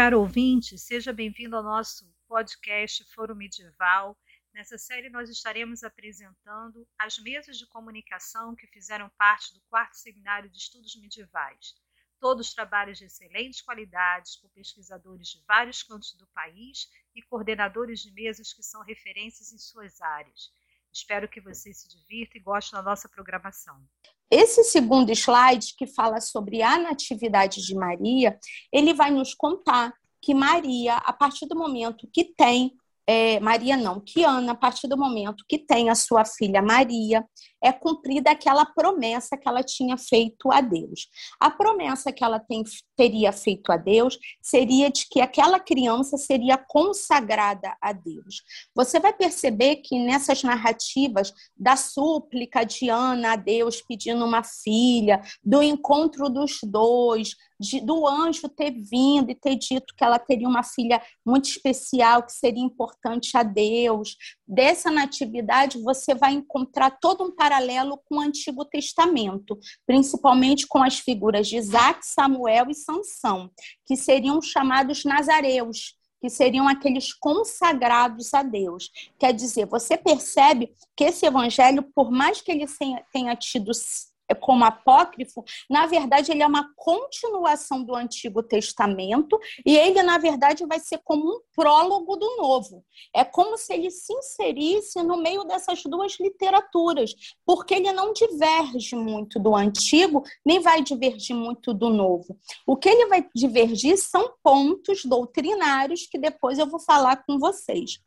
caro ouvinte, seja bem-vindo ao nosso podcast Foro Medieval. Nessa série, nós estaremos apresentando as mesas de comunicação que fizeram parte do quarto seminário de estudos medievais. Todos trabalhos de excelentes qualidades, por pesquisadores de vários cantos do país e coordenadores de mesas que são referências em suas áreas. Espero que você se divirta e goste da nossa programação. Esse segundo slide, que fala sobre a natividade de Maria, ele vai nos contar que Maria, a partir do momento que tem é, Maria não, que Ana, a partir do momento que tem a sua filha Maria, é cumprida aquela promessa que ela tinha feito a Deus. A promessa que ela tem, teria feito a Deus seria de que aquela criança seria consagrada a Deus. Você vai perceber que nessas narrativas da súplica de Ana a Deus pedindo uma filha, do encontro dos dois, de, do anjo ter vindo e ter dito que ela teria uma filha muito especial, que seria importante a Deus. Dessa natividade, você vai encontrar todo um paralelo com o Antigo Testamento, principalmente com as figuras de Isaac, Samuel e Sansão, que seriam chamados nazareus, que seriam aqueles consagrados a Deus. Quer dizer, você percebe que esse evangelho, por mais que ele tenha tido como apócrifo, na verdade, ele é uma continuação do Antigo Testamento e ele, na verdade, vai ser como um prólogo do Novo. É como se ele se inserisse no meio dessas duas literaturas, porque ele não diverge muito do Antigo, nem vai divergir muito do Novo. O que ele vai divergir são pontos doutrinários que depois eu vou falar com vocês.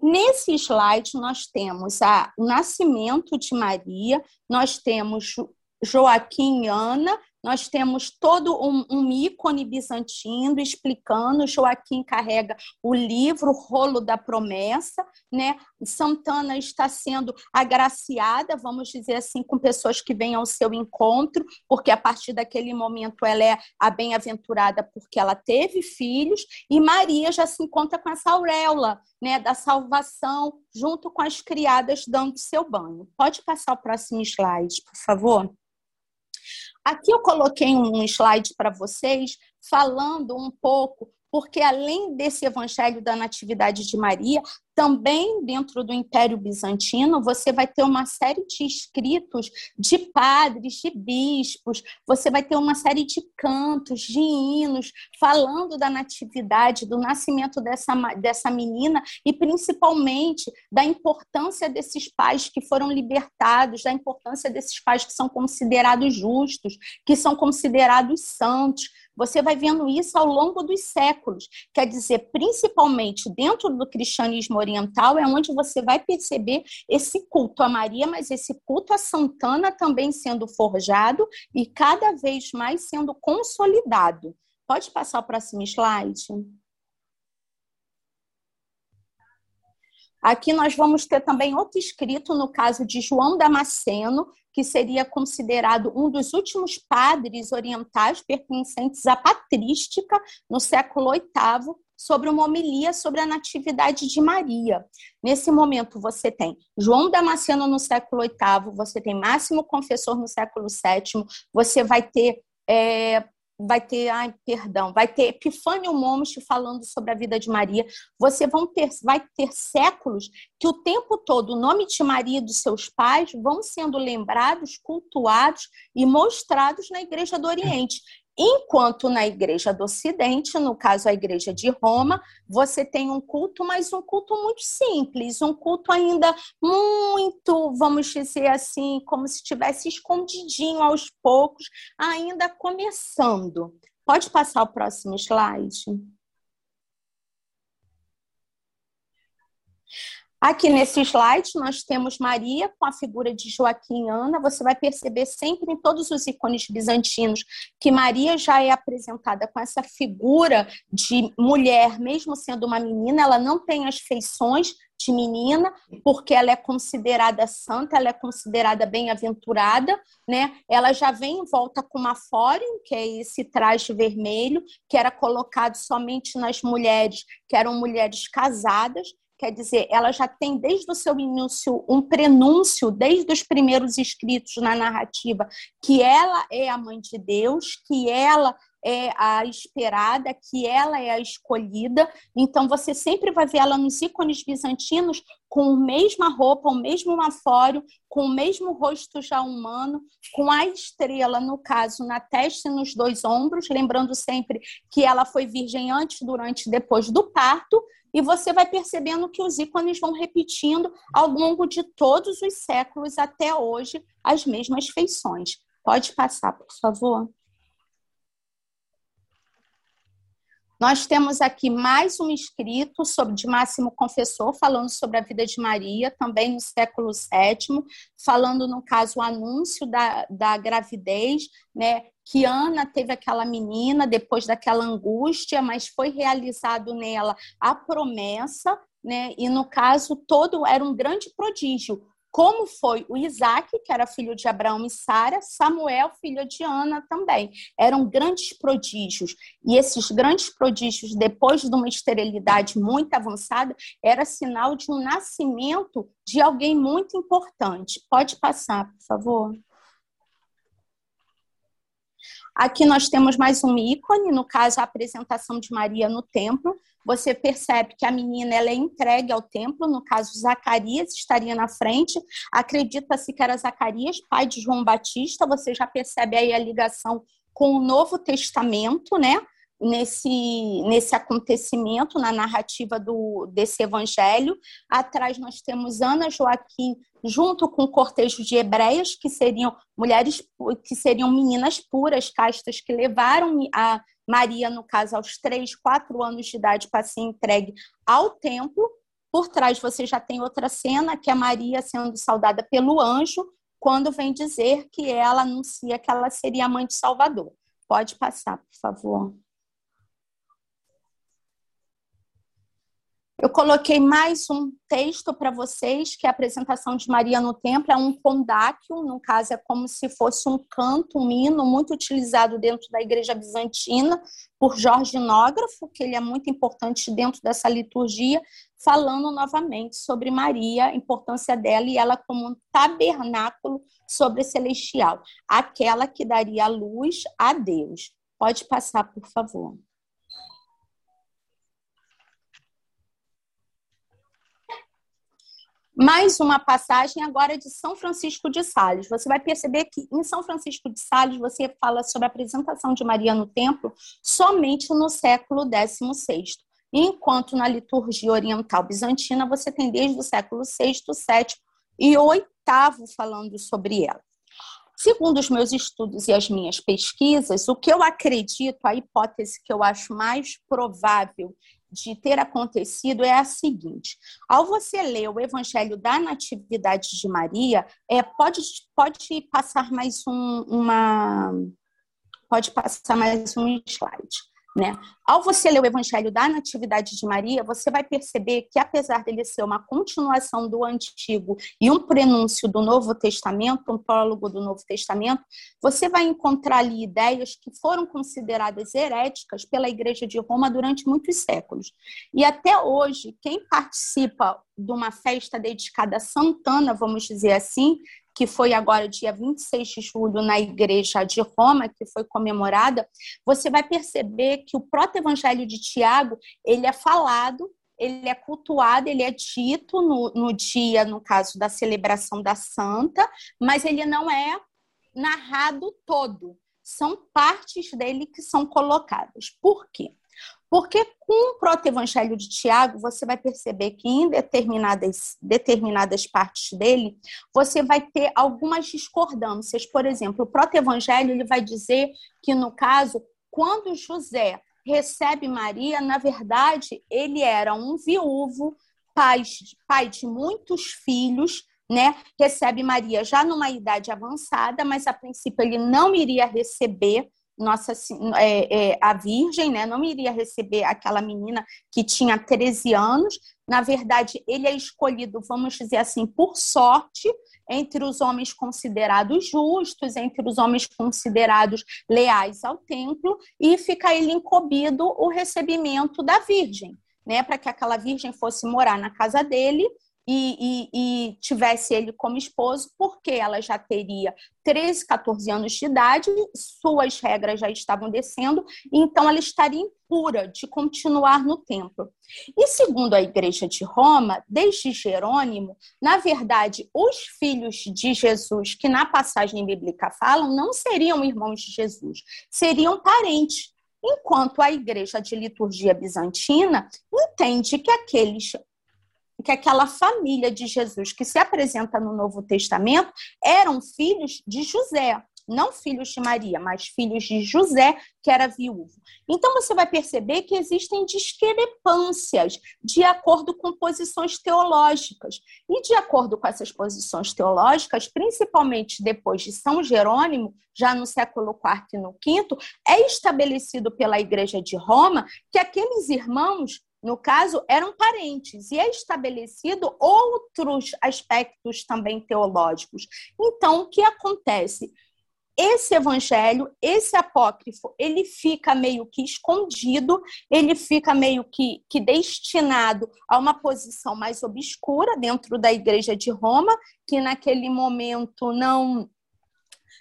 Nesse slide, nós temos a, o nascimento de Maria, nós temos Joaquim e Ana, nós temos todo um, um, ícone bizantino explicando. Joaquim carrega o livro, o rolo da promessa, né? Santana está sendo agraciada, vamos dizer assim, com pessoas que vêm ao seu encontro, porque a partir daquele momento ela é a bem-aventurada porque ela teve filhos, e Maria já se encontra com essa auréola, né, da salvação, junto com as criadas dando seu banho. Pode passar o próximo slide, por favor? Aqui eu coloquei um slide para vocês falando um pouco porque além desse evangelho da Natividade de Maria, também dentro do Império Bizantino, você vai ter uma série de escritos de padres, de bispos, você vai ter uma série de cantos, de hinos, falando da natividade, do nascimento dessa, dessa menina e principalmente da importância desses pais que foram libertados, da importância desses pais que são considerados justos, que são considerados santos. Você vai vendo isso ao longo dos séculos. Quer dizer, principalmente dentro do cristianismo oriental, é onde você vai perceber esse culto a Maria, mas esse culto a Santana também sendo forjado e cada vez mais sendo consolidado. Pode passar o próximo slide? Aqui nós vamos ter também outro escrito, no caso de João Damasceno, que seria considerado um dos últimos padres orientais pertencentes à patrística no século VIII, sobre uma homilia sobre a natividade de Maria. Nesse momento, você tem João Damasceno no século VIII, você tem Máximo Confessor no século VII, você vai ter é, vai ter, ai, perdão, vai ter Epifânio Momos falando sobre a vida de Maria. Você vão ter, vai ter séculos que o tempo todo o nome de Maria e dos seus pais vão sendo lembrados, cultuados e mostrados na Igreja do Oriente. Enquanto na igreja do Ocidente, no caso a igreja de Roma, você tem um culto, mas um culto muito simples, um culto ainda muito, vamos dizer assim, como se estivesse escondidinho aos poucos, ainda começando. Pode passar o próximo slide? Aqui nesse slide, nós temos Maria com a figura de Joaquim e Ana. Você vai perceber sempre em todos os ícones bizantinos que Maria já é apresentada com essa figura de mulher, mesmo sendo uma menina, ela não tem as feições de menina, porque ela é considerada santa, ela é considerada bem-aventurada, né? Ela já vem em volta com uma fórum, que é esse traje vermelho, que era colocado somente nas mulheres que eram mulheres casadas, quer dizer, ela já tem desde o seu início um prenúncio, desde os primeiros escritos na narrativa, que ela é a mãe de Deus, que ela é a esperada, que ela é a escolhida. Então, você sempre vai ver ela nos ícones bizantinos com a mesma roupa, o mesmo afório, com o mesmo rosto já humano, com a estrela, no caso, na testa e nos dois ombros, lembrando sempre que ela foi virgem antes, durante e depois do parto, e você vai percebendo que os ícones vão repetindo ao longo de todos os séculos até hoje as mesmas feições. Pode passar, por favor. Nós temos aqui mais um escrito sobre de Máximo Confessor, falando sobre a vida de Maria, também no século VII, falando, no caso, o anúncio da, da gravidez, né? Que Ana teve aquela menina depois daquela angústia, mas foi realizado nela a promessa, né? E no caso todo era um grande prodígio como foi o Isaac, que era filho de Abraão e Sara, Samuel, filho de Ana também. Eram grandes prodígios. E esses grandes prodígios, depois de uma esterilidade muito avançada, era sinal de um nascimento de alguém muito importante. Pode passar, por favor. Aqui nós temos mais um ícone, no caso a apresentação de Maria no templo. Você percebe que a menina ela é entregue ao templo, no caso Zacarias estaria na frente. Acredita-se que era Zacarias, pai de João Batista. Você já percebe aí a ligação com o Novo Testamento, né? nesse, nesse acontecimento, na narrativa do, desse evangelho. Atrás nós temos Ana Joaquim, junto com o cortejo de hebreias, que seriam mulheres, que seriam meninas puras, castas, que levaram a Maria, no caso, aos três, quatro anos de idade para ser entregue ao templo. Por trás você já tem outra cena, que é Maria sendo saudada pelo anjo, quando vem dizer que ela anuncia que ela seria a mãe de Salvador. Pode passar, por favor. Eu coloquei mais um texto para vocês, que é a apresentação de Maria no Templo, é um condáquio, no caso é como se fosse um canto, um hino muito utilizado dentro da igreja bizantina por Jorge Nógrafo, que ele é muito importante dentro dessa liturgia, falando novamente sobre Maria, a importância dela e ela como um tabernáculo sobre celestial, aquela que daria luz a Deus. Pode passar, por favor. Mais uma passagem agora de São Francisco de Sales. Você vai perceber que em São Francisco de Sales você fala sobre a apresentação de Maria no templo somente no século XVI. Enquanto na liturgia oriental bizantina você tem desde o século VI, VII e VIII falando sobre ela. Segundo os meus estudos e as minhas pesquisas, o que eu acredito, a hipótese que eu acho mais provável de ter acontecido é a seguinte: ao você ler o Evangelho da Natividade de Maria, é, pode, pode passar mais um, uma. Pode passar mais um slide. Né? Ao você ler o Evangelho da Natividade de Maria, você vai perceber que, apesar dele ser uma continuação do Antigo e um prenúncio do Novo Testamento, um prólogo do Novo Testamento, você vai encontrar ali ideias que foram consideradas heréticas pela Igreja de Roma durante muitos séculos. E até hoje, quem participa de uma festa dedicada a Santana, vamos dizer assim, que foi agora dia 26 de julho na igreja de Roma, que foi comemorada, você vai perceber que o proto-evangelho de Tiago, ele é falado, ele é cultuado, ele é dito no, no dia, no caso da celebração da santa, mas ele não é narrado todo. São partes dele que são colocadas. Por quê? Porque com o proto-evangelho de Tiago, você vai perceber que em determinadas, determinadas partes dele, você vai ter algumas discordâncias. Por exemplo, o proto-evangelho ele vai dizer que, no caso, quando José recebe Maria, na verdade, ele era um viúvo, pai, pai de muitos filhos, né? Recebe Maria já numa idade avançada, mas a princípio ele não iria receber nossa é, é, a Virgem, né, não iria receber aquela menina que tinha 13 anos. Na verdade, ele é escolhido, vamos dizer assim, por sorte, entre os homens considerados justos, entre os homens considerados leais ao templo, e fica ele incumbido o recebimento da Virgem, né, para que aquela Virgem fosse morar na casa dele e, e, e, tivesse ele como esposo, porque ela já teria 13, 14 anos de idade, suas regras já estavam descendo, então ela estaria impura de continuar no templo. E segundo a Igreja de Roma, desde Jerônimo, na verdade, os filhos de Jesus, que na passagem bíblica falam, não seriam irmãos de Jesus, seriam parentes. Enquanto a Igreja de Liturgia Bizantina entende que aqueles que aquela família de Jesus que se apresenta no Novo Testamento eram filhos de José, não filhos de Maria, mas filhos de José, que era viúvo. Então você vai perceber que existem discrepâncias de acordo com posições teológicas. E de acordo com essas posições teológicas, principalmente depois de São Jerônimo, já no século IV e no V, é estabelecido pela Igreja de Roma que aqueles irmãos no caso, eram parentes, e é estabelecido outros aspectos também teológicos. Então, o que acontece? Esse evangelho, esse apócrifo, ele fica meio que escondido, ele fica meio que, que destinado a uma posição mais obscura dentro da Igreja de Roma, que naquele momento não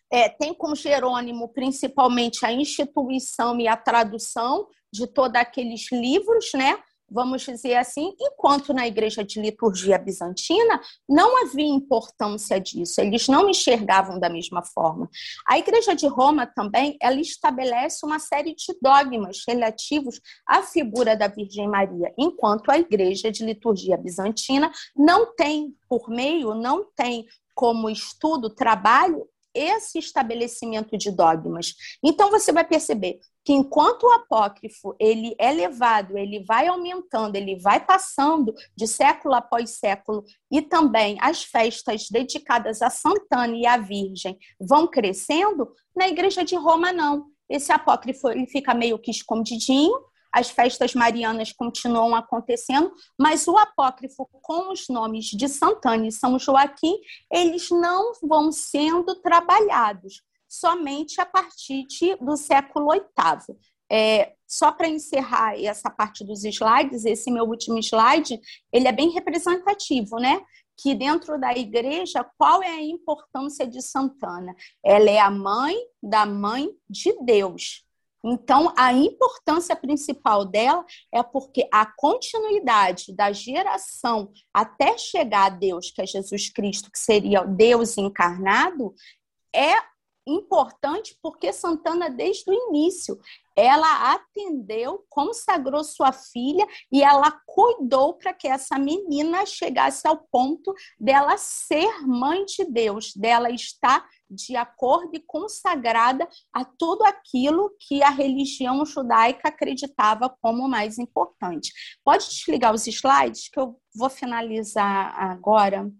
é, tem como Jerônimo principalmente a instituição e a tradução de todos aqueles livros, né? Vamos dizer assim, enquanto na igreja de liturgia bizantina não havia importância disso, eles não enxergavam da mesma forma. A igreja de Roma também, ela estabelece uma série de dogmas relativos à figura da Virgem Maria, enquanto a igreja de liturgia bizantina não tem por meio, não tem como estudo, trabalho esse estabelecimento de dogmas. Então você vai perceber que enquanto o apócrifo ele é levado, ele vai aumentando, ele vai passando de século após século e também as festas dedicadas a Santana e à Virgem vão crescendo, na igreja de Roma não. Esse apócrifo ele fica meio que escondidinho, as festas marianas continuam acontecendo, mas o apócrifo com os nomes de Santana e São Joaquim, eles não vão sendo trabalhados somente a partir de, do século VIII. É, só para encerrar essa parte dos slides, esse meu último slide, ele é bem representativo, né? Que dentro da igreja, qual é a importância de Santana? Ela é a mãe da mãe de Deus. Então, a importância principal dela é porque a continuidade da geração até chegar a Deus, que é Jesus Cristo, que seria Deus encarnado, é importante porque Santana, desde o início, ela atendeu, consagrou sua filha e ela cuidou para que essa menina chegasse ao ponto dela ser mãe de Deus, dela estar de acordo e consagrada a tudo aquilo que a religião judaica acreditava como mais importante. Pode desligar os slides que eu vou finalizar agora.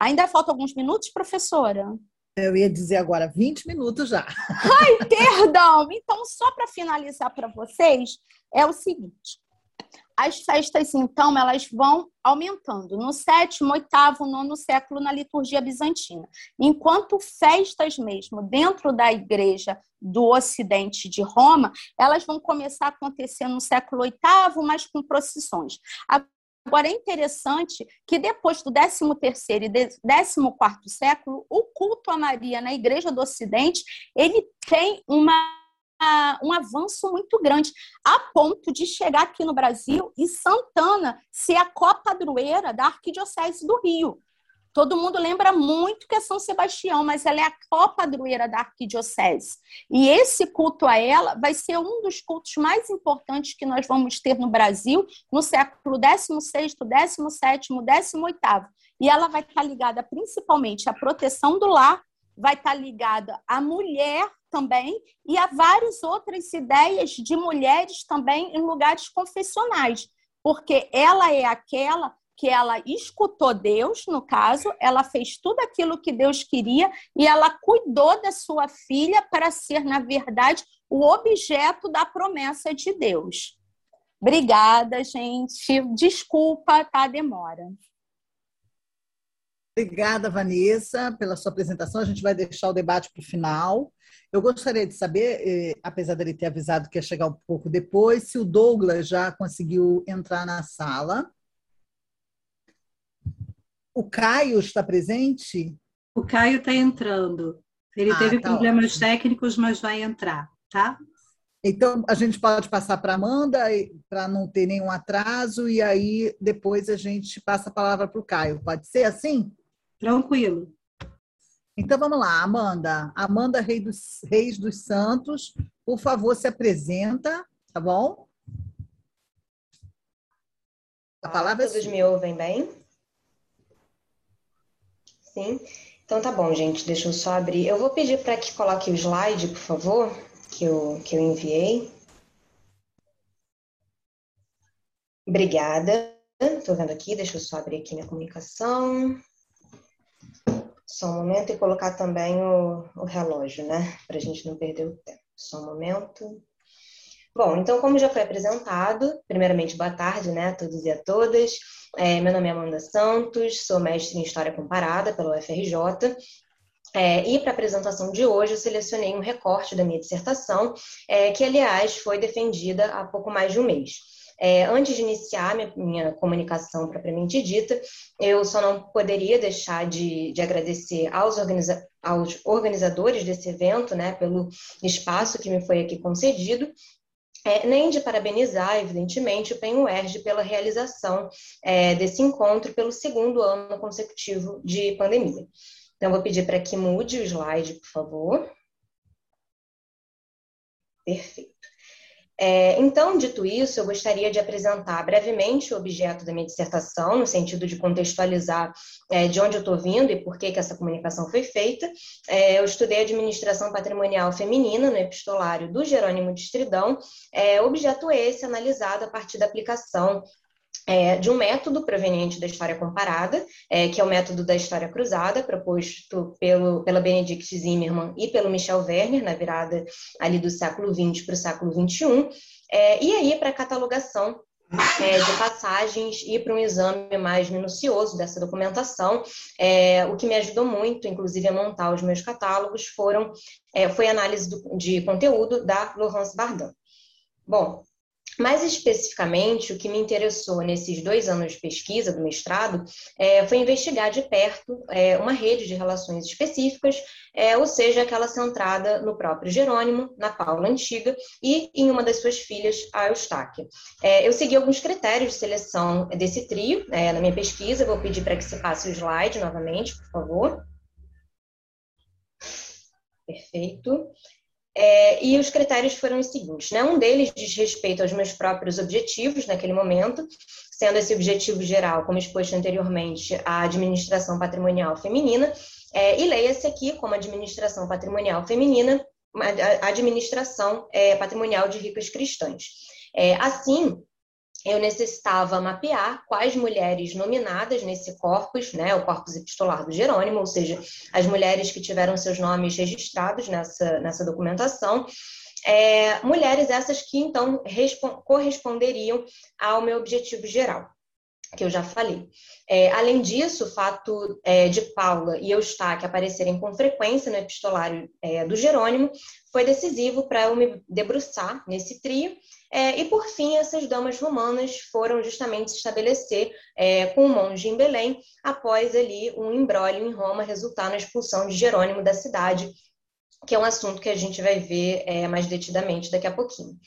Ainda falta alguns minutos, professora? Eu ia dizer agora 20 minutos já. Ai, perdão! Então, só para finalizar para vocês, é o seguinte: as festas, então, elas vão aumentando no sétimo, oitavo, nono século na liturgia bizantina. Enquanto festas mesmo dentro da igreja do Ocidente de Roma, elas vão começar a acontecer no século oitavo, mas com procissões. Agora, é interessante que depois do 13º e 14º século, o culto a Maria na Igreja do Ocidente, ele tem uma um avanço muito grande, a ponto de chegar aqui no Brasil e Santana ser a copadroeira da Arquidiocese do Rio. Todo mundo lembra muito que é São Sebastião, mas ela é a copadroeira da arquidiocese. E esse culto a ela vai ser um dos cultos mais importantes que nós vamos ter no Brasil no século XVI, XVII, XVIII. E ela vai estar ligada principalmente à proteção do lar, vai estar ligada à mulher também e a várias outras ideias de mulheres também em lugares confessionais, porque ela é aquela que ela escutou Deus, no caso, ela fez tudo aquilo que Deus queria e ela cuidou da sua filha para ser, na verdade, o objeto da promessa de Deus. Obrigada, gente. Desculpa tá, a demora. Obrigada, Vanessa, pela sua apresentação. A gente vai deixar o debate para o final. Eu gostaria de saber, eh, apesar dele ter avisado que ia chegar um pouco depois, se o Douglas já conseguiu entrar na sala. O Caio está presente? O Caio está entrando. Ele ah, teve tá problemas ótimo. técnicos, mas vai entrar, tá? Então, a gente pode passar para a Amanda para não ter nenhum atraso, e aí depois a gente passa a palavra para o Caio. Pode ser assim? Tranquilo. Então vamos lá, Amanda. Amanda Reis dos, Reis dos Santos, por favor, se apresenta, tá bom? A palavra é Todos me ouvem bem? Sim. Então tá bom, gente. Deixa eu só abrir. Eu vou pedir para que coloque o slide, por favor, que eu, que eu enviei. Obrigada. Estou vendo aqui, deixa eu só abrir aqui minha comunicação. Só um momento e colocar também o, o relógio, né? Para a gente não perder o tempo. Só um momento. Bom, então, como já foi apresentado, primeiramente, boa tarde, né, a todos e a todas. É, meu nome é Amanda Santos, sou mestre em História Comparada pela UFRJ. É, e para a apresentação de hoje, eu selecionei um recorte da minha dissertação, é, que, aliás, foi defendida há pouco mais de um mês. É, antes de iniciar minha, minha comunicação propriamente dita, eu só não poderia deixar de, de agradecer aos, organiza aos organizadores desse evento, né, pelo espaço que me foi aqui concedido, é, nem de parabenizar, evidentemente, o PEN-UERJ pela realização é, desse encontro pelo segundo ano consecutivo de pandemia. Então, vou pedir para que mude o slide, por favor. Perfeito. É, então, dito isso, eu gostaria de apresentar brevemente o objeto da minha dissertação, no sentido de contextualizar é, de onde eu estou vindo e por que, que essa comunicação foi feita. É, eu estudei administração patrimonial feminina no epistolário do Jerônimo de Estridão, é, objeto esse analisado a partir da aplicação é, de um método proveniente da história comparada, é, que é o método da história cruzada, proposto pelo, pela Benedict Zimmermann e pelo Michel Werner, na virada ali do século XX para o século XXI, é, e aí para catalogação é, de passagens e para um exame mais minucioso dessa documentação. É, o que me ajudou muito, inclusive, a montar os meus catálogos, foram, é, foi a análise do, de conteúdo da Laurence Bardin. Bom, mais especificamente, o que me interessou nesses dois anos de pesquisa do mestrado é, foi investigar de perto é, uma rede de relações específicas, é, ou seja, aquela centrada no próprio Jerônimo, na Paula Antiga e em uma das suas filhas, a Eustáquia. É, eu segui alguns critérios de seleção desse trio é, na minha pesquisa, vou pedir para que se passe o slide novamente, por favor. Perfeito. É, e os critérios foram os seguintes: né? um deles diz respeito aos meus próprios objetivos naquele momento, sendo esse objetivo geral, como exposto anteriormente, a administração patrimonial feminina, é, e leia-se aqui como administração patrimonial feminina, a administração é, patrimonial de ricas cristãs. É, assim, eu necessitava mapear quais mulheres nominadas nesse corpus, né, o corpus epistolar do Jerônimo, ou seja, as mulheres que tiveram seus nomes registrados nessa, nessa documentação, é, mulheres essas que então corresponderiam ao meu objetivo geral que eu já falei. É, além disso, o fato é, de Paula e Eustáquio aparecerem com frequência no epistolário é, do Jerônimo foi decisivo para eu me debruçar nesse trio é, e, por fim, essas damas romanas foram justamente se estabelecer é, com o monge em Belém, após ali um embrólio em Roma resultar na expulsão de Jerônimo da cidade, que é um assunto que a gente vai ver é, mais detidamente daqui a pouquinho.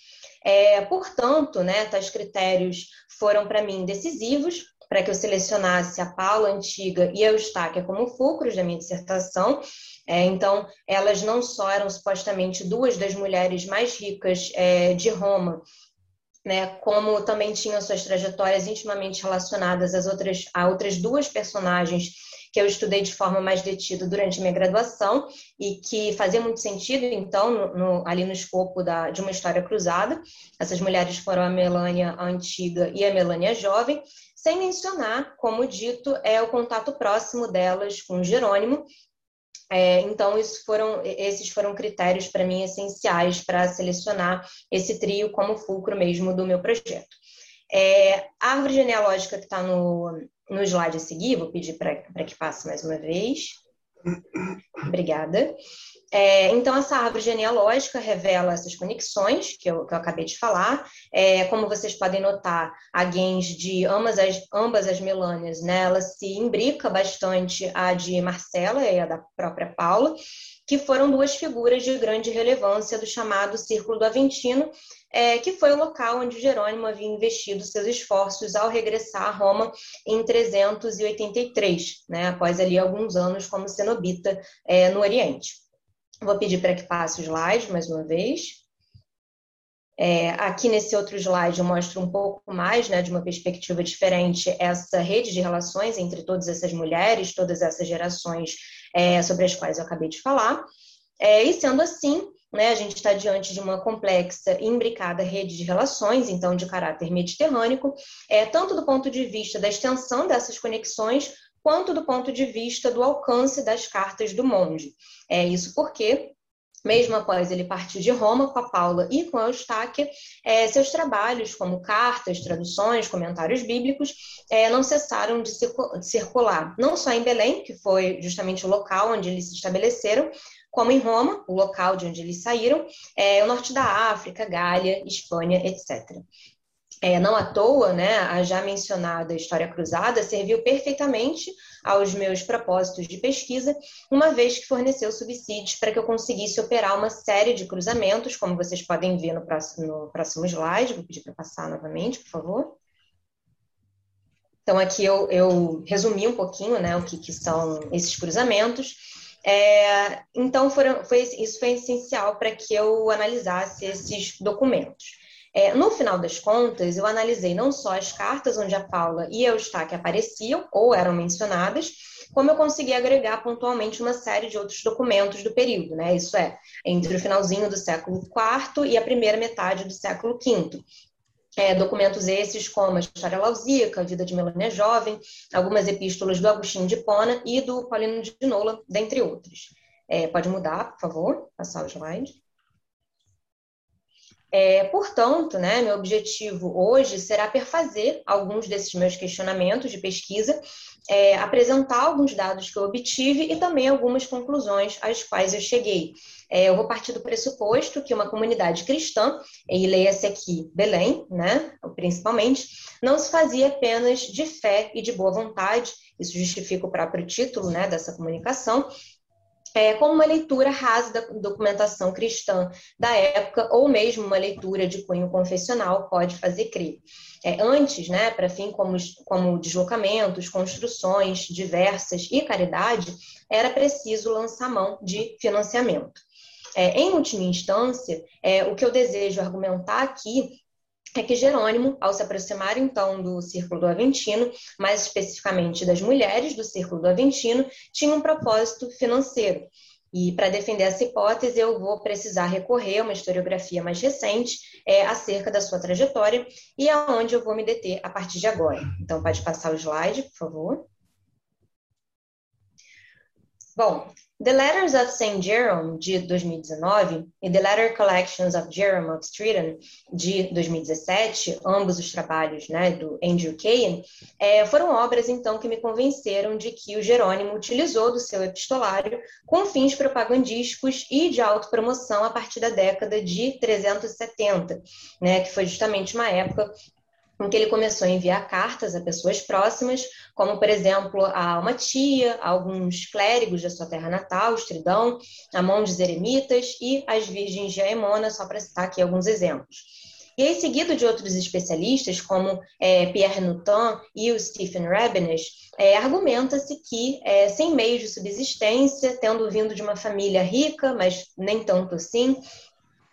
É, portanto, né, tais critérios foram para mim decisivos para que eu selecionasse a Paula Antiga e a Eustáquia como fulcros da minha dissertação. É, então, elas não só eram supostamente duas das mulheres mais ricas é, de Roma, né, como também tinham suas trajetórias intimamente relacionadas às outras, a outras duas personagens que eu estudei de forma mais detida durante minha graduação e que fazia muito sentido, então, no, no, ali no escopo da, de uma história cruzada. Essas mulheres foram a Melânia Antiga e a Melânia Jovem, sem mencionar, como dito, é o contato próximo delas com Jerônimo. É, então, foram, esses foram critérios para mim essenciais para selecionar esse trio como fulcro mesmo do meu projeto. É, a árvore genealógica que está no, no slide a seguir, vou pedir para que passe mais uma vez. Obrigada. É, então, essa árvore genealógica revela essas conexões que eu, que eu acabei de falar. É, como vocês podem notar, a gens de ambas as, ambas as Melânias, né, ela se imbrica bastante a de Marcela e a da própria Paula, que foram duas figuras de grande relevância do chamado Círculo do Aventino, é, que foi o local onde Jerônimo havia investido seus esforços ao regressar a Roma em 383, né, após ali alguns anos como cenobita é, no Oriente. Vou pedir para que passe o slide mais uma vez. É, aqui nesse outro slide eu mostro um pouco mais, né, de uma perspectiva diferente, essa rede de relações entre todas essas mulheres, todas essas gerações é, sobre as quais eu acabei de falar. É, e sendo assim, né, a gente está diante de uma complexa e imbricada rede de relações, então de caráter mediterrâneo, é, tanto do ponto de vista da extensão dessas conexões, quanto do ponto de vista do alcance das cartas do monge. É isso porque mesmo após ele partir de Roma com a Paula e com a Eustáquia, é, seus trabalhos, como cartas, traduções, comentários bíblicos, é, não cessaram de circular, não só em Belém, que foi justamente o local onde eles se estabeleceram, como em Roma, o local de onde eles saíram, é, o norte da África, Gália, Espanha, etc. É, não à toa, né, a já mencionada História Cruzada serviu perfeitamente aos meus propósitos de pesquisa, uma vez que forneceu subsídios para que eu conseguisse operar uma série de cruzamentos, como vocês podem ver no próximo, no próximo slide. Vou pedir para passar novamente, por favor. Então, aqui eu, eu resumi um pouquinho né, o que, que são esses cruzamentos. É, então, foram, foi, isso foi essencial para que eu analisasse esses documentos. É, no final das contas, eu analisei não só as cartas onde a Paula e a Eustáquia apareciam ou eram mencionadas, como eu consegui agregar pontualmente uma série de outros documentos do período, né? Isso é, entre o finalzinho do século IV e a primeira metade do século V. É, documentos esses como a História Lausíaca, a Vida de Melania Jovem, algumas epístolas do Agostinho de Pona e do Paulino de Nola, dentre outros. É, pode mudar, por favor, passar o slide. É, portanto, né, meu objetivo hoje será perfazer alguns desses meus questionamentos de pesquisa, é, apresentar alguns dados que eu obtive e também algumas conclusões às quais eu cheguei. É, eu vou partir do pressuposto que uma comunidade cristã, e leia-se aqui Belém, né, principalmente, não se fazia apenas de fé e de boa vontade, isso justifica o próprio título né, dessa comunicação, é, como uma leitura rasa da documentação cristã da época, ou mesmo uma leitura de cunho confessional, pode fazer crer. É, antes, né, para fim como, como deslocamentos, construções diversas e caridade, era preciso lançar mão de financiamento. É, em última instância, é, o que eu desejo argumentar aqui é que Jerônimo, ao se aproximar então do Círculo do Aventino, mais especificamente das mulheres do Círculo do Aventino, tinha um propósito financeiro. E para defender essa hipótese, eu vou precisar recorrer a uma historiografia mais recente é, acerca da sua trajetória e aonde eu vou me deter a partir de agora. Então, pode passar o slide, por favor. Bom, The Letters of St. Jerome, de 2019, e The Letter Collections of Jerome of Streatham, de 2017, ambos os trabalhos né, do Andrew Cahan, é, foram obras, então, que me convenceram de que o Jerônimo utilizou do seu epistolário com fins propagandísticos e de autopromoção a partir da década de 370, né, que foi justamente uma época em que ele começou a enviar cartas a pessoas próximas, como, por exemplo, a uma tia, a alguns clérigos da sua terra natal, Estridão, a monges eremitas e as virgens de Aemona, só para citar aqui alguns exemplos. E aí, seguido de outros especialistas, como é, Pierre Nutin e o Stephen Rabinesh, é, argumenta-se que, é, sem meios de subsistência, tendo vindo de uma família rica, mas nem tanto assim,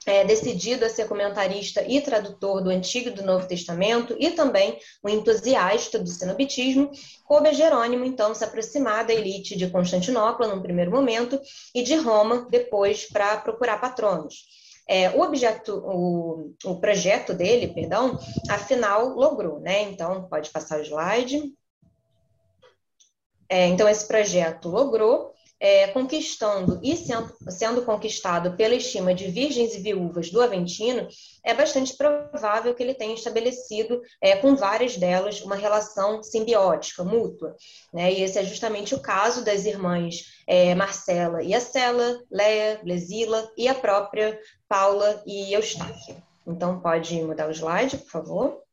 é, decidido a ser comentarista e tradutor do Antigo e do Novo Testamento e também um entusiasta do cenobitismo, coube a Jerônimo, então, se aproximar da elite de Constantinopla num primeiro momento e de Roma depois para procurar patronos. É, o objeto, o, o projeto dele, perdão, afinal logrou, né? Então, pode passar o slide. É, então, esse projeto logrou é, conquistando e sendo, sendo conquistado pela estima de virgens e viúvas do Aventino, é bastante provável que ele tenha estabelecido é, com várias delas uma relação simbiótica, mútua. Né? E esse é justamente o caso das irmãs é, Marcela e Acela, Leia, Blesila e a própria Paula e Eustáquia. Então, pode mudar o slide, por favor.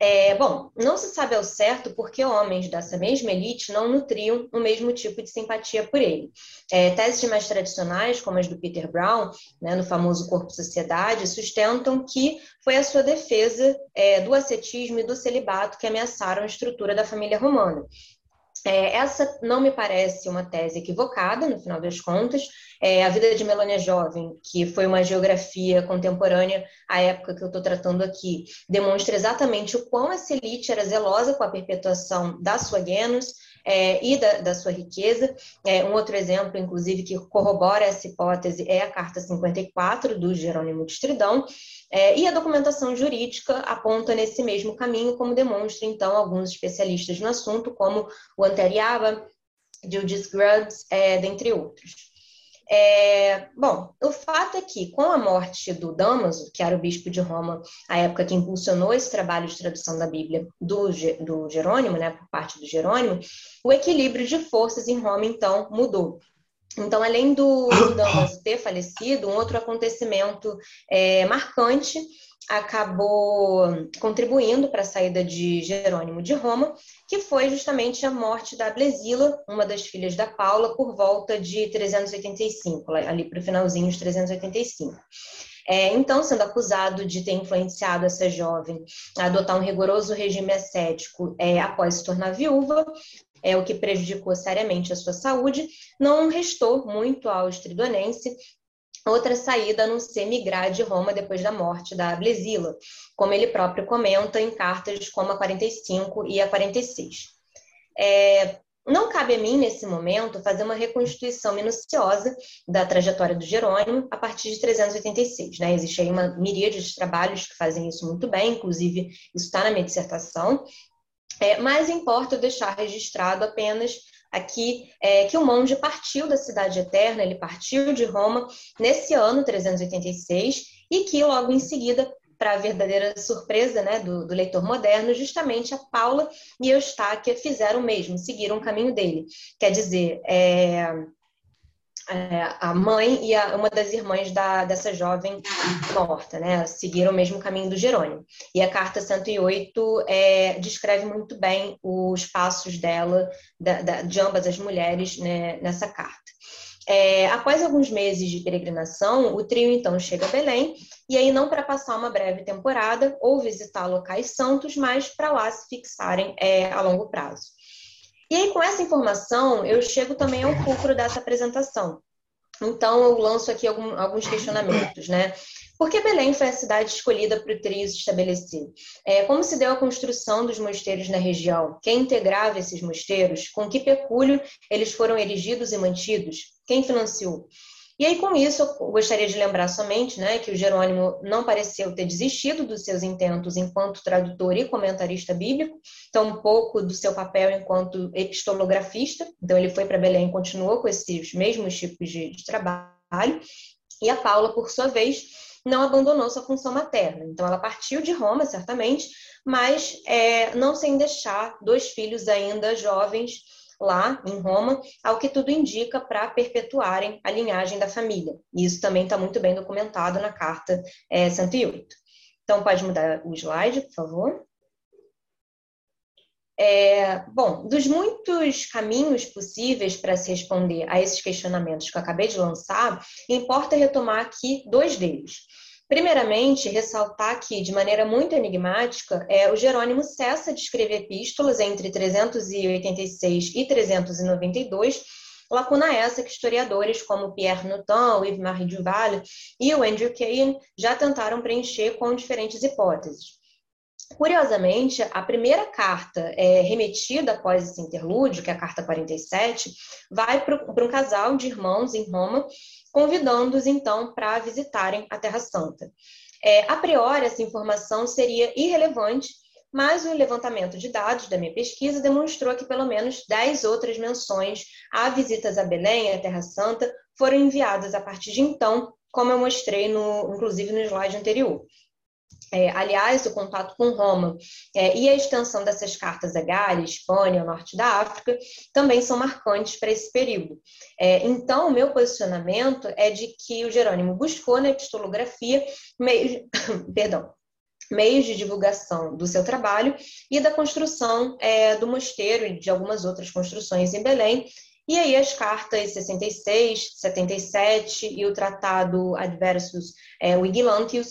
É, bom, não se sabe ao certo porque homens dessa mesma elite não nutriam o mesmo tipo de simpatia por ele. É, teses mais tradicionais, como as do Peter Brown, né, no famoso Corpo Sociedade, sustentam que foi a sua defesa é, do ascetismo e do celibato que ameaçaram a estrutura da família romana. É, essa não me parece uma tese equivocada, no final das contas. É, a vida de Melania Jovem, que foi uma geografia contemporânea à época que eu estou tratando aqui, demonstra exatamente o quão essa elite era zelosa com a perpetuação da sua genus, é, e da, da, sua riqueza. É, um outro exemplo, inclusive, que corrobora essa hipótese é a Carta 54 do Jerônimo de Estridão, é, e a documentação jurídica aponta nesse mesmo caminho, como demonstra, então, alguns especialistas no assunto, como o Anteriaba, Judith Grubbs, é, dentre outros. É, bom, o fato é que, com a morte do Damaso, que era o bispo de Roma, a época que impulsionou esse trabalho de tradução da Bíblia do, do Jerônimo, né, por parte do Jerônimo, o equilíbrio de forças em Roma, então, mudou. Então, além do, do Damaso ter falecido, um outro acontecimento é, marcante acabou contribuindo para a saída de Jerônimo de Roma, que foi justamente a morte da Blesila, uma das filhas da Paula, por volta de 385, ali para o finalzinho de 385. É, então, sendo acusado de ter influenciado essa jovem a adotar um rigoroso regime ascético é, após se tornar viúva, é o que prejudicou seriamente a sua saúde, não restou muito ao estridonense outra saída a não ser migrar de Roma depois da morte da Blesila, como ele próprio comenta em cartas como a 45 e a 46. É, não cabe a mim, nesse momento, fazer uma reconstituição minuciosa da trajetória do Jerônimo a partir de 386. Né? Existe aí uma miríade de trabalhos que fazem isso muito bem, inclusive isso está na minha dissertação, é, mas importa deixar registrado apenas aqui é, que o monge partiu da cidade eterna, ele partiu de Roma nesse ano 386 e que logo em seguida para a verdadeira surpresa né, do, do, leitor moderno, justamente a Paula e Eustáquia fizeram o mesmo, seguiram o caminho dele. Quer dizer, é, é, a mãe e a, uma das irmãs da, dessa jovem morta, né? Seguiram o mesmo caminho do Jerônimo. E a carta 108 é, descreve muito bem os passos dela, da, da, de ambas as mulheres, né, nessa carta. É, após alguns meses de peregrinação, o trio então chega a Belém, e aí não para passar uma breve temporada ou visitar locais santos, mas para lá se fixarem é, a longo prazo. E aí, com essa informação, eu chego também ao fulcro dessa apresentação. Então, eu lanço aqui alguns questionamentos, né? Por que Belém foi a cidade escolhida para o trio se estabelecer? É, como se deu a construção dos mosteiros na região? Quem integrava esses mosteiros? Com que pecúlio eles foram erigidos e mantidos? Quem financiou? E aí, com isso, eu gostaria de lembrar somente né, que o Jerônimo não pareceu ter desistido dos seus intentos enquanto tradutor e comentarista bíblico, tão pouco do seu papel enquanto epistolografista. Então, ele foi para Belém e continuou com esses mesmos tipos de, de trabalho. E a Paula, por sua vez, não abandonou sua função materna. Então, ela partiu de Roma, certamente, mas é, não sem deixar dois filhos ainda jovens lá em Roma, ao que tudo indica para perpetuarem a linhagem da família. E isso também está muito bem documentado na carta é, 108. Então, pode mudar o slide, por favor. É, bom, dos muitos caminhos possíveis para se responder a esses questionamentos que eu acabei de lançar, importa retomar aqui dois deles. Primeiramente, ressaltar que, de maneira muito enigmática, é, o Jerônimo cessa de escrever epístolas entre 386 e 392, lacuna essa que historiadores como Pierre Nottin, Yves-Marie Duval e o Andrew Cain já tentaram preencher com diferentes hipóteses. Curiosamente, a primeira carta é, remetida após esse interlúdio, que é a carta 47, vai para um casal de irmãos em Roma convidando-os então para visitarem a Terra Santa. É, a priori, essa informação seria irrelevante mas o levantamento de dados da minha pesquisa demonstrou que pelo menos 10 outras menções a visitas a Belém, a Terra Santa, foram enviadas a partir de então, como eu mostrei, no, inclusive no slide anterior. É, aliás, o contato com Roma é, e a extensão dessas cartas a Gália, Espanha, norte da África, também são marcantes para esse período. É, então, o meu posicionamento é de que o Jerônimo buscou na epistolografia meios, perdão, meios de divulgação do seu trabalho e da construção é, do mosteiro e de algumas outras construções em Belém, e aí as cartas 66, 77 e o Tratado Adversus é,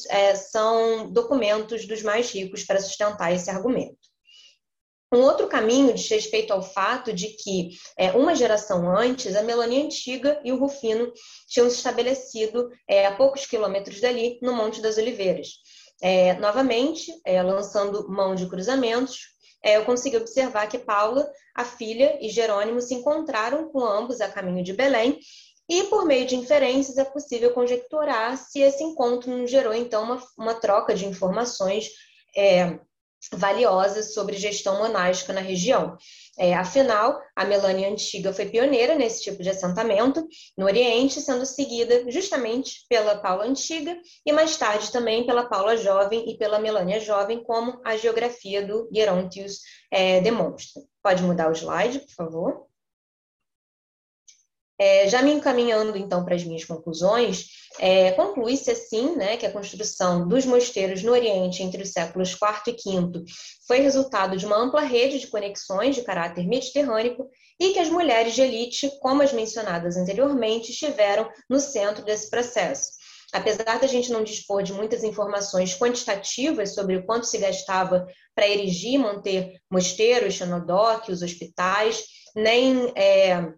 é, são documentos dos mais ricos para sustentar esse argumento. Um outro caminho diz respeito ao fato de que, é, uma geração antes, a Melania Antiga e o Rufino tinham se estabelecido é, a poucos quilômetros dali, no Monte das Oliveiras. É, novamente, é, lançando mão de cruzamentos, eu consegui observar que Paula, a filha, e Jerônimo se encontraram com ambos a caminho de Belém, e por meio de inferências é possível conjecturar se esse encontro não gerou, então, uma, uma troca de informações é, valiosas sobre gestão monástica na região. É, afinal, a Melânia Antiga foi pioneira nesse tipo de assentamento no Oriente, sendo seguida justamente pela Paula Antiga e mais tarde também pela Paula Jovem e pela Melânia Jovem, como a geografia do Gerontius é, demonstra. Pode mudar o slide, por favor? É, já me encaminhando então para as minhas conclusões, é, conclui-se assim né, que a construção dos mosteiros no Oriente entre os séculos IV e V foi resultado de uma ampla rede de conexões de caráter mediterrâneo e que as mulheres de elite, como as mencionadas anteriormente, estiveram no centro desse processo. Apesar da gente não dispor de muitas informações quantitativas sobre o quanto se gastava para erigir e manter mosteiros, xenodóquios, hospitais, nem é,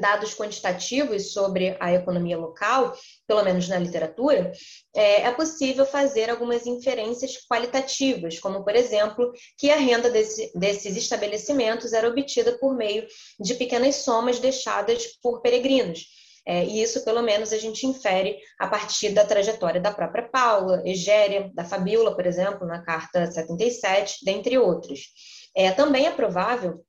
dados quantitativos sobre a economia local, pelo menos na literatura, é, é, possível fazer algumas inferências qualitativas, como, por exemplo, que a renda desse, desses estabelecimentos era obtida por meio de pequenas somas deixadas por peregrinos. É, e isso, pelo menos, a gente infere a partir da trajetória da própria Paula, Egéria, da Fabiola, por exemplo, na carta 77, dentre outros. É, também é provável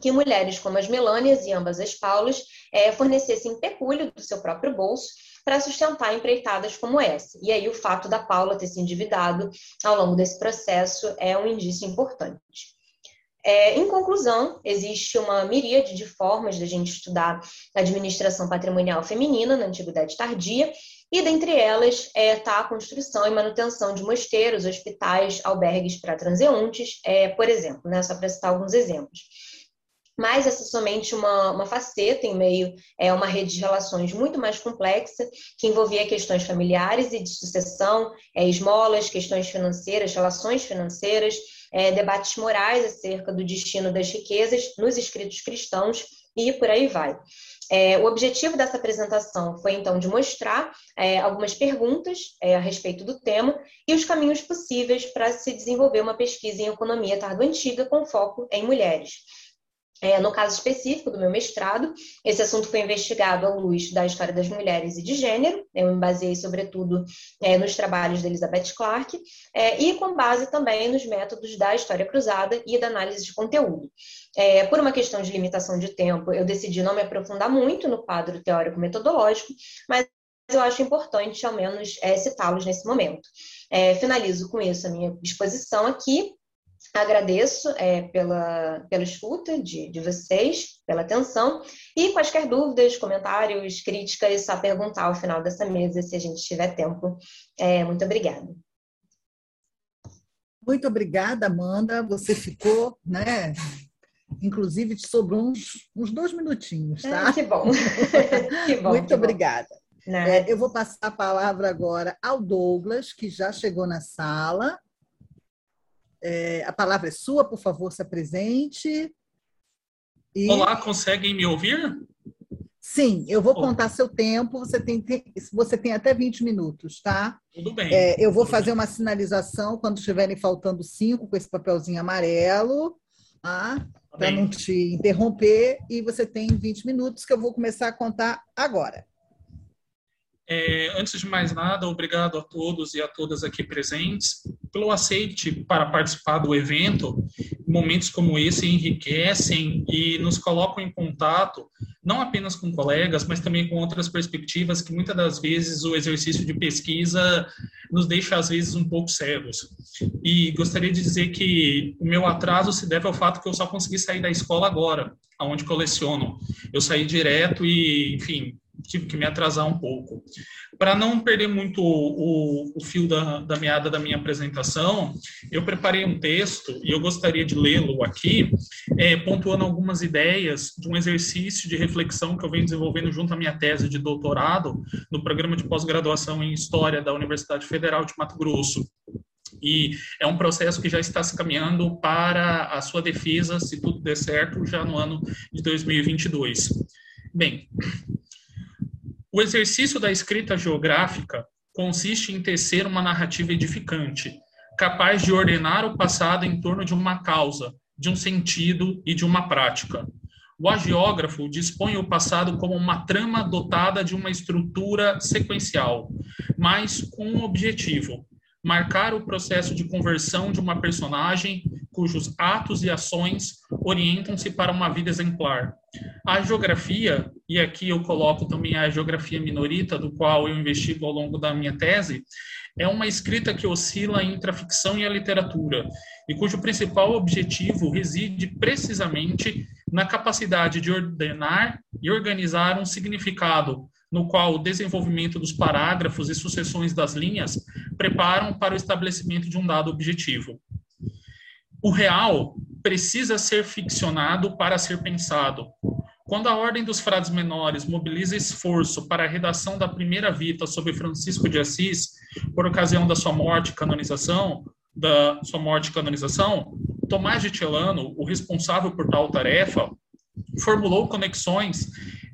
que mulheres como as Melânias e ambas as Paulas é, fornecessem pecúlio do seu próprio bolso para sustentar empreitadas como essa. E aí o fato da Paula ter se endividado ao longo desse processo é um indício importante. É, em conclusão, existe uma miríade de formas da gente estudar a administração patrimonial feminina na Antiguidade Tardia, e dentre elas está é, tá a construção e manutenção de mosteiros, hospitais, albergues para transeuntes, é, por exemplo, né, só para citar alguns exemplos mas essa é somente uma, uma faceta em meio é uma rede de relações muito mais complexa, que envolvia questões familiares e de sucessão, é, esmolas, questões financeiras, relações financeiras, é, debates morais acerca do destino das riquezas nos escritos cristãos e por aí vai. É, o objetivo dessa apresentação foi, então, de mostrar é, algumas perguntas é, a respeito do tema e os caminhos possíveis para se desenvolver uma pesquisa em economia tardo-antiga com foco em mulheres. É, no caso específico do meu mestrado, esse assunto foi investigado à luz da história das mulheres e de gênero, eu me baseei sobretudo é, nos trabalhos de Elizabeth Clarke, é, e com base também nos métodos da história cruzada e da análise de conteúdo. É, por uma questão de limitação de tempo, eu decidi não me aprofundar muito no quadro teórico-metodológico, mas eu acho importante, ao menos, é, citá-los nesse momento. É, finalizo com isso a minha exposição aqui Agradeço é, pela, pela escuta de, de vocês, pela atenção, e quaisquer dúvidas, comentários, críticas, só perguntar ao final dessa mesa, se a gente tiver tempo. É, muito obrigada. Muito obrigada, Amanda. Você ficou, né? Inclusive, te sobrou uns, uns dois minutinhos, tá? É, que bom. que bom muito que obrigada. É, eu vou passar a palavra agora ao Douglas, que já chegou na sala. É, a palavra é sua, por favor, se apresente. E... Olá, conseguem me ouvir? Sim, eu vou contar seu tempo. Você tem, você tem até 20 minutos, tá? Tudo bem. É, eu vou fazer uma sinalização quando estiverem faltando cinco com esse papelzinho amarelo, tá? tá para não te interromper. E você tem 20 minutos que eu vou começar a contar agora. É, antes de mais nada, obrigado a todos e a todas aqui presentes pelo aceite para participar do evento. Momentos como esse enriquecem e nos colocam em contato, não apenas com colegas, mas também com outras perspectivas que muitas das vezes o exercício de pesquisa nos deixa, às vezes, um pouco cegos. E gostaria de dizer que o meu atraso se deve ao fato que eu só consegui sair da escola agora, aonde coleciono. Eu saí direto e, enfim, tive que me atrasar um pouco. Para não perder muito o, o fio da, da, meada da minha apresentação, eu preparei um texto e eu gostaria de lê-lo aqui, é, pontuando algumas ideias de um exercício de reflexão que eu venho desenvolvendo junto à minha tese de doutorado no programa de pós-graduação em História da Universidade Federal de Mato Grosso. E é um processo que já está se caminhando para a sua defesa, se tudo der certo, já no ano de 2022. Bem, o exercício da escrita geográfica consiste em tecer uma narrativa edificante, capaz de ordenar o passado em torno de uma causa, de um sentido e de uma prática. O agiógrafo dispõe o passado como uma trama dotada de uma estrutura sequencial, mas com um objetivo: marcar o processo de conversão de uma personagem cujos atos e ações orientam-se para uma vida exemplar. A geografia, e aqui eu coloco também a geografia minorita, do qual eu investigo ao longo da minha tese, é uma escrita que oscila entre a ficção e a literatura, e cujo principal objetivo reside precisamente na capacidade de ordenar e organizar um significado, no qual o desenvolvimento dos parágrafos e sucessões das linhas preparam para o estabelecimento de um dado objetivo. O real precisa ser ficcionado para ser pensado. Quando a Ordem dos Frades Menores mobiliza esforço para a redação da primeira vita sobre Francisco de Assis, por ocasião da sua morte e canonização, da sua morte e canonização, Tomás de Celano, o responsável por tal tarefa, formulou conexões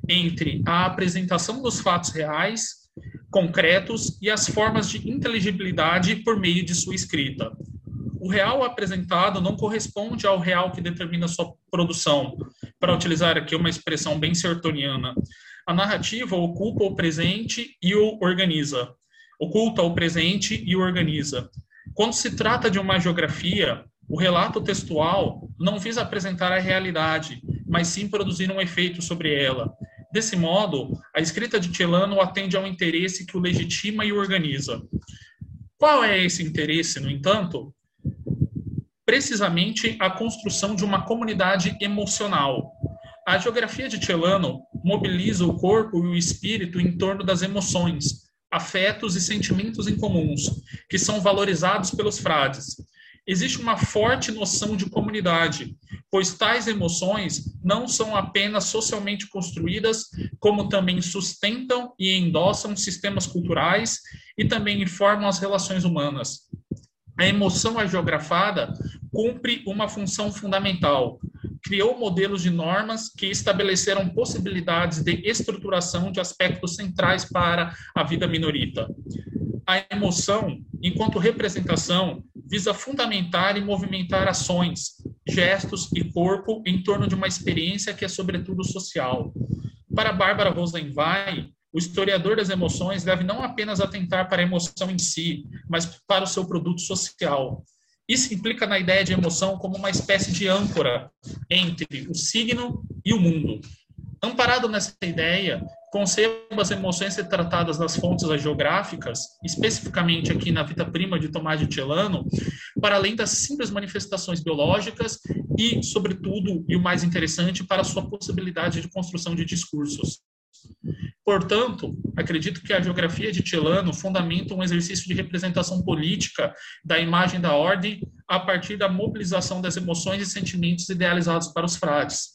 entre a apresentação dos fatos reais, concretos e as formas de inteligibilidade por meio de sua escrita o real apresentado não corresponde ao real que determina sua produção, para utilizar aqui uma expressão bem sertoniana. A narrativa ocupa o presente e o organiza. Oculta o presente e o organiza. Quando se trata de uma geografia, o relato textual não visa apresentar a realidade, mas sim produzir um efeito sobre ela. Desse modo, a escrita de Celano atende ao interesse que o legitima e organiza. Qual é esse interesse, no entanto? precisamente a construção de uma comunidade emocional. A geografia de Celano mobiliza o corpo e o espírito em torno das emoções, afetos e sentimentos em comuns, que são valorizados pelos frades. Existe uma forte noção de comunidade, pois tais emoções não são apenas socialmente construídas, como também sustentam e endossam sistemas culturais e também informam as relações humanas. A emoção agiografada cumpre uma função fundamental. Criou modelos de normas que estabeleceram possibilidades de estruturação de aspectos centrais para a vida minorita. A emoção, enquanto representação, visa fundamentar e movimentar ações, gestos e corpo em torno de uma experiência que é sobretudo social. Para Bárbara Rosenwein, o historiador das emoções deve não apenas atentar para a emoção em si, mas para o seu produto social. Isso implica na ideia de emoção como uma espécie de âncora entre o signo e o mundo. Amparado nessa ideia, concebo as emoções ser tratadas nas fontes geográficas, especificamente aqui na Vita Prima de Tomás de Celano, para além das simples manifestações biológicas e, sobretudo, e o mais interessante, para a sua possibilidade de construção de discursos. Portanto, acredito que a geografia de Celano fundamenta um exercício de representação política da imagem da ordem a partir da mobilização das emoções e sentimentos idealizados para os frades.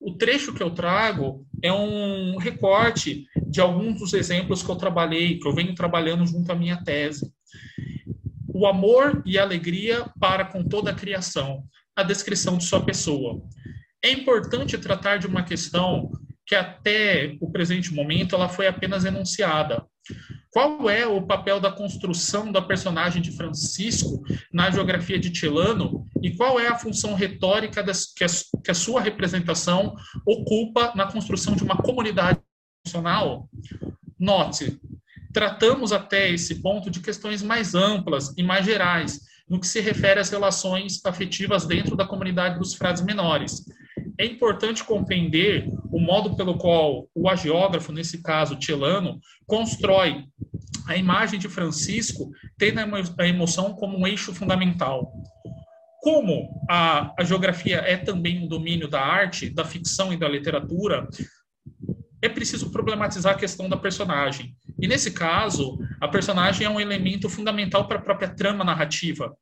O trecho que eu trago é um recorte de alguns dos exemplos que eu trabalhei, que eu venho trabalhando junto à minha tese. O amor e a alegria para com toda a criação, a descrição de sua pessoa. É importante tratar de uma questão que até o presente momento ela foi apenas enunciada. Qual é o papel da construção da personagem de Francisco na geografia de Tilano e qual é a função retórica das, que, a, que a sua representação ocupa na construção de uma comunidade nacional? Note, tratamos até esse ponto de questões mais amplas e mais gerais, no que se refere às relações afetivas dentro da comunidade dos frades menores. É importante compreender o modo pelo qual o agiógrafo, nesse caso Celano, constrói a imagem de Francisco, tendo a emoção como um eixo fundamental. Como a, a geografia é também um domínio da arte, da ficção e da literatura, é preciso problematizar a questão da personagem. E nesse caso, a personagem é um elemento fundamental para a própria trama narrativa.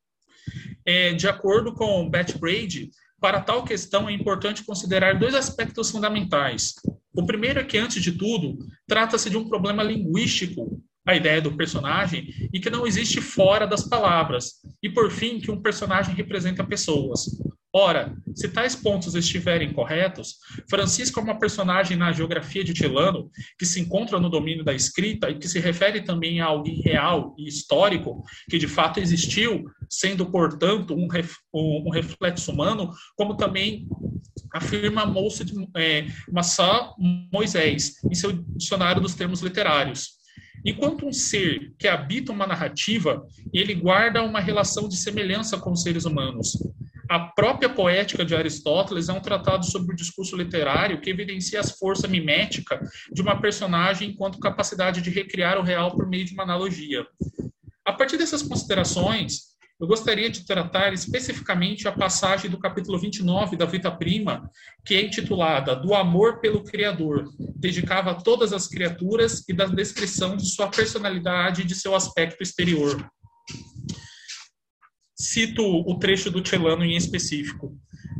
É, de acordo com Beth Brady, para tal questão é importante considerar dois aspectos fundamentais. O primeiro é que, antes de tudo, trata-se de um problema linguístico, a ideia do personagem, e que não existe fora das palavras. E, por fim, que um personagem representa pessoas. Ora, se tais pontos estiverem corretos, Francisco é uma personagem na geografia de Tilano que se encontra no domínio da escrita e que se refere também a alguém real e histórico que de fato existiu, sendo, portanto, um, ref, um, reflexo humano, como também afirma Moça de, é, Massá Moisés em seu dicionário dos termos literários. Enquanto um ser que habita uma narrativa, ele guarda uma relação de semelhança com os seres humanos, a própria poética de Aristóteles é um tratado sobre o discurso literário que evidencia a força mimética de uma personagem enquanto capacidade de recriar o real por meio de uma analogia. A partir dessas considerações, eu gostaria de tratar especificamente a passagem do capítulo 29 da Vita Prima, que é intitulada Do Amor pelo Criador, dedicava a todas as criaturas e da descrição de sua personalidade e de seu aspecto exterior cito o trecho do Celano em específico.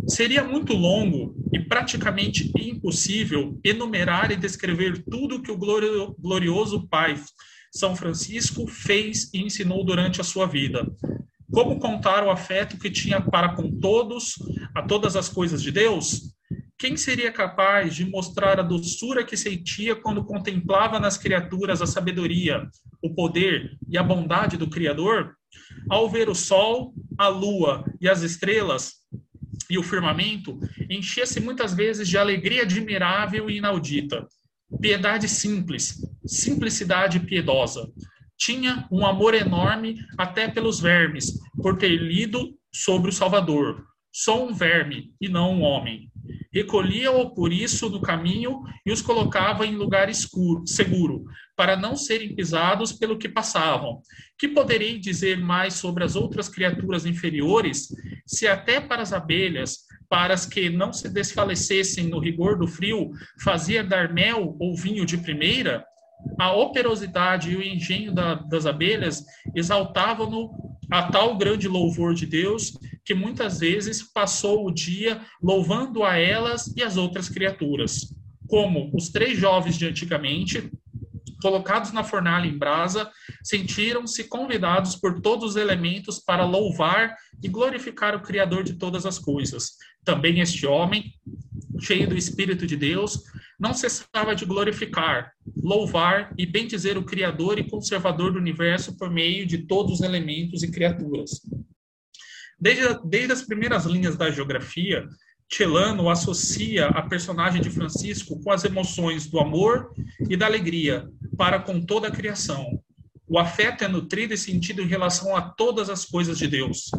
Seria muito longo e praticamente impossível enumerar e descrever tudo que o glorioso Pai São Francisco fez e ensinou durante a sua vida. Como contar o afeto que tinha para com todos, a todas as coisas de Deus? Quem seria capaz de mostrar a doçura que sentia quando contemplava nas criaturas a sabedoria, o poder e a bondade do Criador? Ao ver o sol, a lua e as estrelas e o firmamento, enchia-se muitas vezes de alegria admirável e inaudita. Piedade simples, simplicidade piedosa. Tinha um amor enorme até pelos vermes, por ter lido sobre o Salvador. Só um verme e não um homem. Recolhia-o por isso no caminho e os colocava em lugar escuro, seguro, para não serem pisados pelo que passavam. Que poderei dizer mais sobre as outras criaturas inferiores, se até para as abelhas, para as que não se desfalecessem no rigor do frio, fazia dar mel ou vinho de primeira? A operosidade e o engenho da, das abelhas exaltavam-no a tal grande louvor de Deus que muitas vezes passou o dia louvando a elas e as outras criaturas. Como os três jovens de antigamente, colocados na fornalha em brasa, sentiram-se convidados por todos os elementos para louvar e glorificar o Criador de todas as coisas. Também este homem, cheio do Espírito de Deus, não cessava de glorificar, louvar e bendizer o Criador e conservador do universo por meio de todos os elementos e criaturas. Desde, desde as primeiras linhas da geografia, Celano associa a personagem de Francisco com as emoções do amor e da alegria para com toda a criação. O afeto é nutrido e sentido em relação a todas as coisas de Deus.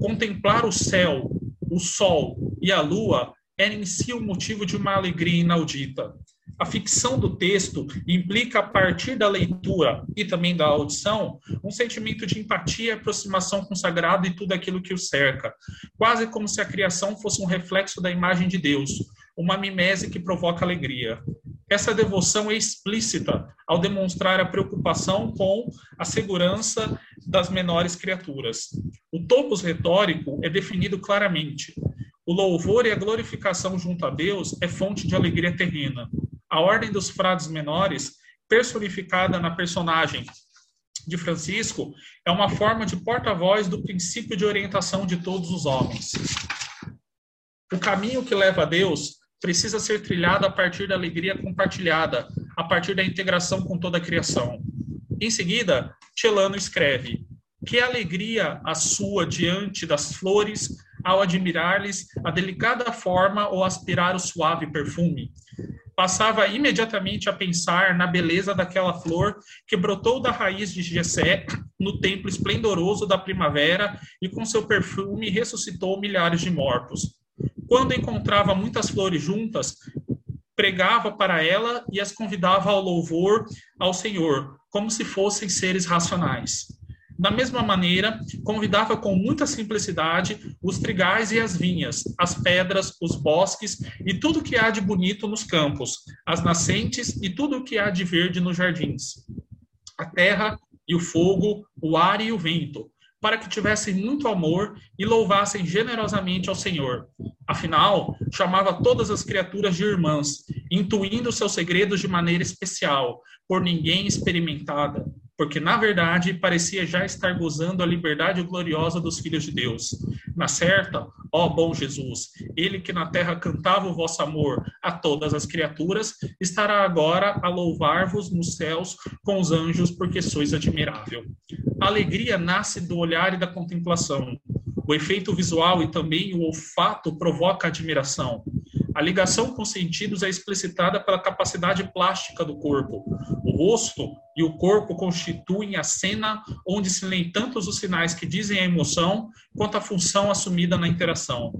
Contemplar o céu, o sol e a lua era em si o motivo de uma alegria inaudita. A ficção do texto implica, a partir da leitura e também da audição, um sentimento de empatia aproximação com o sagrado e tudo aquilo que o cerca, quase como se a criação fosse um reflexo da imagem de Deus, uma mimese que provoca alegria. Essa devoção é explícita ao demonstrar a preocupação com a segurança das menores criaturas. O topos retórico é definido claramente. O louvor e a glorificação junto a Deus é fonte de alegria terrena. A ordem dos frades menores, personificada na personagem de Francisco, é uma forma de porta-voz do princípio de orientação de todos os homens. O caminho que leva a Deus precisa ser trilhado a partir da alegria compartilhada, a partir da integração com toda a criação. Em seguida, Celano escreve: Que alegria a sua diante das flores ao admirar-lhes a delicada forma ou aspirar o suave perfume. Passava imediatamente a pensar na beleza daquela flor que brotou da raiz de Jessé no templo esplendoroso da primavera e com seu perfume ressuscitou milhares de mortos. Quando encontrava muitas flores juntas, pregava para ela e as convidava ao louvor ao Senhor, como se fossem seres racionais. Da mesma maneira, convidava com muita simplicidade os trigais e as vinhas, as pedras, os bosques e tudo que há de bonito nos campos, as nascentes e tudo o que há de verde nos jardins. A terra e o fogo, o ar e o vento, para que tivessem muito amor e louvassem generosamente ao Senhor. Afinal, chamava todas as criaturas de irmãs, intuindo seus segredos de maneira especial, por ninguém experimentada porque na verdade parecia já estar gozando a liberdade gloriosa dos filhos de Deus. Na certa, ó bom Jesus, ele que na terra cantava o vosso amor a todas as criaturas, estará agora a louvar-vos nos céus com os anjos, porque sois admirável. A alegria nasce do olhar e da contemplação. O efeito visual e também o olfato provoca admiração. A ligação com os sentidos é explicitada pela capacidade plástica do corpo. O rosto e o corpo constituem a cena onde se leem tantos os sinais que dizem a emoção quanto a função assumida na interação.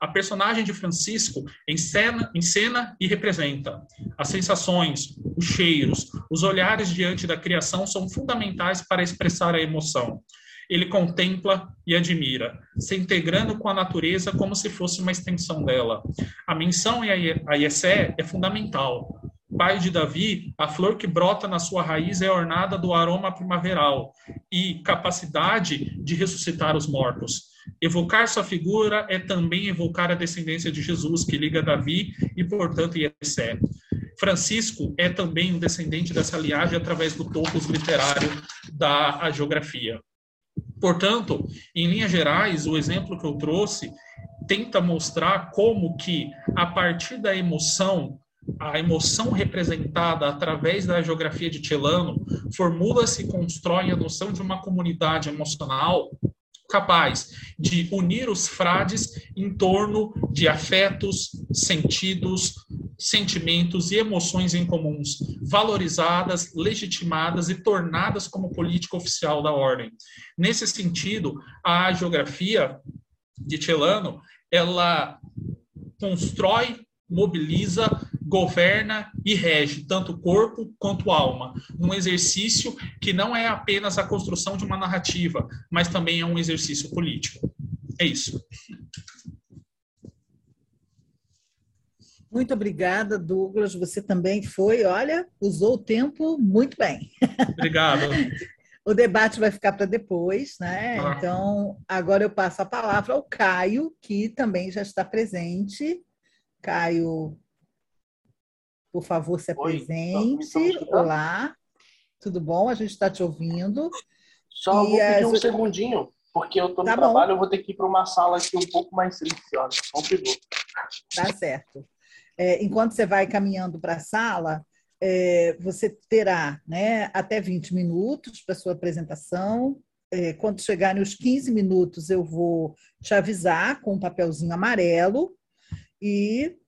A personagem de Francisco encena, encena e representa. As sensações, os cheiros, os olhares diante da criação são fundamentais para expressar a emoção ele contempla e admira, se integrando com a natureza como se fosse uma extensão dela. A menção a Yessé é fundamental. Pai de Davi, a flor que brota na sua raiz é ornada do aroma primaveral e capacidade de ressuscitar os mortos. Evocar sua figura é também evocar a descendência de Jesus, que liga Davi e, portanto, Yessé. Francisco é também um descendente dessa linhagem através do topos literário da geografia. Portanto, em linhas gerais, o exemplo que eu trouxe tenta mostrar como que a partir da emoção, a emoção representada através da geografia de Celano, formula-se e constrói a noção de uma comunidade emocional capaz de unir os frades em torno de afetos, sentidos, sentimentos e emoções em comuns, valorizadas, legitimadas e tornadas como política oficial da ordem. Nesse sentido, a geografia de Celano, ela constrói, mobiliza, governa e rege tanto corpo quanto alma, num exercício que não é apenas a construção de uma narrativa, mas também é um exercício político. É isso. Muito obrigada, Douglas. Você também foi, olha, usou o tempo muito bem. Obrigado. o debate vai ficar para depois, né? Ah. Então, agora eu passo a palavra ao Caio, que também já está presente. Caio, por favor, se apresente. Oi, Olá, tudo bom? A gente está te ouvindo. Só e vou pedir as... um segundinho, porque eu estou no tá trabalho, bom. eu vou ter que ir para uma sala aqui um pouco mais silenciosa. Segundo. Tá certo é, enquanto você vai caminhando para a sala, é, você terá né, até 20 minutos para sua apresentação. É, quando chegarem os 15 minutos, eu vou te avisar com um papelzinho amarelo. E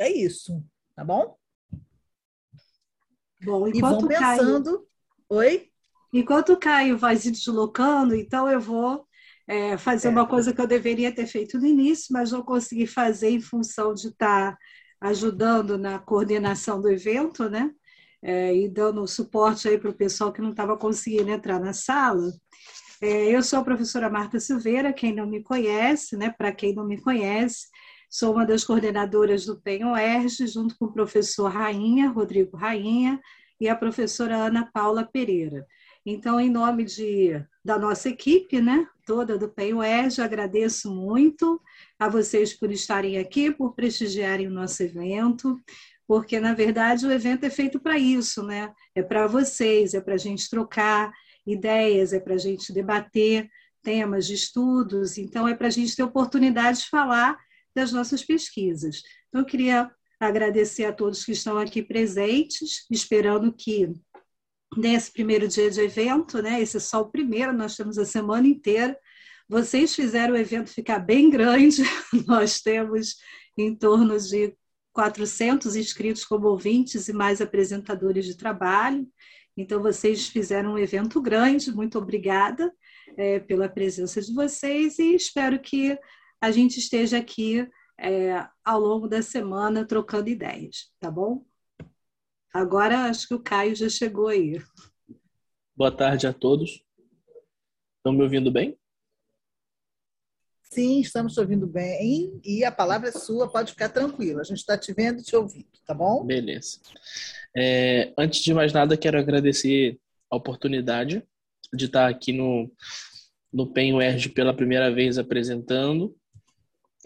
é isso, tá bom? Bom, enquanto e vão pensando. Caio... Oi? Enquanto o Caio vai se deslocando, então eu vou é, fazer é. uma coisa que eu deveria ter feito no início, mas não consegui fazer em função de estar ajudando na coordenação do evento, né? É, e dando suporte aí para o pessoal que não estava conseguindo entrar na sala. É, eu sou a professora Marta Silveira, quem não me conhece, né? Para quem não me conhece, sou uma das coordenadoras do PEN-OERJ, junto com o professor Rainha, Rodrigo Rainha, e a professora Ana Paula Pereira. Então, em nome de, da nossa equipe, né, toda do PEN-UERJ, agradeço muito a vocês por estarem aqui, por prestigiarem o nosso evento, porque, na verdade, o evento é feito para isso, né? É para vocês, é para a gente trocar ideias, é para a gente debater temas de estudos, então é para a gente ter oportunidade de falar das nossas pesquisas. Então, eu queria agradecer a todos que estão aqui presentes, esperando que nesse primeiro dia de evento, né? Esse é só o primeiro, nós temos a semana inteira. Vocês fizeram o evento ficar bem grande, nós temos em torno de 400 inscritos como ouvintes e mais apresentadores de trabalho. Então, vocês fizeram um evento grande, muito obrigada é, pela presença de vocês e espero que a gente esteja aqui é, ao longo da semana trocando ideias, tá bom? Agora acho que o Caio já chegou aí. Boa tarde a todos. Estão me ouvindo bem? Sim, estamos te ouvindo bem e a palavra é sua, pode ficar tranquilo. A gente está te vendo e te ouvindo, tá bom? Beleza. É, antes de mais nada, quero agradecer a oportunidade de estar aqui no, no PEN UERJ pela primeira vez apresentando.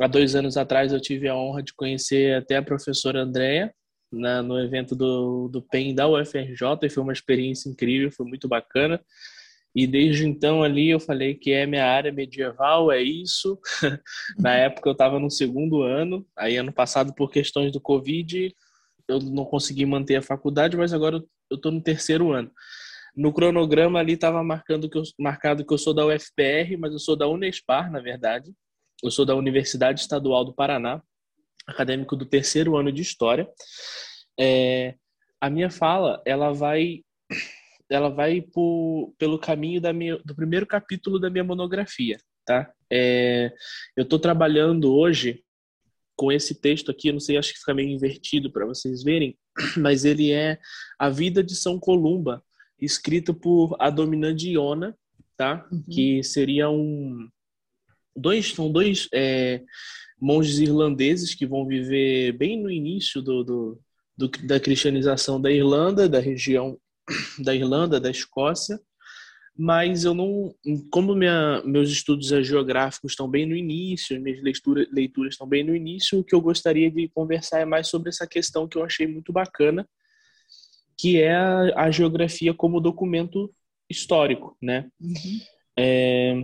Há dois anos atrás eu tive a honra de conhecer até a professora Andréa no evento do, do PEN da UFRJ e foi uma experiência incrível, foi muito bacana. E desde então ali eu falei que é minha área medieval, é isso. Na época eu estava no segundo ano, aí ano passado por questões do Covid eu não consegui manter a faculdade, mas agora eu estou no terceiro ano. No cronograma ali estava marcando que eu, marcado que eu sou da UFPR, mas eu sou da Unespar, na verdade. Eu sou da Universidade Estadual do Paraná, acadêmico do terceiro ano de História. É, a minha fala, ela vai ela vai por, pelo caminho da minha, do primeiro capítulo da minha monografia, tá? É, eu estou trabalhando hoje com esse texto aqui, não sei, acho que fica meio invertido para vocês verem, mas ele é A Vida de São Columba, escrito por Adomina Iona, tá? Uhum. Que seria um dois são dois é, monges irlandeses que vão viver bem no início do, do, do, da cristianização da Irlanda, da região da Irlanda, da Escócia, mas eu não, como minha, meus estudos geográficos estão bem no início, minhas leituras, leituras estão bem no início, o que eu gostaria de conversar é mais sobre essa questão que eu achei muito bacana, que é a, a geografia como documento histórico, né? Uhum. É,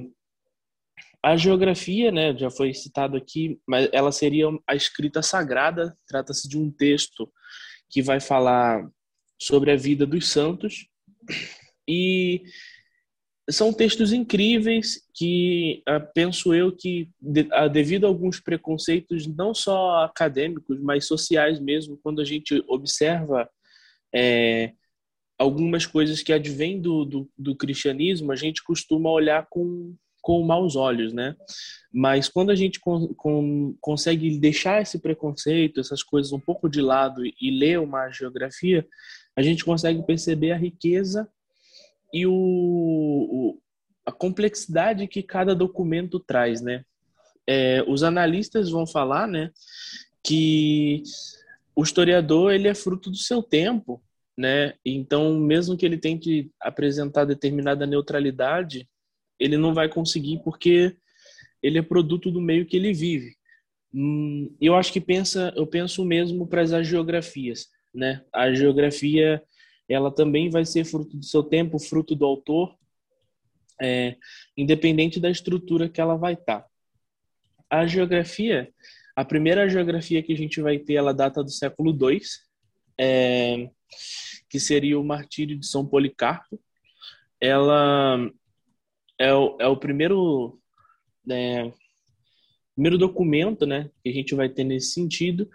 a geografia, né, já foi citado aqui, mas ela seria a escrita sagrada, trata-se de um texto que vai falar sobre a vida dos santos. E são textos incríveis que uh, penso eu que uh, devido a alguns preconceitos não só acadêmicos mas sociais mesmo quando a gente observa é, algumas coisas que advêm do, do, do, cristianismo a gente costuma olhar com com maus olhos né mas quando a gente con, con, consegue deixar esse preconceito essas coisas um pouco de lado e, ler uma geografia a gente consegue perceber a riqueza e o, o a complexidade que cada documento traz, né? É, os analistas vão falar, né, que o historiador ele é fruto do seu tempo, né? Então, mesmo que ele tente apresentar determinada neutralidade, ele não vai conseguir porque ele é produto do meio que ele vive. Hum, eu acho que pensa, eu penso mesmo para as geografias né? A geografia ela também vai ser fruto do seu tempo, fruto do autor, é, independente da estrutura que ela vai estar. Tá. A geografia, a primeira geografia que a gente vai ter, ela data do século II, é, que seria o martírio de São Policarpo. Ela é o, é o primeiro, é, primeiro documento né, que a gente vai ter nesse sentido,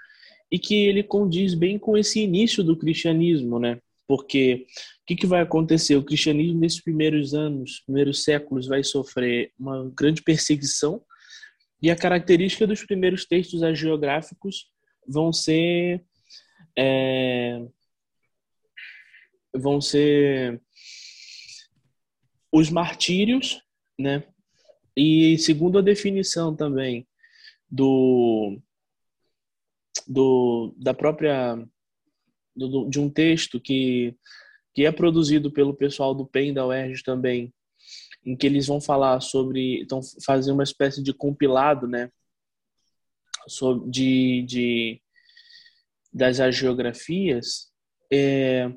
e que ele condiz bem com esse início do cristianismo, né? Porque o que, que vai acontecer? O cristianismo, nesses primeiros anos, primeiros séculos, vai sofrer uma grande perseguição, e a característica dos primeiros textos geográficos vão ser. É, vão ser os martírios, né? E segundo a definição também do do, da própria do, de um texto que, que é produzido pelo pessoal do PEN da UERJ também, em que eles vão falar sobre, então fazer uma espécie de compilado, né, sobre, de, de das agiografias, é,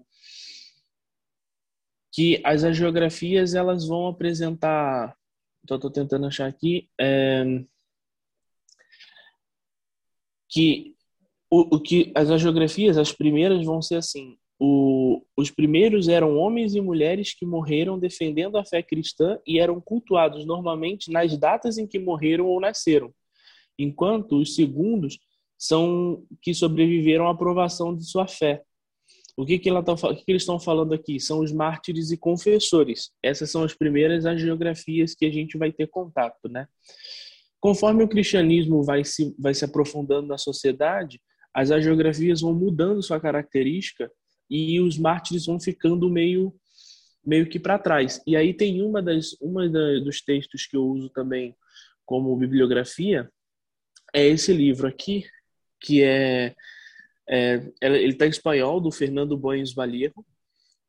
que as agiografias elas vão apresentar, então estou tentando achar aqui, é, que o, o que as geografias, as primeiras vão ser assim: o, os primeiros eram homens e mulheres que morreram defendendo a fé cristã e eram cultuados normalmente nas datas em que morreram ou nasceram, enquanto os segundos são que sobreviveram à provação de sua fé. O que, que, ela tá, que, que eles estão falando aqui? São os mártires e confessores. Essas são as primeiras agiografias que a gente vai ter contato, né? Conforme o cristianismo vai se, vai se aprofundando na sociedade, as agiografias vão mudando sua característica e os mártires vão ficando meio meio que para trás. E aí tem uma das uma da, dos textos que eu uso também como bibliografia é esse livro aqui, que é, é ele está em espanhol do Fernando Boens Vallejo,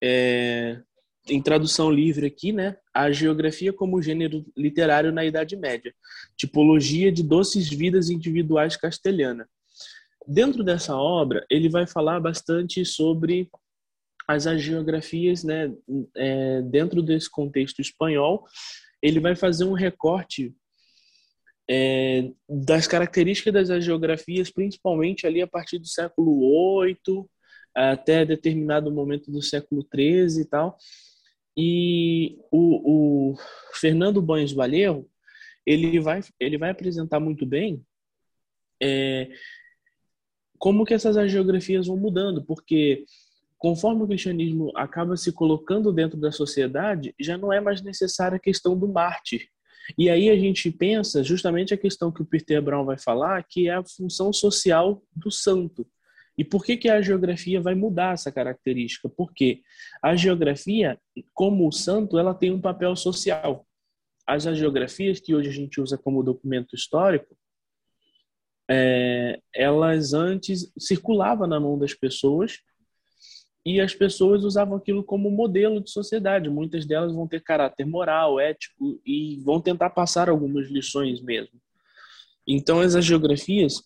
é, em tradução livre aqui, né? A geografia como gênero literário na Idade Média, tipologia de doces vidas individuais castelhana. Dentro dessa obra, ele vai falar bastante sobre as agiografias, né, é, dentro desse contexto espanhol, ele vai fazer um recorte é, das características das agiografias, principalmente ali a partir do século VIII até determinado momento do século XIII e tal. E o, o Fernando Banhos Valeu, ele vai, ele vai apresentar muito bem é, como que essas agiografias vão mudando, porque conforme o cristianismo acaba se colocando dentro da sociedade, já não é mais necessária a questão do mártir. E aí a gente pensa justamente a questão que o Peter Brown vai falar, que é a função social do santo. E por que, que a geografia vai mudar essa característica? Porque a geografia, como o santo, ela tem um papel social. As geografias que hoje a gente usa como documento histórico, é, elas antes circulavam na mão das pessoas e as pessoas usavam aquilo como modelo de sociedade. Muitas delas vão ter caráter moral, ético e vão tentar passar algumas lições mesmo. Então, as geografias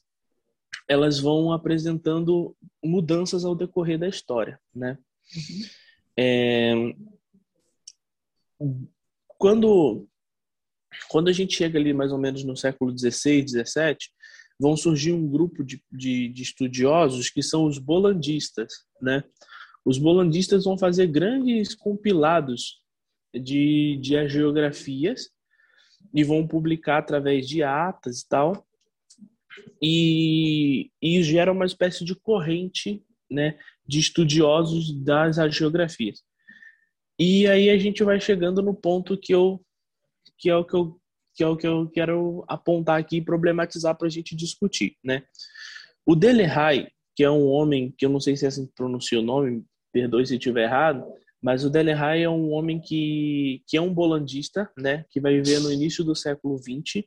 elas vão apresentando mudanças ao decorrer da história, né? Uhum. É... Quando quando a gente chega ali mais ou menos no século XVI, XVII, vão surgir um grupo de, de, de estudiosos que são os bolandistas, né? Os bolandistas vão fazer grandes compilados de, de geografias e vão publicar através de atas e tal, e, e gera uma espécie de corrente né, de estudiosos das geografias. E aí a gente vai chegando no ponto que eu que é o que eu que é o que eu quero apontar aqui e problematizar para a gente discutir, né? O Delehay, que é um homem que eu não sei se é assim que pronuncia o nome, perdoe se estiver errado, mas o Delehay é um homem que, que é um bolandista, né? Que vai viver no início do século XX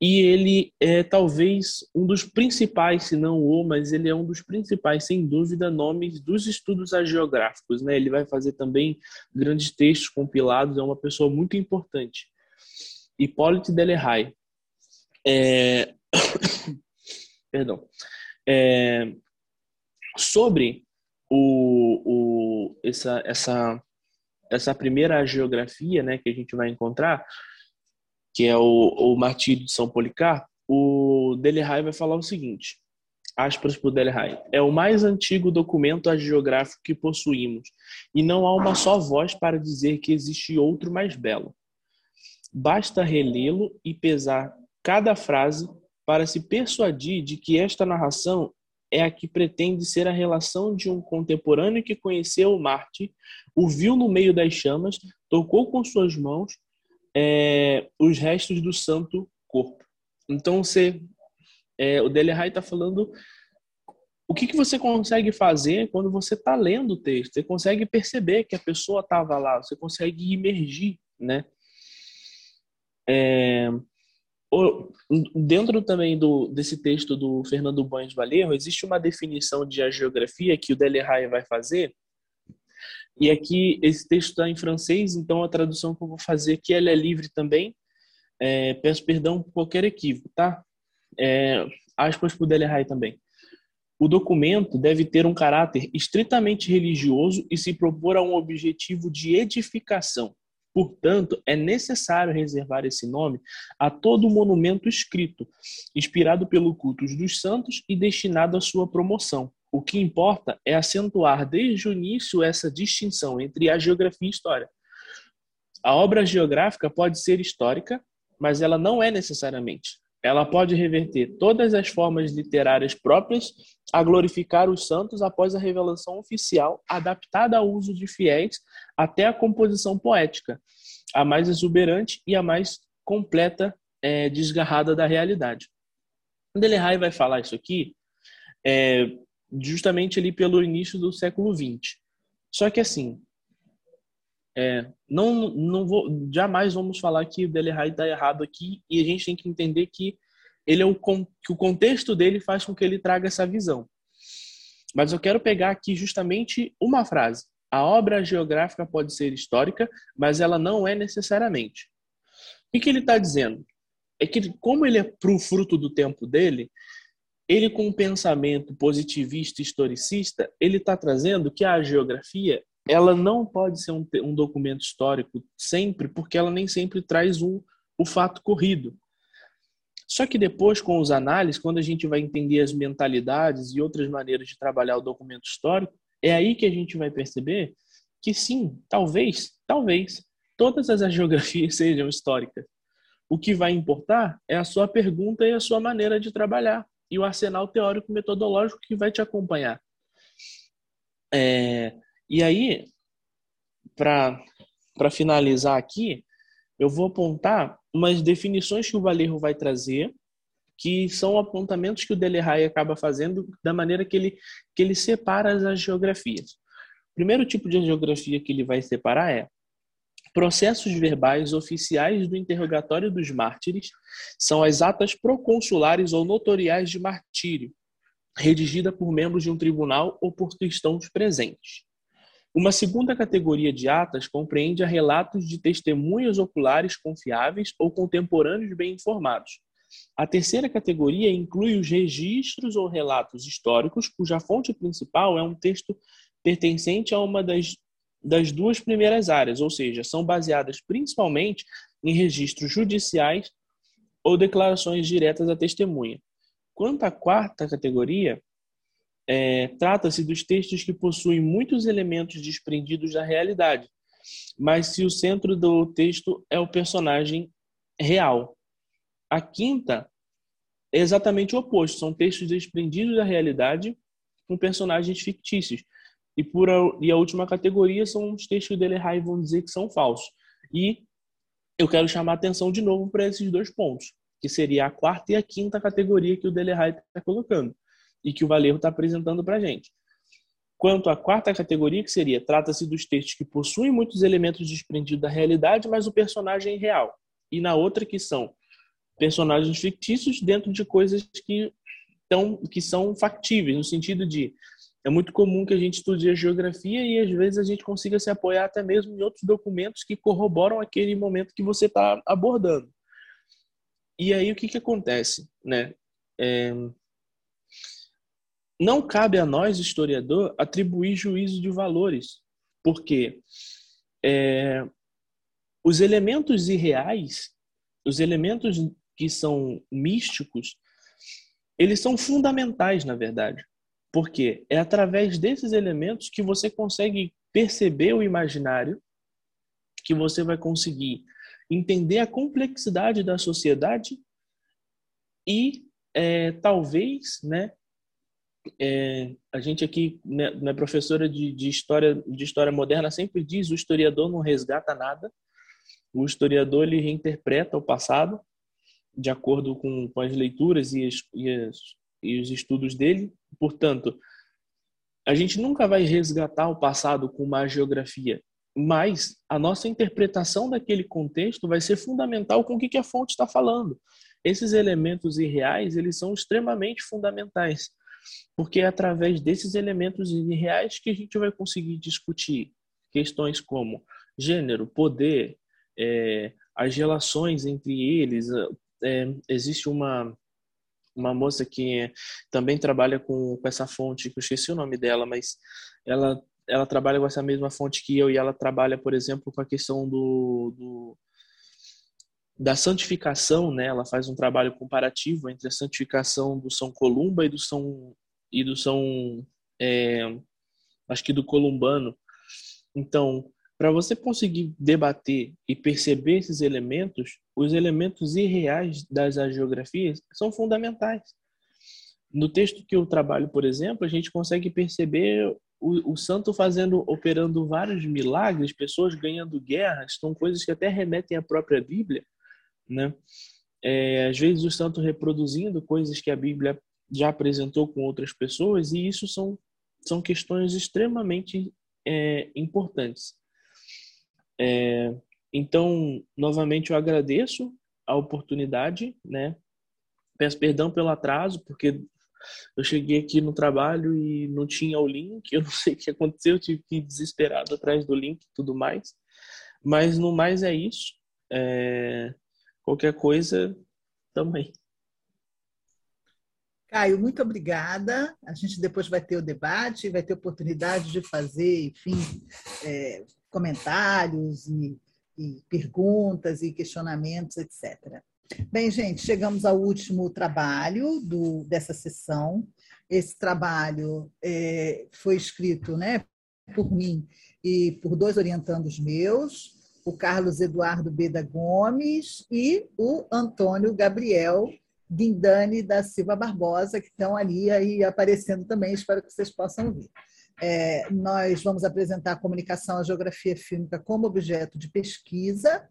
e ele é talvez um dos principais, se não o, mas ele é um dos principais, sem dúvida, nomes dos estudos geográficos. Né? Ele vai fazer também grandes textos compilados, é uma pessoa muito importante. Hipólito Delehay. É... Perdão. É... Sobre o, o, essa, essa, essa primeira geografia né, que a gente vai encontrar, que é o, o Martírio de São Policarpo, o Delehay vai falar o seguinte, aspas para o Delehay, é o mais antigo documento hagiográfico que possuímos, e não há uma só voz para dizer que existe outro mais belo. Basta relê-lo e pesar cada frase para se persuadir de que esta narração é a que pretende ser a relação de um contemporâneo que conheceu o Marte, o viu no meio das chamas, tocou com suas mãos é, os restos do santo corpo. Então, você, é, o Delehai está falando o que, que você consegue fazer quando você está lendo o texto. Você consegue perceber que a pessoa estava lá, você consegue imergir, né? É, dentro também do, desse texto do Fernando Banhos Valerro, existe uma definição de geografia que o Delehai vai fazer, e aqui esse texto está em francês, então a tradução que eu vou fazer aqui ela é livre também. É, peço perdão por qualquer equívoco, tá? É, aspas para o Delehay também. O documento deve ter um caráter estritamente religioso e se propor a um objetivo de edificação. Portanto, é necessário reservar esse nome a todo monumento escrito, inspirado pelo culto dos santos e destinado à sua promoção. O que importa é acentuar desde o início essa distinção entre a geografia e a história. A obra geográfica pode ser histórica, mas ela não é necessariamente. Ela pode reverter todas as formas literárias próprias a glorificar os santos após a revelação oficial, adaptada ao uso de fiéis até a composição poética, a mais exuberante e a mais completa, é, desgarrada da realidade. Deleuze vai falar isso aqui é, justamente ali pelo início do século XX. Só que assim, é, não, não vou, jamais vamos falar que o Deleuze está errado aqui e a gente tem que entender que ele é o que o contexto dele faz com que ele traga essa visão. Mas eu quero pegar aqui justamente uma frase. A obra geográfica pode ser histórica, mas ela não é necessariamente. O que ele está dizendo? É que, como ele é pro fruto do tempo dele, ele, com um pensamento positivista historicista, ele está trazendo que a geografia ela não pode ser um, um, documento histórico sempre, porque ela nem sempre traz um, o fato corrido. Só que depois, com os análises, quando a gente vai entender as mentalidades e outras maneiras de trabalhar o documento histórico, é aí que a gente vai perceber que sim, talvez, talvez, todas as geografias sejam históricas. O que vai importar é a sua pergunta e a sua maneira de trabalhar e o arsenal teórico metodológico que vai te acompanhar. É, e aí, para finalizar aqui, eu vou apontar umas definições que o Valerro vai trazer, que são apontamentos que o Delehay acaba fazendo da maneira que ele, que ele separa as geografias. O primeiro tipo de geografia que ele vai separar é processos verbais oficiais do interrogatório dos mártires são as atas proconsulares ou notoriais de martírio, redigida por membros de um tribunal ou por cristãos presentes. Uma segunda categoria de atas compreende a relatos de testemunhas oculares confiáveis ou contemporâneos bem informados. A terceira categoria inclui os registros ou relatos históricos, cuja fonte principal é um texto pertencente a uma das, das duas primeiras áreas, ou seja, são baseadas principalmente em registros judiciais ou declarações diretas à testemunha. Quanto à quarta categoria, é, Trata-se dos textos que possuem muitos elementos desprendidos da realidade, mas se o centro do texto é o personagem real. A quinta é exatamente o oposto, são textos desprendidos da realidade com personagens fictícios. E, por a, e a última categoria são os textos dele vão dizer que são falsos. E eu quero chamar atenção de novo para esses dois pontos, que seria a quarta e a quinta categoria que o Delehay está colocando e que o Valerro está apresentando para a gente. Quanto à quarta categoria, que seria, trata-se dos textos que possuem muitos elementos desprendidos da realidade, mas o personagem é real. E na outra, que são personagens fictícios dentro de coisas que, tão, que são factíveis, no sentido de é muito comum que a gente estude a geografia e às vezes a gente consiga se apoiar até mesmo em outros documentos que corroboram aquele momento que você está abordando. E aí o que, que acontece? Né? É, não cabe a nós, historiador, atribuir juízo de valores, porque é, os elementos irreais, os elementos que são místicos, eles são fundamentais, na verdade, porque é através desses elementos que você consegue perceber o imaginário, que você vai conseguir entender a complexidade da sociedade e é, talvez, né, é, a gente aqui, né, né, professora de, de, história de história moderna, sempre diz: o historiador não resgata nada. O historiador ele reinterpreta o passado de acordo com, com as leituras e, as, e, as, e os estudos dele. Portanto, a gente nunca vai resgatar o passado com uma geografia, mas a nossa interpretação daquele contexto vai ser fundamental com o que, que a fonte está falando. Esses elementos irreais, eles são extremamente fundamentais porque é através desses elementos reais que a gente vai conseguir discutir questões como gênero, poder, é, as relações entre eles. É, existe uma uma moça que também trabalha com, com essa fonte, que eu esqueci o nome dela, mas ela ela trabalha com essa mesma fonte que eu e ela trabalha, por exemplo, com a questão do, do da santificação, né? Ela faz um trabalho comparativo entre a santificação do São Columba e do São e do São é, acho que do Columbano. Então, Para você conseguir debater e perceber esses elementos, os elementos irreais das agiografias são fundamentais. No texto que eu trabalho, por exemplo, a gente consegue perceber o, o santo fazendo, operando vários milagres, pessoas ganhando guerras, são coisas que até remetem à própria Bíblia, né? É, às vezes o santo reproduzindo coisas que a Bíblia já apresentou com outras pessoas e isso são são questões extremamente é, importantes. É, então, novamente, eu agradeço a oportunidade, né? Peço perdão pelo atraso, porque eu cheguei aqui no trabalho e não tinha o link, eu não sei o que aconteceu, eu tive que ir desesperado atrás do link e tudo mais. Mas no mais é isso. É... Qualquer coisa, também. Caio, muito obrigada. A gente depois vai ter o debate, vai ter oportunidade de fazer, enfim, é, comentários e, e perguntas e questionamentos, etc. Bem, gente, chegamos ao último trabalho do, dessa sessão. Esse trabalho é, foi escrito né, por mim e por dois orientandos meus, o Carlos Eduardo Beda Gomes e o Antônio Gabriel Guindani da Silva Barbosa, que estão ali aí aparecendo também, espero que vocês possam ver. É, nós vamos apresentar a comunicação, a geografia fílmica como objeto de pesquisa,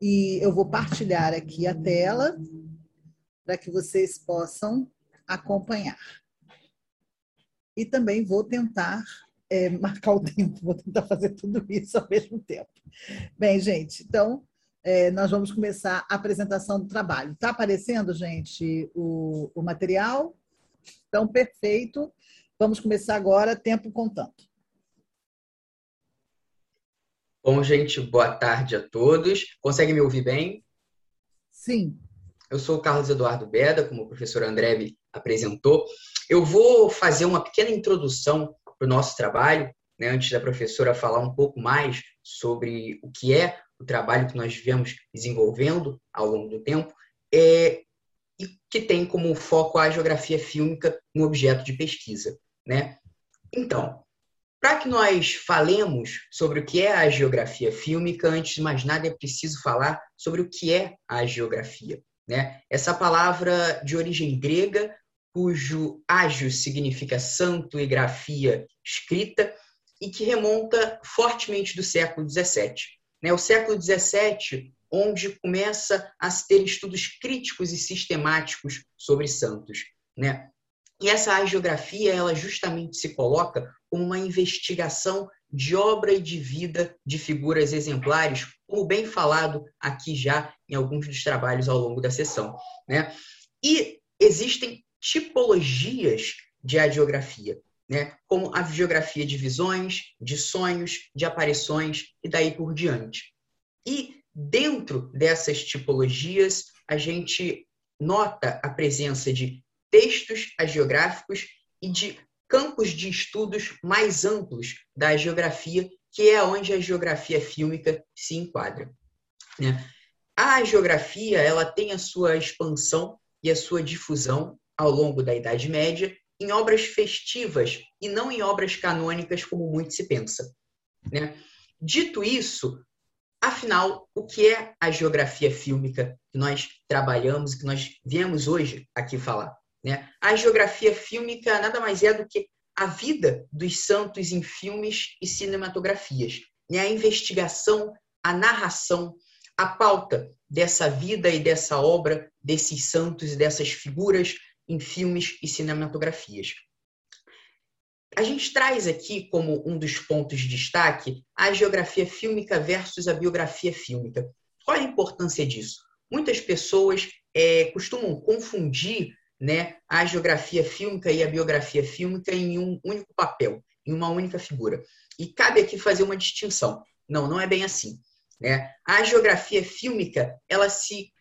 e eu vou partilhar aqui a tela para que vocês possam acompanhar. E também vou tentar é, marcar o tempo, vou tentar fazer tudo isso ao mesmo tempo. Bem, gente, então é, nós vamos começar a apresentação do trabalho. Está aparecendo, gente, o, o material? Então, perfeito. Vamos começar agora, tempo contando. Bom, gente, boa tarde a todos. Consegue me ouvir bem? Sim. Eu sou o Carlos Eduardo Beda, como o professor André me apresentou. Eu vou fazer uma pequena introdução para o nosso trabalho, né, antes da professora falar um pouco mais sobre o que é o trabalho que nós viemos desenvolvendo ao longo do tempo, é, e que tem como foco a geografia fílmica no objeto de pesquisa. Né? Então, para que nós falemos sobre o que é a geografia fílmica, antes de mais nada é preciso falar sobre o que é a geografia. Né? Essa palavra de origem grega, cujo ágio significa santo e grafia escrita, e que remonta fortemente do século XVII. Né? O século XVII, onde começa a se ter estudos críticos e sistemáticos sobre santos. Né? E essa hagiografia, ela justamente se coloca como uma investigação de obra e de vida de figuras exemplares, como bem falado aqui já em alguns dos trabalhos ao longo da sessão. Né? E existem tipologias de hagiografia, né? como a geografia de visões, de sonhos, de aparições e daí por diante. E dentro dessas tipologias, a gente nota a presença de textos agiográficos e de campos de estudos mais amplos da geografia, que é onde a geografia fílmica se enquadra. Né? A geografia ela tem a sua expansão e a sua difusão ao longo da Idade Média em obras festivas e não em obras canônicas, como muito se pensa. Né? Dito isso, afinal, o que é a geografia fílmica que nós trabalhamos, que nós viemos hoje aqui falar? Né? A geografia fílmica nada mais é do que a vida dos santos em filmes e cinematografias. Né? A investigação, a narração, a pauta dessa vida e dessa obra, desses santos e dessas figuras em filmes e cinematografias. A gente traz aqui como um dos pontos de destaque a geografia fílmica versus a biografia fílmica. Qual a importância disso? Muitas pessoas é, costumam confundir né, a geografia fílmica e a biografia fílmica em um único papel, em uma única figura. E cabe aqui fazer uma distinção. Não, não é bem assim. Né? A geografia fílmica ela se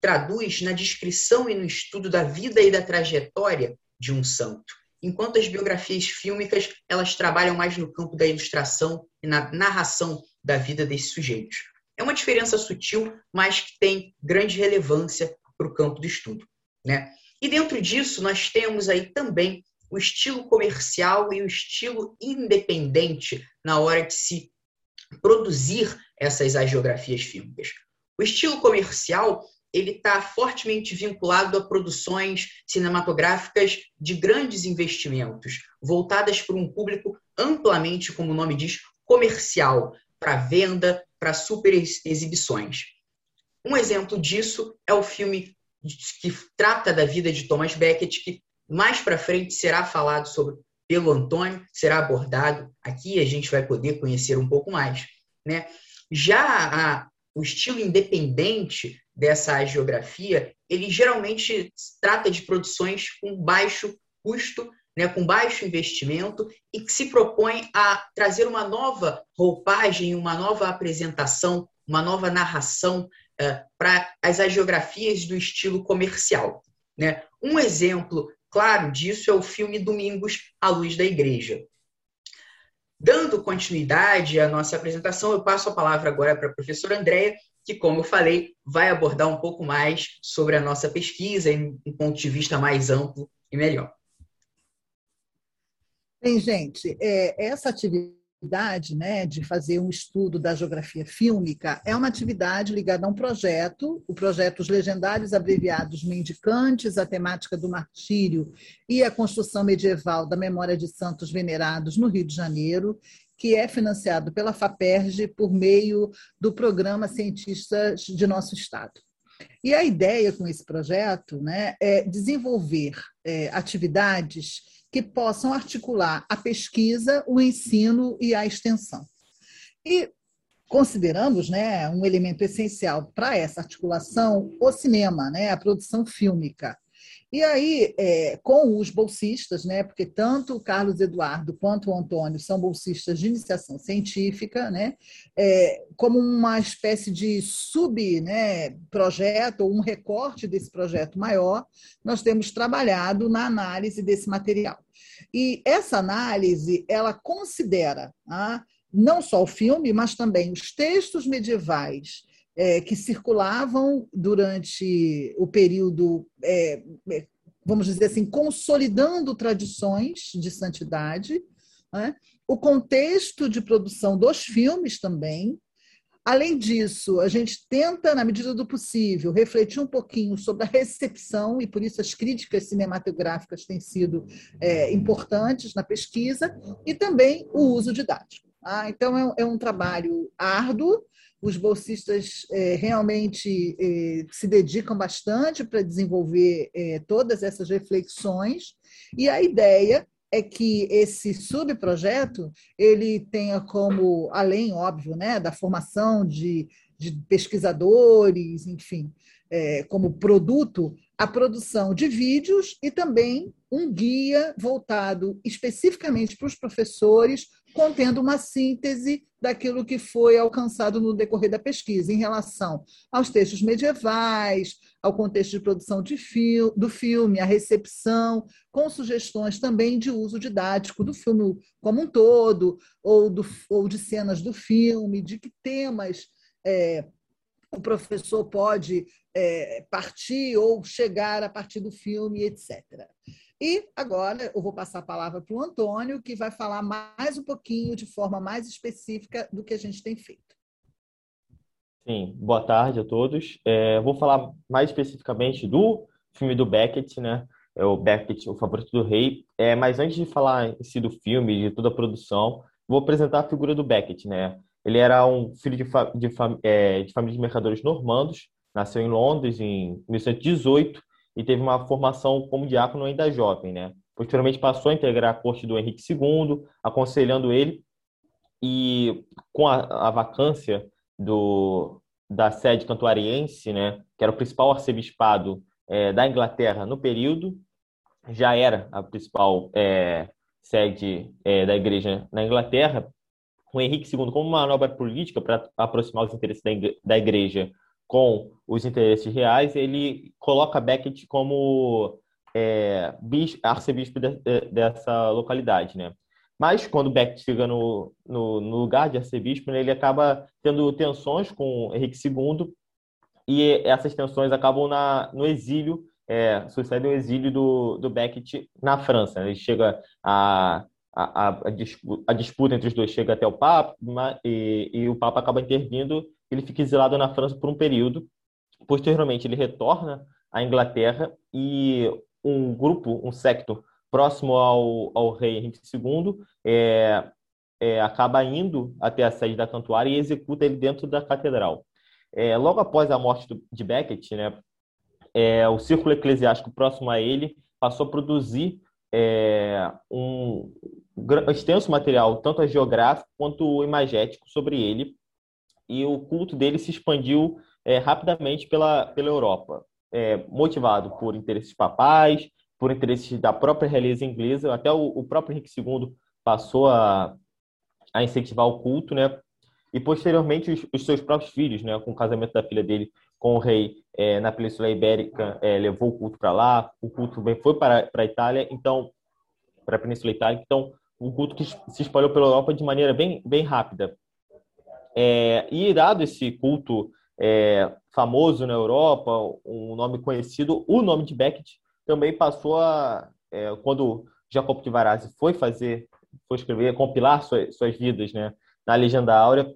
traduz na descrição e no estudo da vida e da trajetória de um santo, enquanto as biografias fílmicas elas trabalham mais no campo da ilustração e na narração da vida desses sujeitos. É uma diferença sutil, mas que tem grande relevância para o campo do estudo. Né? E dentro disso, nós temos aí também o estilo comercial e o estilo independente na hora de se produzir essas agiografias fílmicas. O estilo comercial ele está fortemente vinculado a produções cinematográficas de grandes investimentos, voltadas para um público amplamente, como o nome diz, comercial, para venda, para super exibições. Um exemplo disso é o filme que trata da vida de Thomas Becket, que mais para frente será falado sobre pelo Antônio, será abordado aqui, a gente vai poder conhecer um pouco mais. Né? Já a, o estilo independente dessa geografia, ele geralmente trata de produções com baixo custo, né, com baixo investimento e que se propõe a trazer uma nova roupagem, uma nova apresentação, uma nova narração uh, para as agiografias do estilo comercial. Né? Um exemplo claro disso é o filme Domingos à Luz da Igreja. Dando continuidade à nossa apresentação, eu passo a palavra agora para a professora Andréia, que, como eu falei, vai abordar um pouco mais sobre a nossa pesquisa em um ponto de vista mais amplo e melhor. Bem, gente, é, essa atividade né, de fazer um estudo da geografia fílmica é uma atividade ligada a um projeto, o projeto Os Legendários Abreviados Mendicantes, a temática do martírio e a construção medieval da memória de santos venerados no Rio de Janeiro, que é financiado pela FAPERJ por meio do programa Cientistas de Nosso Estado. E a ideia com esse projeto né, é desenvolver é, atividades que possam articular a pesquisa, o ensino e a extensão. E consideramos né, um elemento essencial para essa articulação o cinema, né, a produção fílmica. E aí, é, com os bolsistas, né, porque tanto o Carlos Eduardo quanto o Antônio são bolsistas de iniciação científica, né, é, como uma espécie de subprojeto, né, ou um recorte desse projeto maior, nós temos trabalhado na análise desse material. E essa análise, ela considera ah, não só o filme, mas também os textos medievais é, que circulavam durante o período, é, é, vamos dizer assim, consolidando tradições de santidade, né? o contexto de produção dos filmes também. Além disso, a gente tenta, na medida do possível, refletir um pouquinho sobre a recepção, e por isso as críticas cinematográficas têm sido é, importantes na pesquisa, e também o uso didático. Ah, então, é, é um trabalho árduo, os bolsistas é, realmente é, se dedicam bastante para desenvolver é, todas essas reflexões, e a ideia é que esse subprojeto ele tenha como, além, óbvio, né, da formação de, de pesquisadores, enfim, como produto, a produção de vídeos e também um guia voltado especificamente para os professores, contendo uma síntese daquilo que foi alcançado no decorrer da pesquisa em relação aos textos medievais, ao contexto de produção de fil do filme, a recepção, com sugestões também de uso didático do filme como um todo, ou, do, ou de cenas do filme, de que temas é, o professor pode é, partir ou chegar a partir do filme, etc. E agora eu vou passar a palavra para o Antônio, que vai falar mais um pouquinho, de forma mais específica, do que a gente tem feito. Sim, boa tarde a todos. É, vou falar mais especificamente do filme do Beckett, né? É o Beckett, O Favorito do Rei. É, mas antes de falar em si do filme, de toda a produção, vou apresentar a figura do Beckett, né? Ele era um filho de, fa de, fam é, de família de mercadores normandos, nasceu em Londres em 1918 e teve uma formação como diácono ainda jovem, né? Posteriormente passou a integrar a corte do Henrique II, aconselhando ele e com a, a vacância do, da sede cantuariense, né, que era o principal arcebispado é, da Inglaterra no período, já era a principal é, sede é, da igreja na Inglaterra. O Henrique II, como uma manobra política para aproximar os interesses da igreja com os interesses reais, ele coloca Becket como é, bispo, arcebispo de, de, dessa localidade, né? Mas quando Becket chega no, no, no lugar de arcebispo, né, ele acaba tendo tensões com Henrique II e essas tensões acabam na, no exílio, é, sucede o exílio do, do Becket na França. Né? Ele chega a, a, a, a, disputa, entre os dois chega até o Papa e, e, o Papa acaba intervindo. Ele fica exilado na França por um período. Posteriormente, ele retorna à Inglaterra e um grupo, um secto próximo ao, ao rei Henrique II é, é, acaba indo até a sede da Cantuária e executa ele dentro da catedral. É, logo após a morte do, de Becket, né, é, o círculo eclesiástico próximo a ele passou a produzir é, um extenso material, tanto geográfico quanto imagético, sobre ele, e o culto dele se expandiu é, rapidamente pela, pela Europa, é, motivado por interesses papais, por interesses da própria realeza inglesa, até o, o próprio Henrique II passou a, a incentivar o culto, né? E posteriormente os, os, seus próprios filhos, né, com o casamento da filha dele com o rei é, na Península Ibérica, é, levou o culto para lá, o culto também foi para, para a Itália, então, para a Península Itálica, então, o culto que se espalhou pela Europa de maneira bem, bem rápida. É, e dado esse culto é, famoso na Europa, um nome conhecido, o nome de Becket também passou a, é, quando Jacob de Varazzi foi fazer, foi escrever, compilar suas, suas vidas, né, na Legenda Áurea,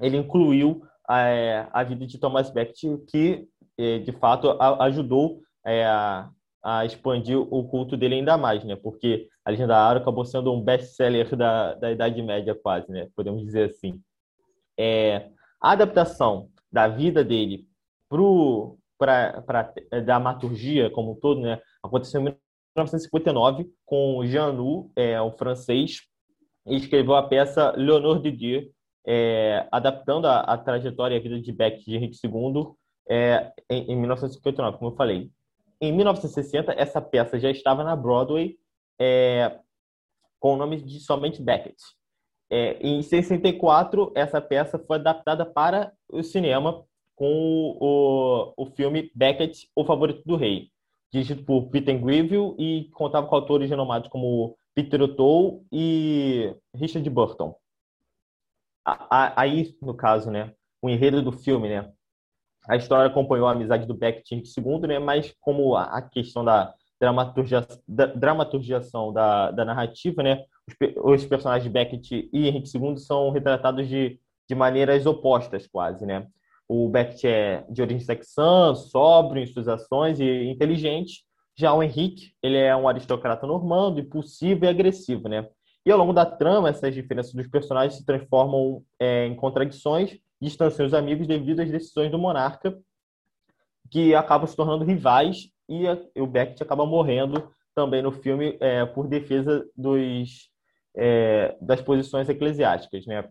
ele incluiu a, a vida de Thomas Becket, que é, de fato ajudou é, a, a expandir o culto dele ainda mais, né? Porque a Legenda Áurea acabou sendo um best-seller da, da Idade Média quase, né? Podemos dizer assim. É, a adaptação da vida dele para a dramaturgia como um todo, né? Aconteceu em 1959 com Jean Nou, é, um francês, e escreveu a peça Leonor de Dieu, é, adaptando a, a, trajetória e a vida de Beck de Henrique II é, em, em 1959, como eu falei. Em 1960, essa peça já estava na Broadway é, com o nome de somente Beckett. É, em 64, essa peça foi adaptada para o cinema com o, o, filme Beckett, O Favorito do Rei, dirigido por Peter Greville e contava com autores renomados como Peter O'Toole e Richard Burton. Aí, no caso, né, o enredo do filme, né, a história acompanhou a amizade do Beckett e II, né, mas como a questão da, dramaturgia, da dramaturgiação da, da narrativa, né, os, os personagens Beckett e Henrique II são retratados de, de maneiras opostas, quase, né. O Beckett é de origem saxã, sóbrio em suas ações e inteligente. Já o Henrique, ele é um aristocrata normando, impulsivo e agressivo, né? E ao longo da trama, essas diferenças dos personagens se transformam é, em contradições, distanciam os amigos devido às decisões do monarca, que acabam se tornando rivais, e, a, e o Beckett acaba morrendo também no filme é, por defesa dos, é, das posições eclesiásticas. Né?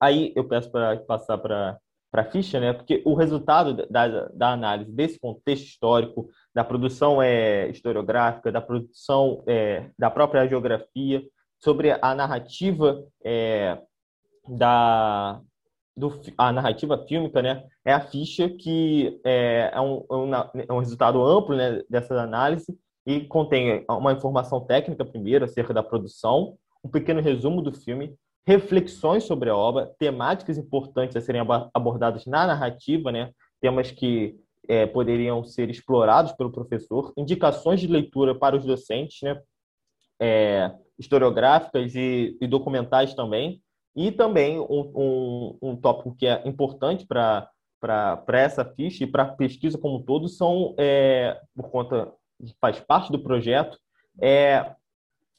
Aí eu peço para passar para a ficha, né? porque o resultado da, da análise desse contexto histórico, da produção é, historiográfica, da produção é, da própria geografia, sobre a narrativa é, da do, a narrativa fílmica, né, é a ficha que é, é, um, é, é um resultado amplo né, dessa análise e contém uma informação técnica primeiro acerca da produção, um pequeno resumo do filme, reflexões sobre a obra, temáticas importantes a serem abordadas na narrativa, né, temas que é, poderiam ser explorados pelo professor, indicações de leitura para os docentes, né, é, historiográficas e, e, documentais também, e também um, um, um tópico que é importante para essa ficha e para a pesquisa como um todo são, é, por conta, faz parte do projeto, é,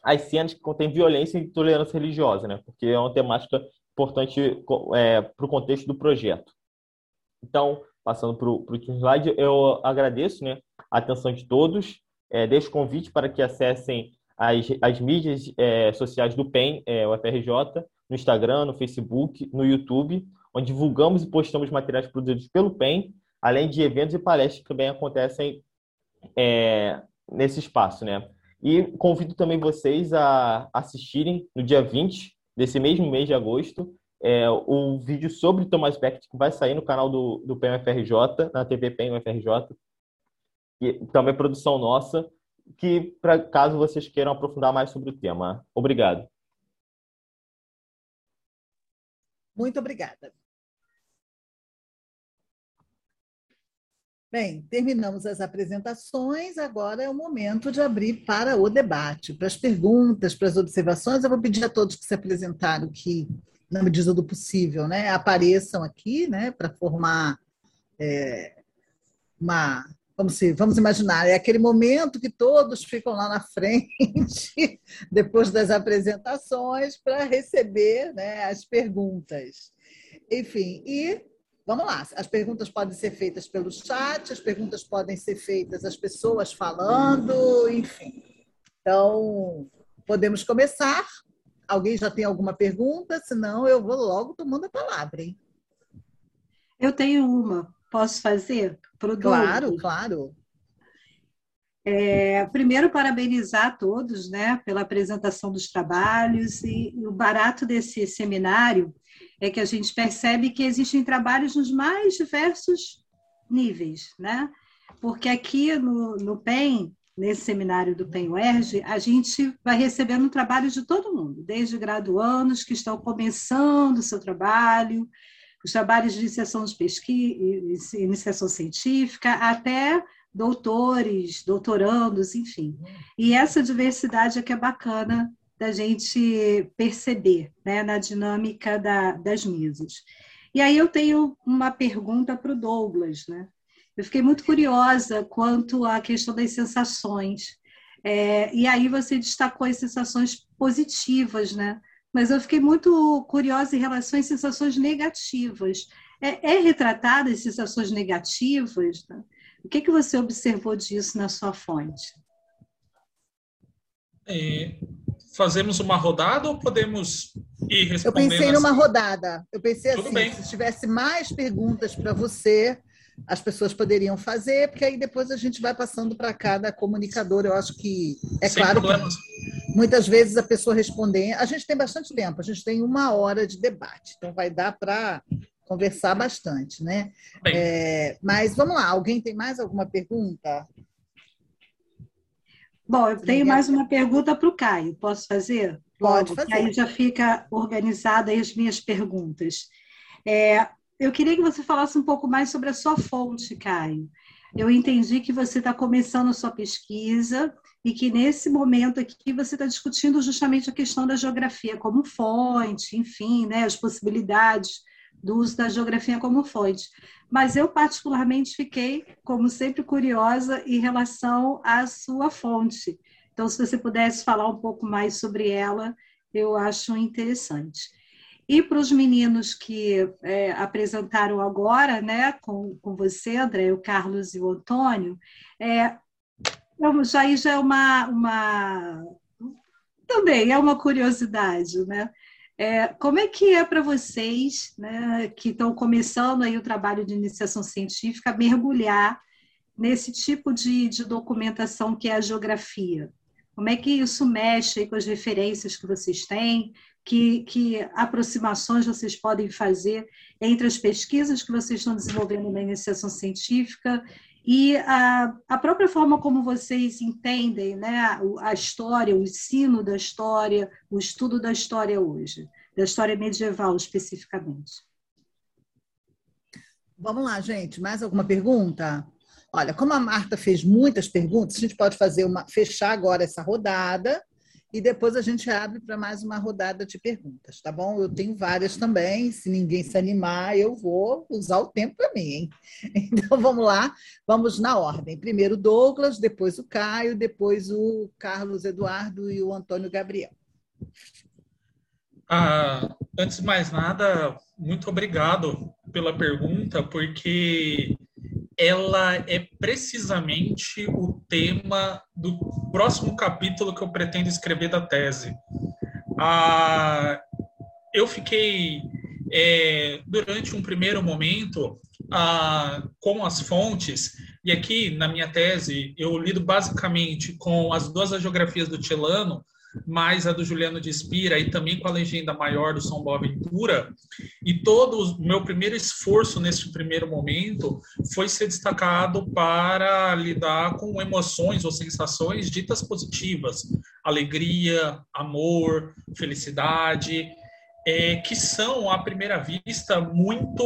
as cenas que contêm violência e intolerância religiosa, né? porque é uma temática importante é, para o contexto do projeto. Então, passando para o último slide, eu agradeço né, a atenção de todos, é, deixo convite para que acessem as, as mídias é, sociais do PEN, é, o FRJ, no Instagram, no Facebook, no YouTube, onde divulgamos e postamos materiais produzidos pelo PEN, além de eventos e palestras que também acontecem é, nesse espaço, né? E convido também vocês a assistirem no dia 20 desse mesmo mês de agosto é, o vídeo sobre Thomas Becket que vai sair no canal do, do PMFRJ, na TV que também é produção nossa, que para caso vocês queiram aprofundar mais sobre o tema. Obrigado. Muito obrigada. Bem, terminamos as apresentações, agora é o momento de abrir para o debate, para as perguntas, para as observações. Eu vou pedir a todos que se apresentaram que, na medida do possível, né, apareçam aqui né, para formar é, uma. Vamos, vamos imaginar, é aquele momento que todos ficam lá na frente, depois das apresentações, para receber né, as perguntas. Enfim, e Vamos lá, as perguntas podem ser feitas pelo chat, as perguntas podem ser feitas as pessoas falando, enfim. Então, podemos começar. Alguém já tem alguma pergunta? Senão, eu vou logo tomando a palavra, hein? Eu tenho uma. Posso fazer? Pro claro, claro. É, primeiro, parabenizar a todos né, pela apresentação dos trabalhos e o barato desse seminário é que a gente percebe que existem trabalhos nos mais diversos níveis, né? Porque aqui no, no PEN, nesse seminário do PEN-UERJ, a gente vai recebendo trabalho de todo mundo, desde graduandos que estão começando o seu trabalho, os trabalhos de iniciação de pesquisa, iniciação científica, até doutores, doutorandos, enfim. E essa diversidade é que é bacana da gente perceber né, na dinâmica da, das mesas. E aí eu tenho uma pergunta para o Douglas. Né? Eu fiquei muito curiosa quanto à questão das sensações. É, e aí você destacou as sensações positivas, né? Mas eu fiquei muito curiosa em relação às sensações negativas. É, é retratada as sensações negativas? Né? O que, que você observou disso na sua fonte? É, fazemos uma rodada ou podemos ir respondendo? Eu pensei numa assim? rodada. Eu pensei Tudo assim, bem. se tivesse mais perguntas para você, as pessoas poderiam fazer, porque aí depois a gente vai passando para cada comunicador. Eu acho que é Sem claro problemas. que muitas vezes a pessoa responder. A gente tem bastante tempo, a gente tem uma hora de debate, então vai dar para conversar bastante, né? É, mas vamos lá, alguém tem mais alguma pergunta? Bom, eu tenho mais uma pergunta para o Caio. Posso fazer? Pode fazer. Aí já fica organizada as minhas perguntas. É, eu queria que você falasse um pouco mais sobre a sua fonte, Caio. Eu entendi que você está começando a sua pesquisa e que nesse momento aqui você está discutindo justamente a questão da geografia como fonte, enfim, né, as possibilidades do uso da geografia como fonte. Mas eu, particularmente, fiquei, como sempre, curiosa em relação à sua fonte. Então, se você pudesse falar um pouco mais sobre ela, eu acho interessante. E para os meninos que é, apresentaram agora, né, com, com você, André, o Carlos e o Antônio, é, já, já é uma, uma. Também é uma curiosidade, né? É, como é que é para vocês, né, que estão começando aí o trabalho de iniciação científica, mergulhar nesse tipo de, de documentação que é a geografia? Como é que isso mexe com as referências que vocês têm? Que, que aproximações vocês podem fazer entre as pesquisas que vocês estão desenvolvendo na iniciação científica e a, a própria forma como vocês entendem né, a, história, o ensino da história, o estudo da história hoje, da história medieval especificamente. Vamos lá, gente. Mais alguma pergunta? Olha, como a Marta fez muitas perguntas, a gente pode fazer uma, fechar agora essa rodada e depois a gente abre para mais uma rodada de perguntas, tá bom? Eu tenho várias também, se ninguém se animar, eu vou usar o tempo para mim, hein? Então vamos lá, vamos na ordem. Primeiro Douglas, depois o Caio, depois o Carlos Eduardo e o Antônio Gabriel. Ah, antes de mais nada, muito obrigado pela pergunta, porque ela é precisamente o tema do próximo capítulo que eu pretendo escrever da tese. Ah, eu fiquei, é, durante um primeiro momento, ah, com as fontes, e aqui na minha tese eu lido basicamente com as duas geografias do Tilano, mais a do Juliano de Espira e também com a legenda maior do São Boaventura. E todo o meu primeiro esforço nesse primeiro momento foi ser destacado para lidar com emoções ou sensações ditas positivas, alegria, amor, felicidade, é, que são à primeira vista muito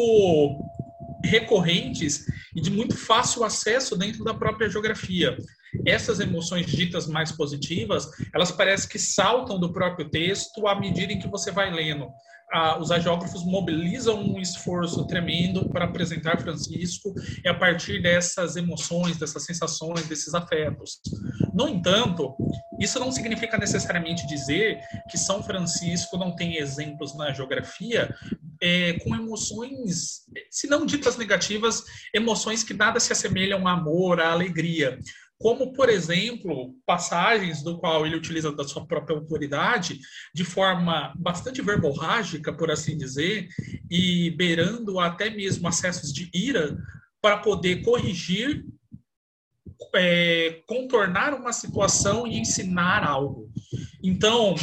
recorrentes e de muito fácil acesso dentro da própria geografia. Essas emoções ditas mais positivas, elas parecem que saltam do próprio texto à medida em que você vai lendo a, os agiógrafos mobilizam um esforço tremendo para apresentar Francisco e a partir dessas emoções, dessas sensações, desses afetos. No entanto, isso não significa necessariamente dizer que São Francisco não tem exemplos na geografia é, com emoções, se não ditas negativas, emoções que nada se assemelham ao amor, à alegria como, por exemplo, passagens do qual ele utiliza da sua própria autoridade de forma bastante verborrágica, por assim dizer, e beirando até mesmo acessos de ira para poder corrigir, é, contornar uma situação e ensinar algo. Então,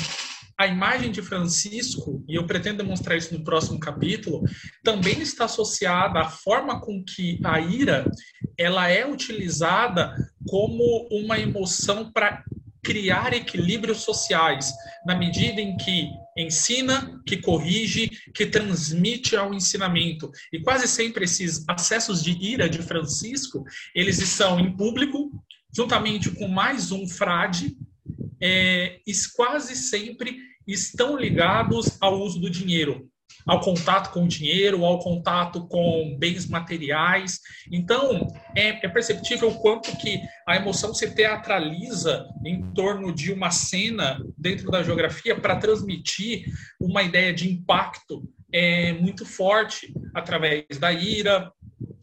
a imagem de Francisco, e eu pretendo demonstrar isso no próximo capítulo, também está associada à forma com que a ira ela é utilizada como uma emoção para criar equilíbrios sociais, na medida em que ensina, que corrige, que transmite ao ensinamento. E quase sempre esses acessos de ira de Francisco, eles estão em público, juntamente com mais um frade, é, quase sempre estão ligados ao uso do dinheiro, ao contato com o dinheiro, ao contato com bens materiais. Então, é, é, perceptível o quanto que a emoção se teatraliza em torno de uma cena dentro da geografia para transmitir uma ideia de impacto é, muito forte através da ira,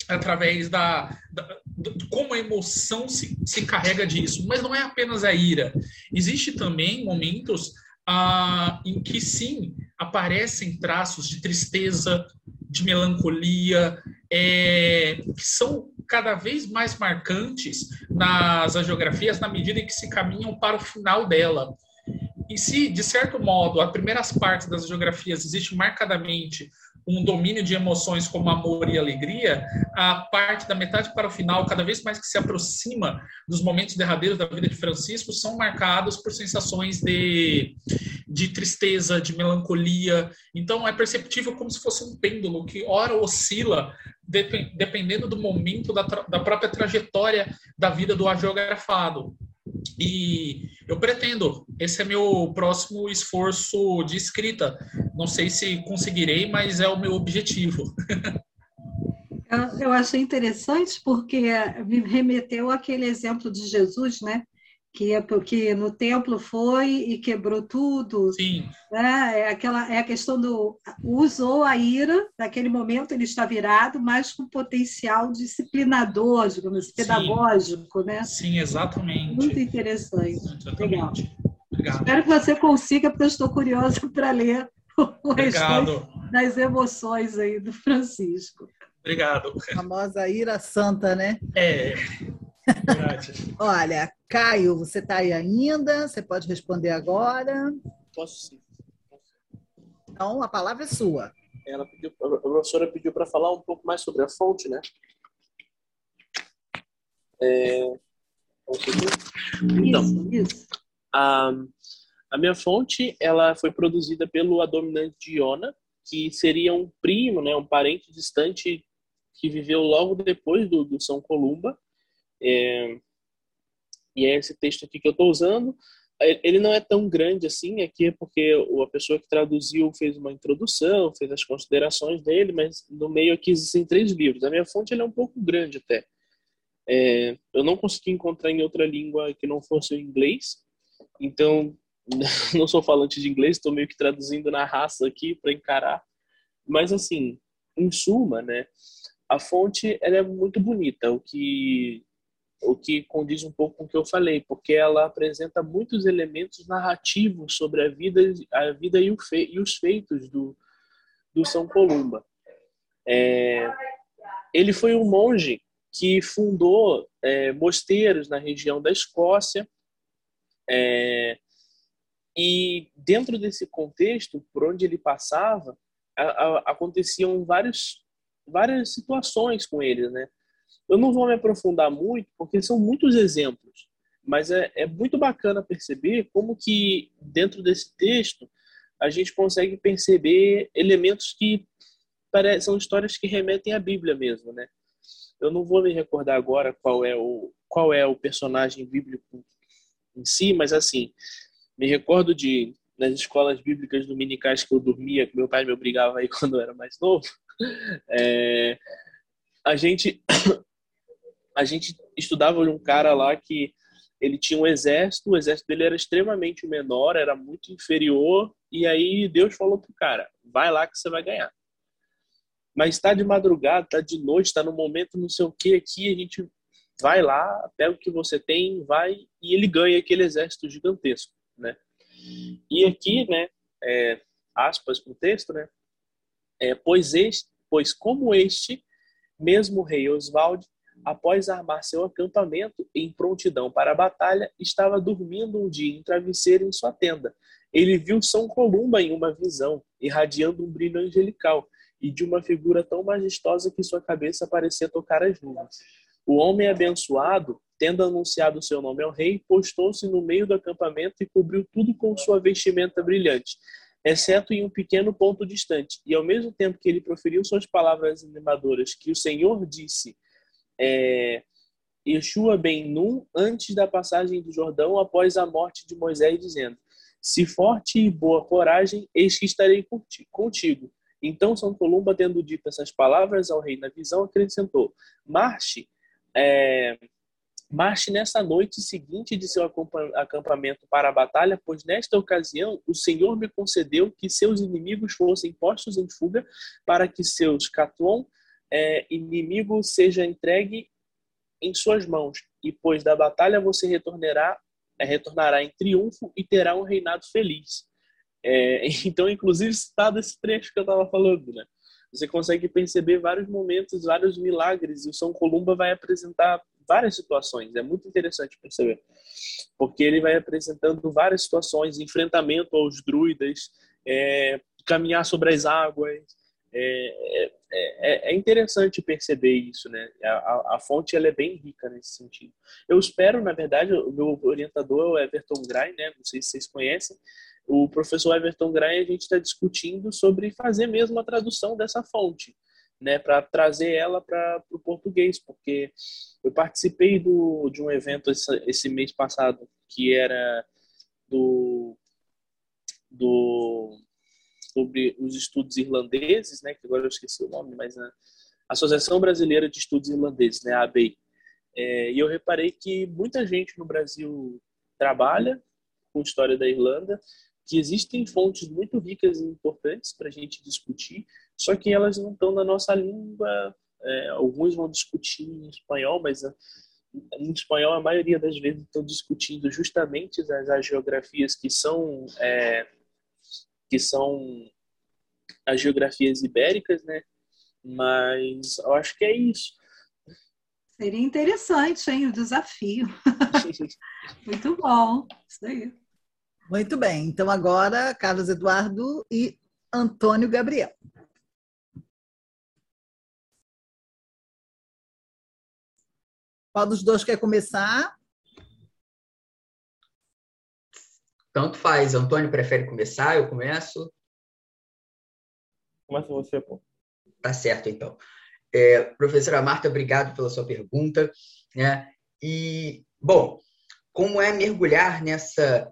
através da, da como a emoção se, se carrega disso. Mas não é apenas a ira. Existe também momentos ah, em que sim aparecem traços de tristeza, de melancolia, é, que são cada vez mais marcantes nas agiografias na medida em que se caminham para o final dela. E se, de certo modo, as primeiras partes das geografias existe marcadamente um domínio de emoções como amor e alegria, a parte da metade para o final, cada vez mais que se aproxima dos momentos derradeiros da vida de Francisco, são marcados por sensações de, de tristeza, de melancolia. Então, é perceptível como se fosse um pêndulo que, ora, oscila dependendo do momento da, da própria trajetória da vida do agiografado. E eu pretendo, esse é meu próximo esforço de escrita. Não sei se conseguirei, mas é o meu objetivo. Eu achei interessante porque me remeteu àquele exemplo de Jesus, né? Que é porque no templo foi e quebrou tudo. Sim. Né? É, aquela, é a questão do. Usou a ira, naquele momento ele está virado, mas com potencial disciplinador, digamos assim, pedagógico. Sim. Né? Sim, exatamente. Muito interessante. Exatamente. Legal. Obrigado. Espero que você consiga, porque eu estou curiosa para ler o restante das emoções aí do Francisco. Obrigado. A famosa ira santa, né? É. Olha, Caio, você está aí ainda? Você pode responder agora? Posso sim. Então, a palavra é sua. Ela pediu, a professora pediu para falar um pouco mais sobre a fonte, né? É... Então, isso, isso. A, a minha fonte ela foi produzida pelo Adominante de Iona, que seria um primo, né, um parente distante que viveu logo depois do, do São Columba. É, e é esse texto aqui que eu estou usando. Ele não é tão grande assim, aqui é porque a pessoa que traduziu fez uma introdução, fez as considerações dele, mas no meio aqui existem três livros. A minha fonte é um pouco grande até. É, eu não consegui encontrar em outra língua que não fosse o inglês, então não sou falante de inglês, estou meio que traduzindo na raça aqui para encarar. Mas assim, em suma, né, a fonte ela é muito bonita, o que o que condiz um pouco com o que eu falei, porque ela apresenta muitos elementos narrativos sobre a vida, a vida e, fe, e os feitos do, do São Columba. É, ele foi um monge que fundou é, mosteiros na região da Escócia, é, e dentro desse contexto, por onde ele passava, a, a, aconteciam vários, várias situações com ele, né? Eu não vou me aprofundar muito, porque são muitos exemplos, mas é, é muito bacana perceber como que dentro desse texto a gente consegue perceber elementos que são histórias que remetem à Bíblia mesmo, né? Eu não vou me recordar agora qual é o qual é o personagem bíblico em si, mas assim, me recordo de nas escolas bíblicas dominicais que eu dormia, que meu pai me obrigava aí quando eu era mais novo, é, a gente a gente estudava um cara lá que ele tinha um exército, o exército dele era extremamente menor, era muito inferior, e aí Deus falou pro cara, vai lá que você vai ganhar. Mas está de madrugada, está de noite, está no momento não sei o que aqui, a gente vai lá, pega o que você tem, vai, e ele ganha aquele exército gigantesco, né? E aqui, né, é, aspas para o texto, né, é, pois, este, pois como este, mesmo o rei Oswald, após armar seu acampamento em prontidão para a batalha, estava dormindo um dia em travesseiro em sua tenda. Ele viu São Columba em uma visão, irradiando um brilho angelical e de uma figura tão majestosa que sua cabeça parecia tocar as nuvens. O homem abençoado, tendo anunciado seu nome ao rei, postou-se no meio do acampamento e cobriu tudo com sua vestimenta brilhante, exceto em um pequeno ponto distante. E ao mesmo tempo que ele proferiu suas palavras animadoras, que o Senhor disse, é, Yeshua ben Nun, antes da passagem do Jordão, após a morte de Moisés, dizendo: Se forte e boa coragem, eis que estarei contigo. Então São Columba, tendo dito essas palavras ao rei na visão, acrescentou: Marche, é, marche nessa noite seguinte de seu acampamento para a batalha, pois nesta ocasião o Senhor me concedeu que seus inimigos fossem postos em fuga, para que seus catlon é, inimigo seja entregue em suas mãos, e pois da batalha você retornará, é, retornará em triunfo e terá um reinado feliz. É, então, inclusive, citado esse trecho que eu estava falando, né? Você consegue perceber vários momentos, vários milagres, e o São Columba vai apresentar várias situações. É muito interessante perceber, porque ele vai apresentando várias situações, enfrentamento aos druidas, é, caminhar sobre as águas, é, é, é, é, interessante perceber isso, né? A, a, fonte ela é bem rica nesse sentido. Eu espero, na verdade, o meu orientador é o Everton Gray, né? Não sei se vocês conhecem. O professor Everton Gray, a gente está discutindo sobre fazer mesmo a tradução dessa fonte, né? Para trazer ela para o português, porque eu participei do, de um evento esse, esse mês passado que era do do sobre os estudos irlandeses, né, que agora eu esqueci o nome, mas a Associação Brasileira de Estudos Irlandeses, né, a ABEI. É, e eu reparei que muita gente no Brasil trabalha com história da Irlanda, que existem fontes muito ricas e importantes para a gente discutir, só que elas não estão na nossa língua. É, alguns vão discutir em espanhol, mas em espanhol a maioria das vezes estão discutindo justamente as, as geografias que são é, que são as geografias ibéricas, né? Mas eu acho que é isso. Seria interessante, hein, o desafio. Muito bom, isso aí. Muito bem, então agora Carlos Eduardo e Antônio Gabriel. Qual dos dois quer começar? Tanto faz. Antônio prefere começar? Eu começo? Começa você, pô. Tá certo, então. É, professora Marta, obrigado pela sua pergunta. Né? E, bom, como é mergulhar nessa,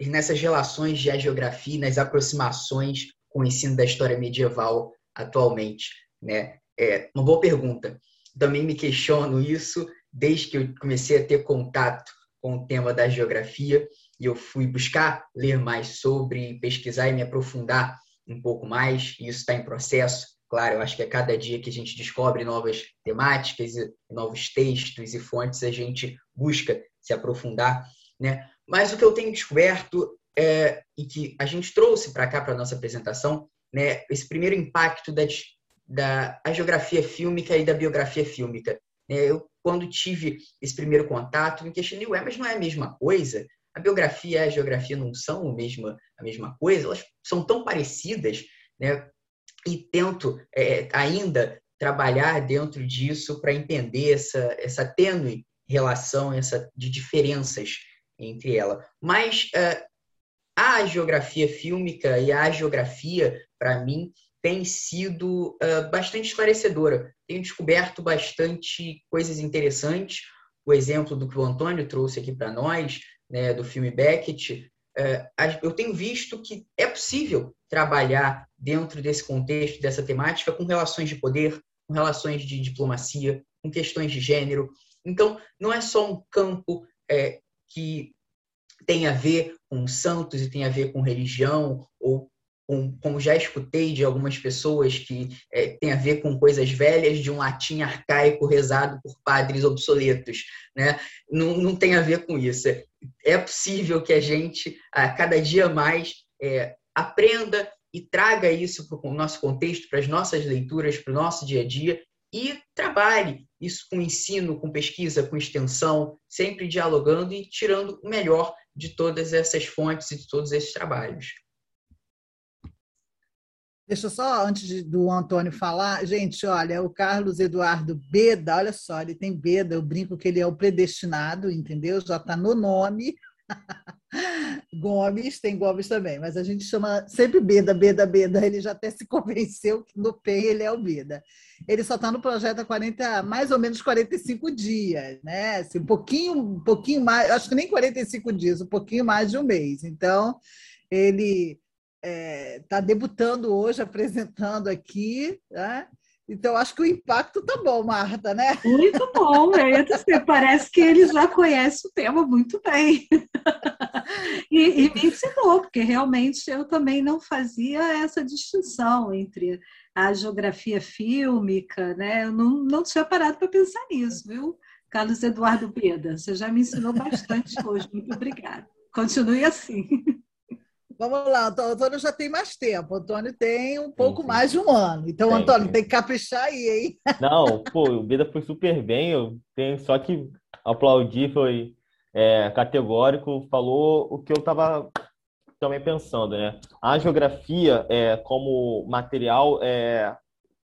nessas relações de geografia, nas aproximações com o ensino da história medieval atualmente? Né? É, uma boa pergunta. Também me questiono isso desde que eu comecei a ter contato com o tema da geografia e eu fui buscar ler mais sobre, pesquisar e me aprofundar um pouco mais, e isso está em processo. Claro, eu acho que a cada dia que a gente descobre novas temáticas, novos textos e fontes, a gente busca se aprofundar, né? Mas o que eu tenho descoberto é, e que a gente trouxe para cá para nossa apresentação, né, esse primeiro impacto da, da geografia fílmica e da biografia fílmica. Né? Eu, quando tive esse primeiro contato, me questionei, ué, mas não é a mesma coisa? a biografia e a geografia não são a mesma, a mesma coisa, elas são tão parecidas, né? E tento é, ainda trabalhar dentro disso para entender essa, essa tênue relação essa de diferenças entre ela. Mas uh, a geografia fílmica e a geografia, para mim, tem sido uh, bastante esclarecedora. Tenho descoberto bastante coisas interessantes. O exemplo do que o Antônio trouxe aqui para nós, né, do filme Beckett, uh, eu tenho visto que é possível trabalhar dentro desse contexto, dessa temática, com relações de poder, com relações de diplomacia, com questões de gênero. Então, não é só um campo é, que tem a ver com santos e tem a ver com religião ou com, como já escutei de algumas pessoas que é, tem a ver com coisas velhas de um latim arcaico rezado por padres obsoletos, né? Não, não tem a ver com isso. É possível que a gente, a cada dia mais, é, aprenda e traga isso para o nosso contexto, para as nossas leituras, para o nosso dia a dia e trabalhe isso com ensino, com pesquisa, com extensão, sempre dialogando e tirando o melhor de todas essas fontes e de todos esses trabalhos. Deixa só, antes de, do Antônio falar, gente, olha, o Carlos Eduardo Beda, olha só, ele tem Beda, eu brinco que ele é o predestinado, entendeu? Já está no nome. Gomes, tem Gomes também, mas a gente chama sempre Beda, Beda, Beda. Ele já até se convenceu que no PEN ele é o Beda. Ele só está no projeto há 40, mais ou menos 45 dias, né? Assim, um pouquinho, um pouquinho mais, acho que nem 45 dias, um pouquinho mais de um mês. Então, ele está é, tá debutando hoje, apresentando aqui, né? Então, acho que o impacto tá bom, Marta, né? Muito bom, é, parece que ele já conhece o tema muito bem. e, e, me ensinou, porque realmente eu também não fazia essa distinção entre a geografia fílmica, né? Eu não, não tinha parado para pensar nisso, viu? Carlos Eduardo Beda, você já me ensinou bastante hoje, muito obrigada. Continue assim. Vamos lá, o Antônio já tem mais tempo. O Antônio tem um pouco sim, sim. mais de um ano. Então, tem, Antônio, sim. tem que caprichar aí, hein? Não, pô, o Beda foi super bem. Eu tenho só que aplaudir, foi é, categórico, falou o que eu estava também pensando, né? A geografia é, como material, é,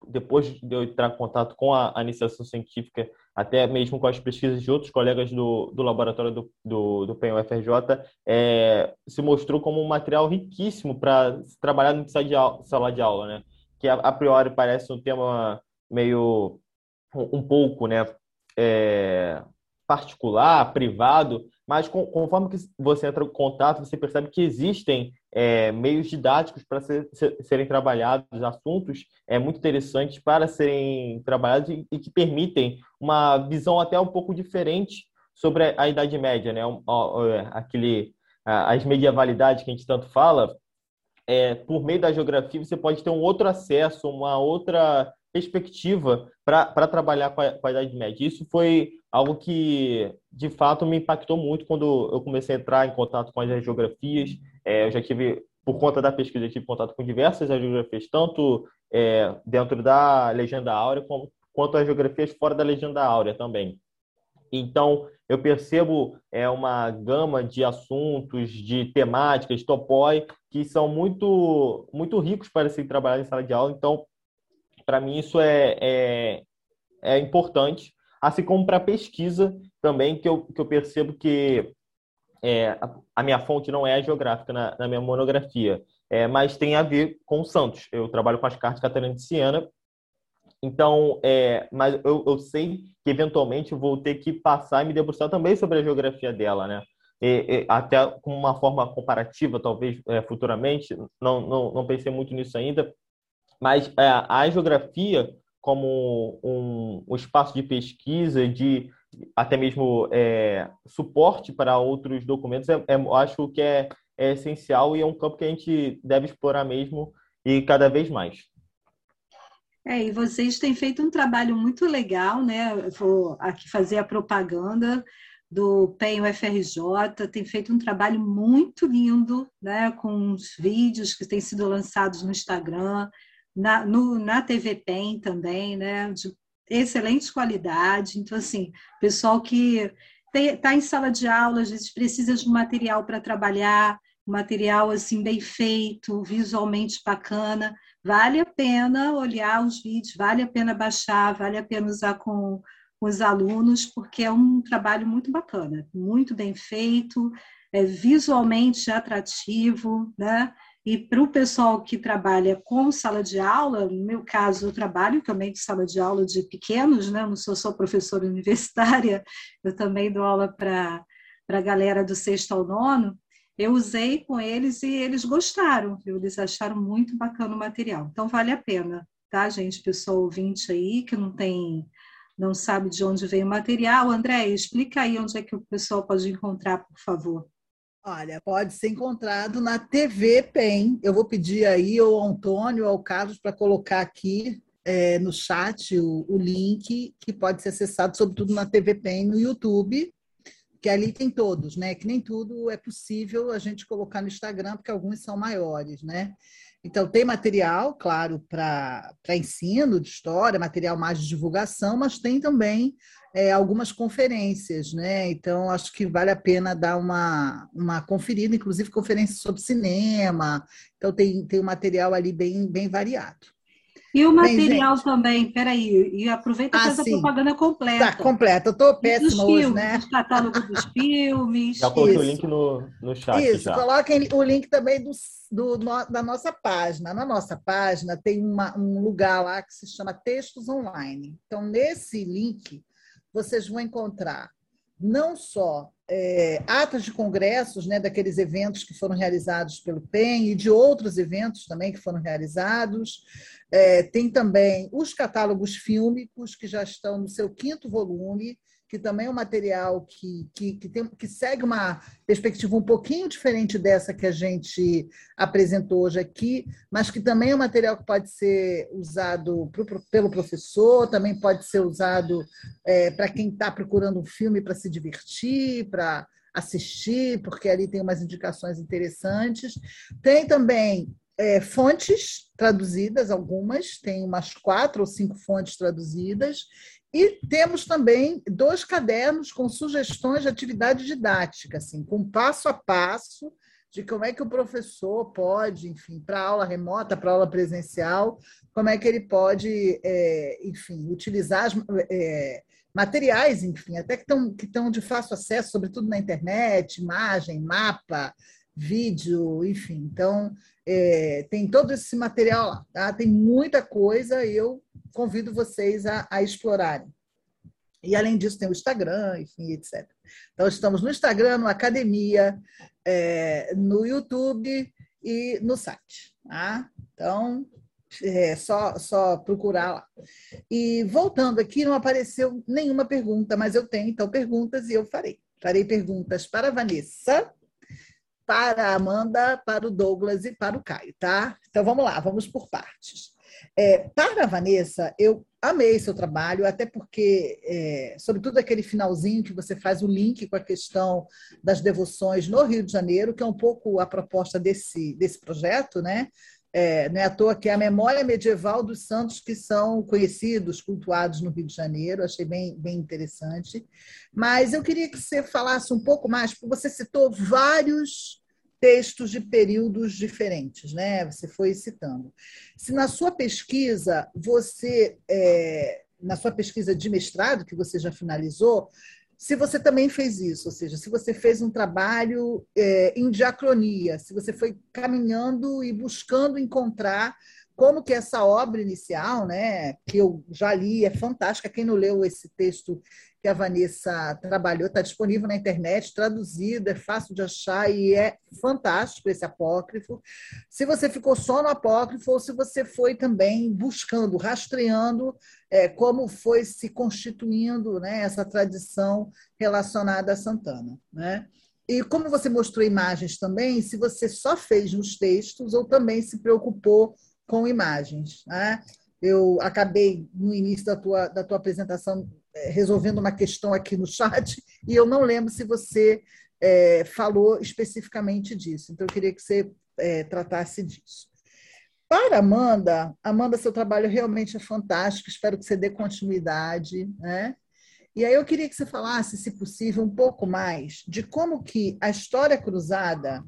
depois de eu entrar em contato com a, a iniciação científica até mesmo com as pesquisas de outros colegas do, do laboratório do, do, do PEN-UFRJ, é, se mostrou como um material riquíssimo para se trabalhar no de, aula, sala de aula, né? Que a, a, priori parece um tema meio um, pouco, né? É, particular, privado, mas conforme que você entra em contato, você percebe que existem é, meios didáticos para ser, ser, serem trabalhados, assuntos é, muito interessantes para serem trabalhados e, e, que permitem uma visão até um pouco diferente sobre a, a Idade Média, né? É, aquele, as medievalidades que a gente tanto fala, é, por meio da geografia você pode ter um outro acesso, uma outra perspectiva para trabalhar com a, com a Idade Média. Isso foi algo que, de fato, me impactou muito quando eu comecei a entrar em contato com as geografias. É, eu já tive, por conta da pesquisa, tive contato com diversas geografias, tanto é, dentro da Legenda Áurea, como, quanto as geografias fora da Legenda Áurea também. Então, eu percebo é, uma gama de assuntos, de temáticas, topói, que são muito, muito ricos para se trabalhar em sala de aula. Então, para mim, isso é, é, é importante assim como para pesquisa também, que eu, que eu percebo que é, a, minha fonte não é a geográfica na, na minha monografia, é, mas tem a ver com Santos. Eu trabalho com as cartas Catarina de Siena, então, é, mas eu, eu sei que eventualmente vou ter que passar e me debruçar também sobre a geografia dela, né? E, e, até com uma forma comparativa, talvez é, futuramente, não, não, não pensei muito nisso ainda, mas é, a geografia como um, um espaço de pesquisa, de até mesmo é, suporte para outros documentos, é, é, acho que é, é essencial e é um campo que a gente deve explorar mesmo e cada vez mais. É, e vocês têm feito um trabalho muito legal, né? Vou aqui fazer a propaganda do PEN UFRJ, tem feito um trabalho muito lindo, né? Com os vídeos que têm sido lançados no Instagram, na, no, na TV PEN também, né? De excelente qualidade. Então, assim, pessoal que está em sala de aula, às vezes precisa de um material para trabalhar, material assim bem feito, visualmente bacana, vale a pena olhar os vídeos, vale a pena baixar, vale a pena usar com, com os alunos, porque é um trabalho muito bacana, muito bem feito, é visualmente atrativo, né? E para o pessoal que trabalha com sala de aula, no meu caso, eu trabalho também de sala de aula de pequenos, né? Não sou só professora universitária, eu também dou aula para a galera do sexto ao nono. Eu usei com eles e eles gostaram, viu? Eles acharam muito bacana o material. Então, vale a pena, tá, gente? Pessoal ouvinte aí que não tem não sabe de onde vem o material. André, explica aí onde é que o pessoal pode encontrar, por favor. Olha, pode ser encontrado na TV PEN. Eu vou pedir aí ao Antônio, ao Carlos, para colocar aqui é, no chat o, o, link que pode ser acessado, sobretudo na TV PEN, no YouTube, que ali tem todos, né? Que nem tudo é possível a gente colocar no Instagram, porque alguns são maiores, né? Então, tem material, claro, para ensino de história, material mais de divulgação, mas tem também é, algumas conferências, né? Então, acho que vale a pena dar uma, uma conferida, inclusive conferências sobre cinema. Então, tem, tem um material ali bem, bem variado. E o material Bem, também, peraí, e aproveita e ah, faz a propaganda completa. Tá, completa, eu estou péssima hoje, filmes, né? Os catálogos dos filmes. Já coloquei o link no, no chat. Isso, já. coloquem o link também do, do, da nossa página. Na nossa página tem uma, um lugar lá que se chama Textos Online. Então, nesse link, vocês vão encontrar não só é, atas de congressos, né, daqueles eventos que foram realizados pelo PEN e de outros eventos também que foram realizados. É, tem também os catálogos fílmicos, que já estão no seu quinto volume, que também é um material que, que, que, tem, que segue uma perspectiva um pouquinho diferente dessa que a gente apresentou hoje aqui, mas que também é um material que pode ser usado pro, pelo professor, também pode ser usado é, para quem está procurando um filme para se divertir, para assistir, porque ali tem umas indicações interessantes. Tem também é, fontes traduzidas, algumas, tem umas quatro ou cinco fontes traduzidas, e temos também dois cadernos com sugestões de atividade didática, assim, com passo a passo de como é que o professor pode, enfim, para aula remota, para aula presencial, como é que ele pode, é, enfim, utilizar é, materiais, enfim, até que estão que de fácil acesso, sobretudo na internet, imagem, mapa, vídeo, enfim. Então, é, tem todo esse material lá, tá? Tem muita coisa e eu convido vocês a, a explorarem. E, além disso, tem o Instagram, enfim, etc. Então, estamos no Instagram, no Academia, é, no YouTube e no site. Tá? Então, é só, só procurar lá. E, voltando aqui, não apareceu nenhuma pergunta, mas eu tenho, então, perguntas e eu farei. Farei perguntas para a Vanessa, para a Amanda, para o Douglas e para o Caio, tá? Então, vamos lá, vamos por partes. É, para a Vanessa, eu amei seu trabalho, até porque, é, sobretudo aquele finalzinho que você faz o link com a questão das devoções no Rio de Janeiro, que é um pouco a proposta desse, desse projeto, né? É, não é à toa que é a memória medieval dos santos que são conhecidos, cultuados no Rio de Janeiro, achei bem, bem interessante. Mas eu queria que você falasse um pouco mais, porque você citou vários textos de períodos diferentes, né? Você foi citando. Se na sua pesquisa você, é, na sua pesquisa de mestrado que você já finalizou, se você também fez isso, ou seja, se você fez um trabalho é, em diacronia, se você foi caminhando e buscando encontrar como que essa obra inicial, né, que eu já li, é fantástica. Quem não leu esse texto que a Vanessa trabalhou, está disponível na internet, traduzido, é fácil de achar e é fantástico esse apócrifo. Se você ficou só no apócrifo ou se você foi também buscando, rastreando é, como foi se constituindo né, essa tradição relacionada a Santana. Né? E como você mostrou imagens também, se você só fez nos textos ou também se preocupou com imagens. Né? Eu acabei, no início da tua, da tua apresentação, eh, resolvendo uma questão aqui no chat, e eu não lembro se você é, falou especificamente disso. Então, eu queria que você é, tratasse disso. Para Amanda, Amanda, seu trabalho realmente é fantástico, espero que você dê continuidade. Né? E aí eu queria que você falasse, se possível, um pouco mais de como que a história cruzada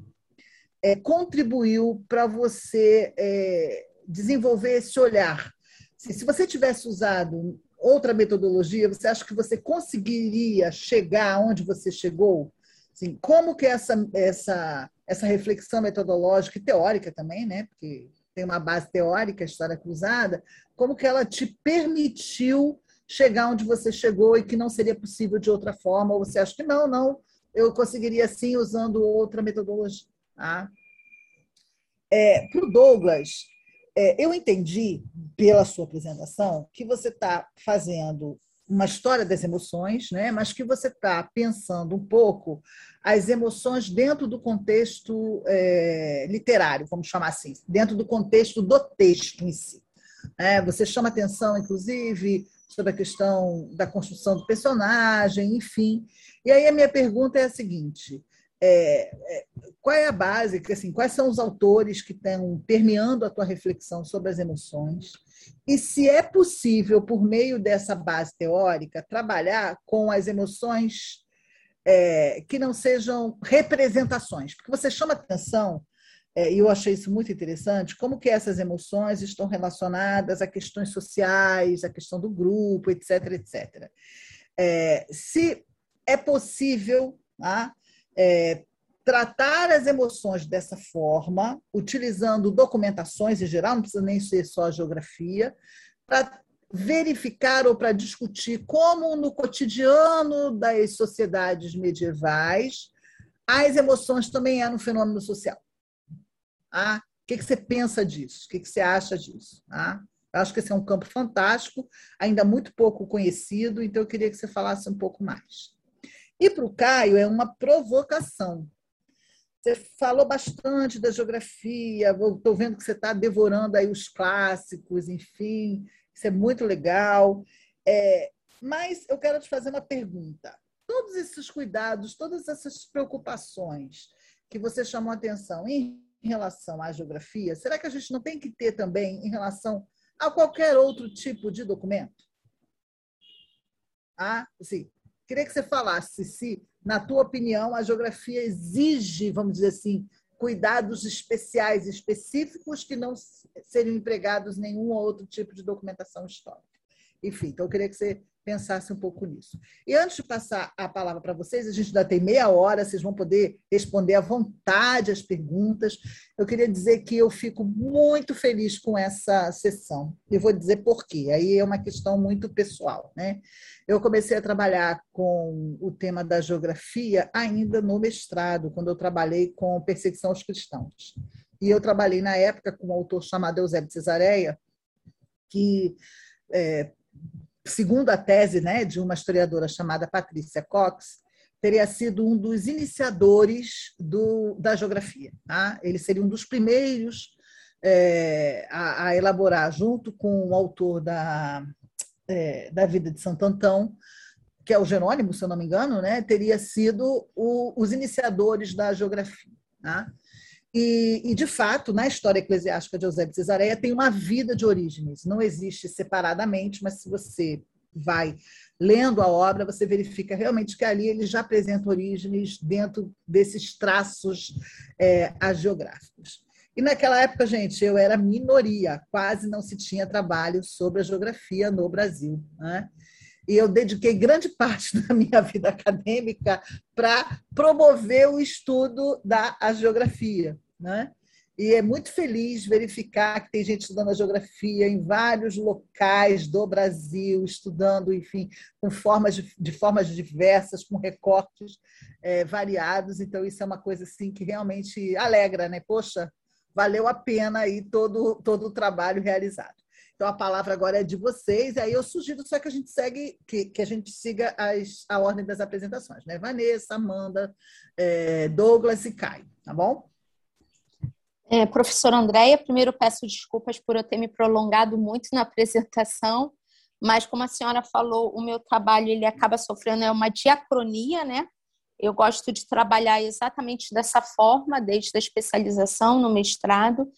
é, contribuiu para você é, desenvolver esse olhar. Se você tivesse usado outra metodologia, você acha que você conseguiria chegar onde você chegou? Assim, como que essa, essa, essa reflexão metodológica e teórica também, né? Porque tem uma base teórica, a história cruzada, como que ela te permitiu chegar onde você chegou e que não seria possível de outra forma, ou você acha que não, não, eu conseguiria sim usando outra metodologia. Tá? É, Para o Douglas, é, eu entendi pela sua apresentação que você está fazendo uma história das emoções, né? mas que você está pensando um pouco as emoções dentro do contexto é, literário, vamos chamar assim, dentro do contexto do texto em si. É, você chama atenção, inclusive, sobre a questão da construção do personagem, enfim. E aí a minha pergunta é a seguinte: é, é, qual é a base, assim, quais são os autores que estão permeando a tua reflexão sobre as emoções? E se é possível, por meio dessa base teórica, trabalhar com as emoções é, que não sejam representações, porque você chama atenção é, e eu achei isso muito interessante, como que essas emoções estão relacionadas a questões sociais, a questão do grupo, etc, etc. É, se é possível tá, é, tratar as emoções dessa forma, utilizando documentações em geral, não precisa nem ser só geografia, para verificar ou para discutir como no cotidiano das sociedades medievais as emoções também eram um fenômeno social. Ah, o que, que você pensa disso? O que, que você acha disso? Ah, acho que esse é um campo fantástico, ainda muito pouco conhecido, então eu queria que você falasse um pouco mais. E para o Caio é uma provocação. Você falou bastante da geografia, estou vendo que você está devorando aí os clássicos, enfim, isso é muito legal. É, mas eu quero te fazer uma pergunta. Todos esses cuidados, todas essas preocupações que você chamou atenção em relação à geografia, será que a gente não tem que ter também em relação a qualquer outro tipo de documento? Ah, assim, queria que você falasse se, na tua opinião, a geografia exige, vamos dizer assim, cuidados especiais, específicos, que não seriam empregados em nenhum outro tipo de documentação histórica. Enfim, então eu queria que você pensasse um pouco nisso. E antes de passar a palavra para vocês, a gente ainda tem meia hora, vocês vão poder responder à vontade as perguntas. Eu queria dizer que eu fico muito feliz com essa sessão. E vou dizer por quê. Aí é uma questão muito pessoal. Né? Eu comecei a trabalhar com o tema da geografia ainda no mestrado, quando eu trabalhei com perseguição aos cristãos. E eu trabalhei na época com um autor chamado Eusébio Cesareia, que é, segundo a tese né, de uma historiadora chamada Patrícia Cox, teria sido um dos iniciadores do, da geografia. Tá? Ele seria um dos primeiros é, a, a, elaborar, junto com o autor da, é, da Vida de Santo Antão, que é o Jerônimo, se eu não me engano, né, teria sido o, os iniciadores da geografia. Tá? E, e, de fato, na história eclesiástica de Eusébio de Cesareia, tem uma vida de origens. Não existe separadamente, mas se você vai lendo a obra, você verifica realmente que ali ele já apresenta origens dentro desses traços é, agiográficos. E naquela época, gente, eu era minoria, quase não se tinha trabalho sobre a geografia no Brasil. Né? E eu dediquei grande parte da minha vida acadêmica para promover o estudo da geografia né? E é muito feliz verificar que tem gente estudando a geografia em vários locais do Brasil, estudando, enfim, com formas de, de formas diversas, com recortes é, variados. Então, isso é uma coisa assim que realmente alegra, né? Poxa, valeu a pena aí todo, todo o trabalho realizado. Então, a palavra agora é de vocês. E aí eu sugiro só que a gente segue, que, que a gente siga as, a ordem das apresentações, né? Vanessa, Amanda, é, Douglas e Caio, tá bom? É, professora Andréia, primeiro peço desculpas por eu ter me prolongado muito na apresentação, mas como a senhora falou, o meu trabalho ele acaba sofrendo é uma diacronia, né? Eu gosto de trabalhar exatamente dessa forma, desde a especialização no mestrado.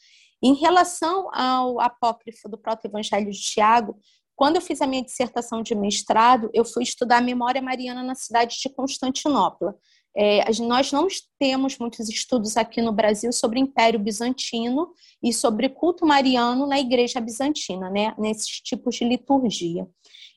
Em relação ao apócrifo do Proto-Evangelho de Tiago, quando eu fiz a minha dissertação de mestrado, eu fui estudar a memória mariana na cidade de Constantinopla. É, nós não temos muitos estudos aqui no Brasil sobre Império Bizantino e sobre culto mariano na Igreja Bizantina, né, nesses tipos de liturgia.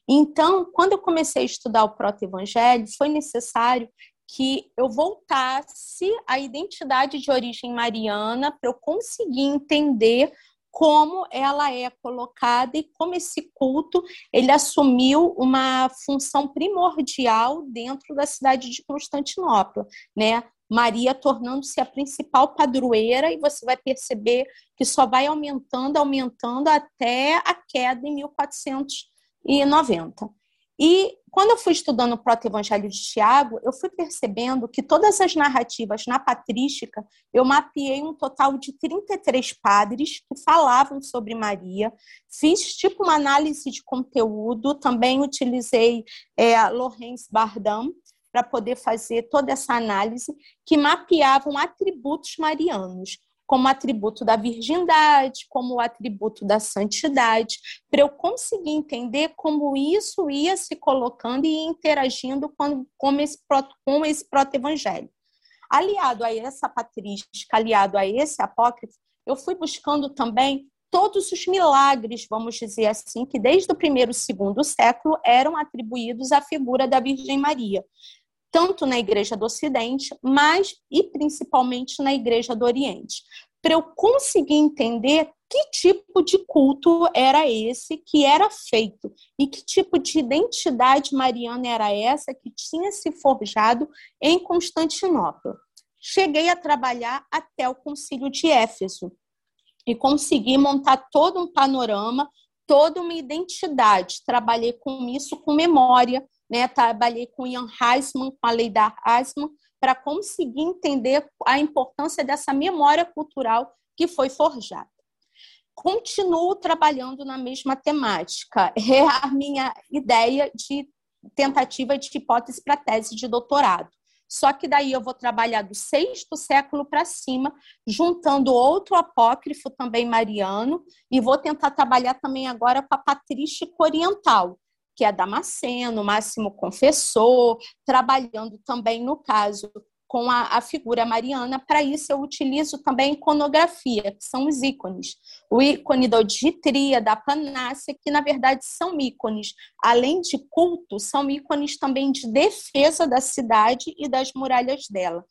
Então, quando eu comecei a estudar o proto-evangelho, foi necessário que eu voltasse à identidade de origem mariana para eu conseguir entender como ela é colocada e como esse culto ele assumiu uma função primordial dentro da cidade de Constantinopla, né? Maria tornando-se a principal padroeira e você vai perceber que só vai aumentando, aumentando até a queda em 1490. E quando eu fui estudando o proto-evangelho de Tiago, eu fui percebendo que todas as narrativas na patrística, eu mapeei um total de 33 padres que falavam sobre Maria, fiz tipo uma análise de conteúdo, também utilizei é, Laurence Bardam para poder fazer toda essa análise, que mapeavam atributos marianos como atributo da virgindade, como atributo da santidade, para eu conseguir entender como isso ia se colocando e interagindo com, com esse, com esse proto-evangelho. Aliado a essa patrística, aliado a esse apócrifo, eu fui buscando também todos os milagres, vamos dizer assim, que desde o primeiro e segundo século eram atribuídos à figura da Virgem Maria tanto na Igreja do Ocidente, mas e principalmente na Igreja do Oriente, para eu conseguir entender que tipo de culto era esse que era feito e que tipo de identidade mariana era essa que tinha se forjado em Constantinopla. Cheguei a trabalhar até o Concílio de Éfeso e consegui montar todo um panorama, toda uma identidade. Trabalhei com isso com memória, né? Trabalhei com Ian Heisman, com a lei da Heisman, para conseguir entender a importância dessa memória cultural que foi forjada. Continuo trabalhando na mesma temática. É a minha ideia de tentativa de hipótese para tese de doutorado. Só que daí eu vou trabalhar do sexto século para cima, juntando outro apócrifo também mariano, e vou tentar trabalhar também agora com a patrística oriental, que é Damasceno, Máximo Confessor, trabalhando também, no caso, com a, a figura mariana. Para isso, eu utilizo também iconografia, que são os ícones. O ícone da Oditria, da Panácia, que na verdade são ícones, além de culto, são ícones também de defesa da cidade e das muralhas dela.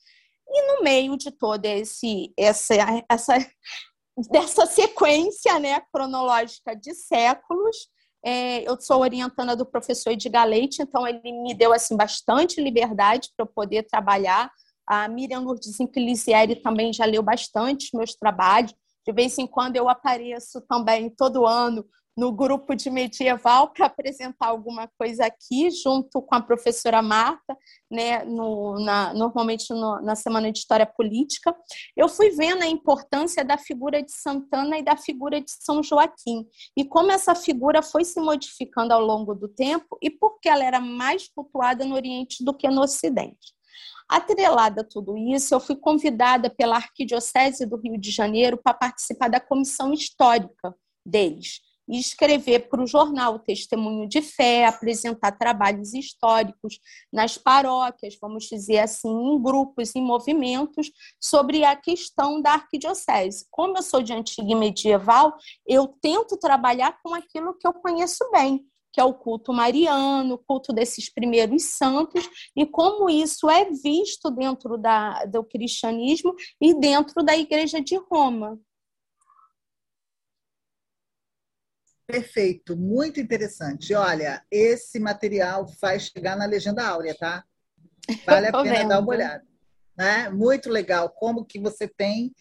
E no meio de toda esse, essa, essa, dessa sequência né, cronológica de séculos, é, eu sou orientanda do professor Edgar Leite, então ele me deu assim bastante liberdade para eu poder trabalhar. A Miriam Lourdes Inclisieri também já leu bastante meus trabalhos. De vez em quando eu apareço também todo ano no grupo de medieval para apresentar alguma coisa aqui, junto com a professora Marta, né, no, na, normalmente no, na Semana de História Política. Eu fui vendo a importância da figura de Santana e da figura de São Joaquim, e como essa figura foi se modificando ao longo do tempo, e porque ela era mais cultuada no Oriente do que no Ocidente. Atrelada a tudo isso, eu fui convidada pela Arquidiocese do Rio de Janeiro para participar da comissão histórica deles e escrever para o jornal Testemunho de Fé, apresentar trabalhos históricos nas paróquias, vamos dizer assim, em grupos, em movimentos, sobre a questão da arquidiocese. Como eu sou de antiga e medieval, eu tento trabalhar com aquilo que eu conheço bem, que é o culto mariano, o culto desses primeiros santos, e como isso é visto dentro da, do cristianismo e dentro da Igreja de Roma. Perfeito, muito interessante. Olha, esse material faz chegar na legenda áurea, tá? Vale a pena vendo. dar uma olhada. Né? Muito legal como que você tem,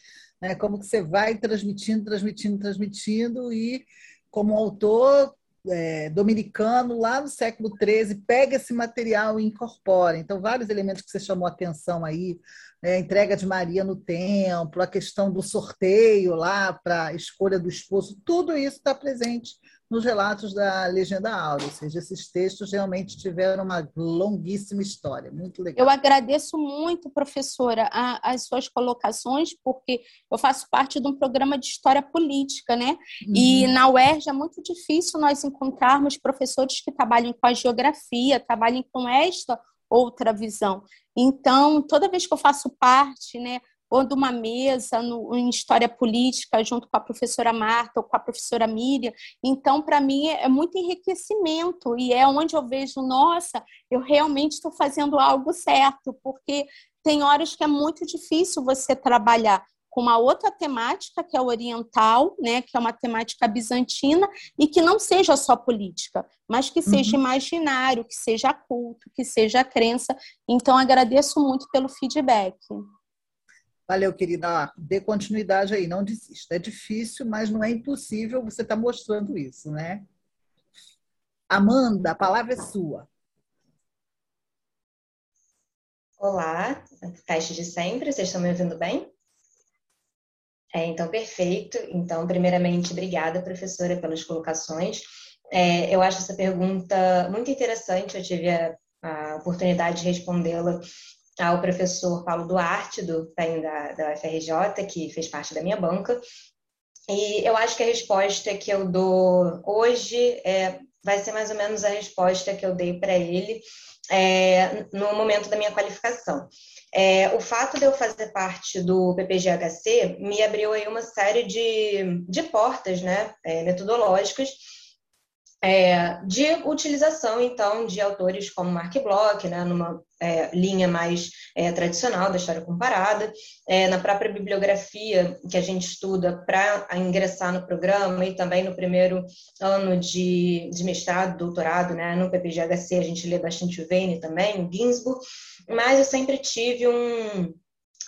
né? como que você vai transmitindo, transmitindo, transmitindo e como autor é, dominicano lá no século XIII pega esse material e incorpora. Então, vários elementos que você chamou atenção aí, né? a entrega de Maria no templo, a questão do sorteio lá para a escolha do esposo, tudo isso está presente nos relatos da Legenda Áurea, ou seja, esses textos realmente tiveram uma longuíssima história, muito legal. Eu agradeço muito, professora, a, as suas colocações, porque eu faço parte de um programa de história política, né? Uhum. E na UERJ é muito difícil nós encontrarmos professores que trabalhem com a geografia, trabalhem com esta outra visão. Então, toda vez que eu faço parte, né, ou de uma mesa no, em história política junto com a professora Marta ou com a professora Miriam. Então, para mim, é, é muito enriquecimento e é onde eu vejo, nossa, eu realmente estou fazendo algo certo, porque tem horas que é muito difícil você trabalhar com uma outra temática, que é oriental, né, que é uma temática bizantina, e que não seja só política, mas que seja uhum. imaginário, que seja culto, que seja crença. Então, agradeço muito pelo feedback. Valeu, querida. Dê continuidade aí, não desista. É difícil, mas não é impossível você estar tá mostrando isso, né? Amanda, a palavra é sua. Olá, teste de sempre, vocês estão me ouvindo bem? É, então, perfeito. Então, primeiramente, obrigada, professora, pelas colocações. É, eu acho essa pergunta muito interessante, eu tive a, a oportunidade de respondê-la ao professor Paulo Duarte, do da, da UFRJ, que fez parte da minha banca. E eu acho que a resposta que eu dou hoje é, vai ser mais ou menos a resposta que eu dei para ele é, no momento da minha qualificação. É, o fato de eu fazer parte do PPGHC me abriu aí uma série de, de portas né, é, metodológicas é, de utilização, então, de autores como Mark Bloch, né, numa é, linha mais é, tradicional da história comparada, é, na própria bibliografia que a gente estuda para ingressar no programa e também no primeiro ano de, de mestrado, doutorado, né, no PPGHC, a gente lê bastante o Vane também, o Ginsburg, mas eu sempre tive um,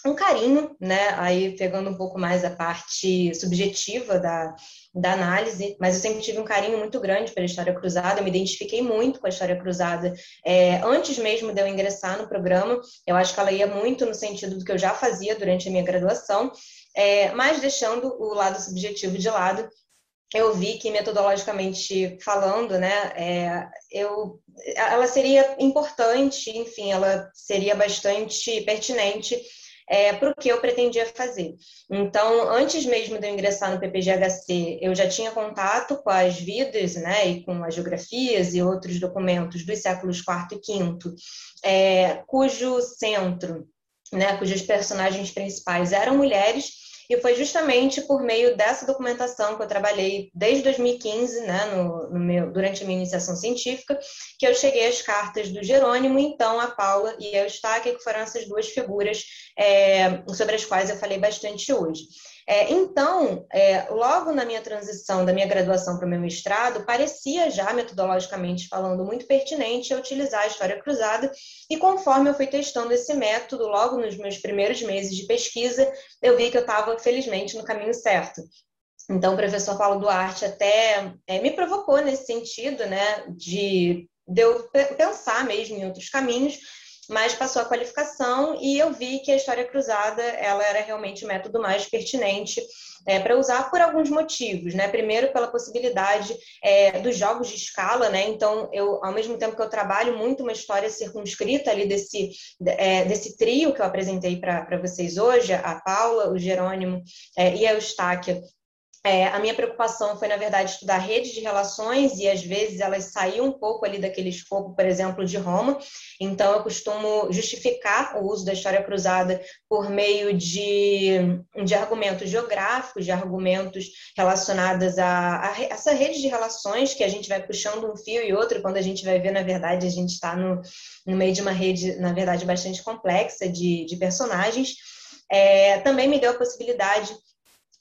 um carinho, né? Aí pegando um pouco mais a parte subjetiva da, da análise, mas eu sempre tive um carinho muito grande pela história cruzada, eu me identifiquei muito com a história cruzada é, antes mesmo de eu ingressar no programa. Eu acho que ela ia muito no sentido do que eu já fazia durante a minha graduação, é, mas deixando o lado subjetivo de lado, eu vi que metodologicamente falando, né, é, eu, ela seria importante, enfim, ela seria bastante pertinente é, para o que eu pretendia fazer. Então, antes mesmo de eu ingressar no PPGHC, eu já tinha contato com as vidas, né, e com as geografias e outros documentos dos séculos IV e V, é, cujo centro, né, cujos personagens principais eram mulheres e foi justamente por meio dessa documentação que eu trabalhei desde 2015, né, no, no meu, durante a minha iniciação científica, que eu cheguei às cartas do Jerônimo, então a Paula e a Eustáquia, que foram essas duas figuras é, sobre as quais eu falei bastante hoje. É, então, é, logo na minha transição da minha graduação para o meu mestrado, parecia já, metodologicamente falando, muito pertinente eu utilizar a história cruzada, e conforme eu fui testando esse método, logo nos meus primeiros meses de pesquisa, eu vi que eu estava, felizmente, no caminho certo. Então, o professor Paulo Duarte até é, me provocou nesse sentido, né, de, de eu pensar mesmo em outros caminhos, mas passou a qualificação e eu vi que a história cruzada ela era realmente o método mais pertinente é, para usar por alguns motivos, né? Primeiro pela possibilidade é, dos jogos de escala, né? Então eu, ao mesmo tempo que eu trabalho muito uma história circunscrita ali desse é, desse trio que eu apresentei para vocês hoje, a Paula, o Jerônimo é, e a Eustáquia, é, a minha preocupação foi, na verdade, estudar redes de relações e, às vezes, elas saíam um pouco ali daquele escopo, por exemplo, de Roma. Então, eu costumo justificar o uso da história cruzada por meio de, de argumentos geográficos, de argumentos relacionados a, a, essa rede de relações que a gente vai puxando um fio e outro, quando a gente vai ver, na verdade, a gente está no, no meio de uma rede, na verdade, bastante complexa de, de personagens. É, também me deu a possibilidade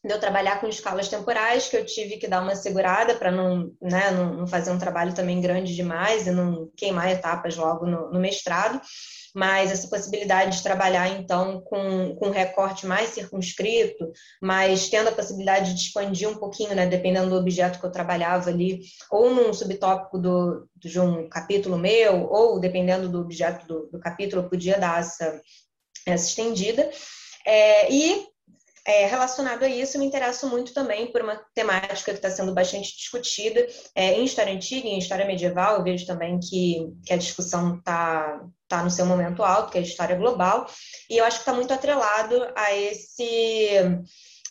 de eu trabalhar com escalas temporais, que eu tive que dar uma segurada para não, né, não, fazer um trabalho também grande demais e não queimar etapas logo no, no mestrado mas essa possibilidade de trabalhar então com, com um recorte mais circunscrito, mas tendo a possibilidade de expandir um pouquinho, né, dependendo do objeto que eu trabalhava ali, ou num subtópico do, de um capítulo meu, ou dependendo do objeto do, do capítulo, eu podia dar essa, essa estendida. É, e é, relacionado a isso, me interesso muito também por uma temática que está sendo bastante discutida é, em história antiga em história medieval. Eu vejo também que, que a discussão está tá no seu momento alto, que é a história global, e eu acho que está muito atrelado a esse,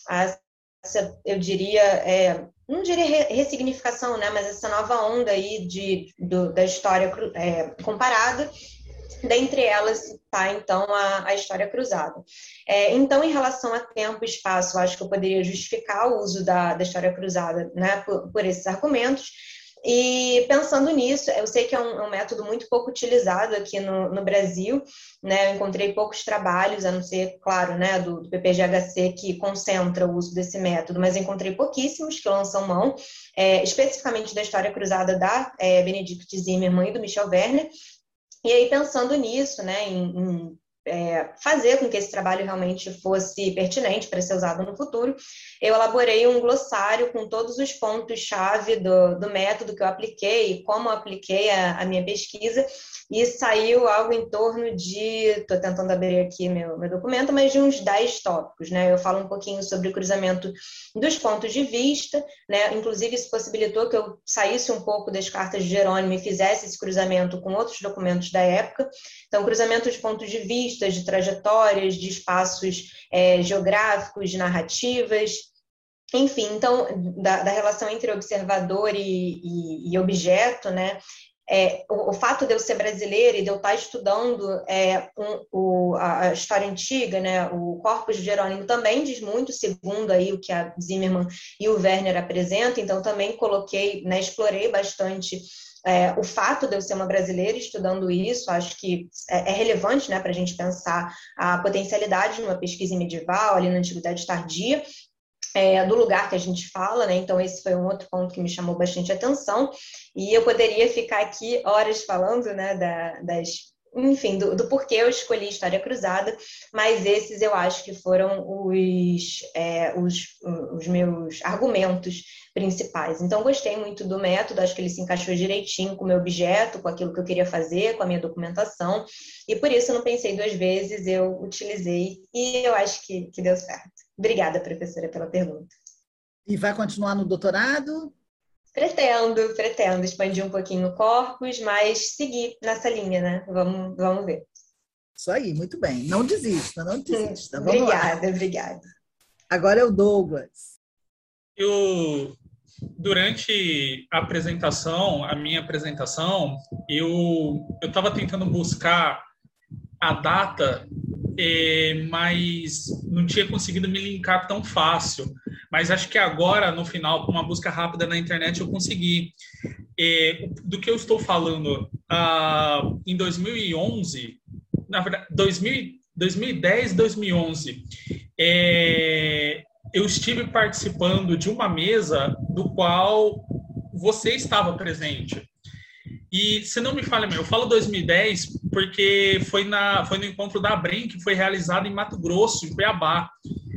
a essa, eu diria, é, não diria ressignificação, né, mas essa nova onda aí de, do, da história é, comparada Dentre elas está, então, a, a, história cruzada. É, então, em relação a tempo e espaço, acho que eu poderia justificar o uso da, da história cruzada né, por, por esses argumentos. E pensando nisso, eu sei que é um, é um método muito pouco utilizado aqui no, no, Brasil, né? Eu encontrei poucos trabalhos, a não ser, claro, né, do, do PPGHC que concentra o uso desse método, mas encontrei pouquíssimos que lançam mão, é, especificamente da história cruzada da é, Benedict Zimmermann e do Michel Werner. E aí, pensando nisso, né, em, em é, fazer com que esse trabalho realmente fosse pertinente para ser usado no futuro, eu elaborei um glossário com todos os pontos-chave do, do, método que eu apliquei, como eu apliquei a, a minha pesquisa, e saiu algo em torno de, estou tentando abrir aqui meu, meu documento, mas de uns 10 tópicos, né? Eu falo um pouquinho sobre o cruzamento dos pontos de vista, né? Inclusive, isso possibilitou que eu saísse um pouco das cartas de Jerônimo e fizesse esse cruzamento com outros documentos da época. Então, cruzamento de pontos de vista, de trajetórias, de espaços é, geográficos, de narrativas, enfim, então, da, da, relação entre observador e, e, e objeto, né? É, o, o, fato de eu ser brasileira e de eu estar estudando é, um, o, a história antiga, né, o Corpus de Jerônimo também diz muito, segundo aí o que a Zimmermann e o Werner apresentam, então também coloquei, né, explorei bastante é, o fato de eu ser uma brasileira estudando isso, acho que é, é relevante né, para a gente pensar a potencialidade de uma pesquisa medieval ali na Antiguidade Tardia, é, do lugar que a gente fala, né? Então, esse foi um outro ponto que me chamou bastante atenção. E eu poderia ficar aqui horas falando, né, da, das enfim, do, do, porquê eu escolhi História Cruzada, mas esses eu acho que foram os, é, os, os, meus argumentos principais. Então, gostei muito do método, acho que ele se encaixou direitinho com o meu objeto, com aquilo que eu queria fazer, com a minha documentação, e por isso não pensei duas vezes, eu utilizei e eu acho que, que deu certo. Obrigada, professora, pela pergunta. E vai continuar no doutorado? Pretendo, pretendo expandir um pouquinho o corpus, mas seguir nessa linha, né? Vamos, vamos ver. Isso aí, muito bem. Não desista, não desista. Vamos obrigada, lá. obrigada. Agora é o Douglas. Eu, durante a apresentação, a minha apresentação, eu estava tentando buscar a data, eh, mas não tinha conseguido me linkar tão fácil. Mas acho que agora, no final, com uma busca rápida na internet, eu consegui. É, do que eu estou falando, ah, em 2011, na verdade, 2000, 2010, 2011, é, eu estive participando de uma mesa do qual você estava presente. E se não me falha, eu falo 2010 porque foi, na, foi no encontro da Abrem, que foi realizado em Mato Grosso, em Cuiabá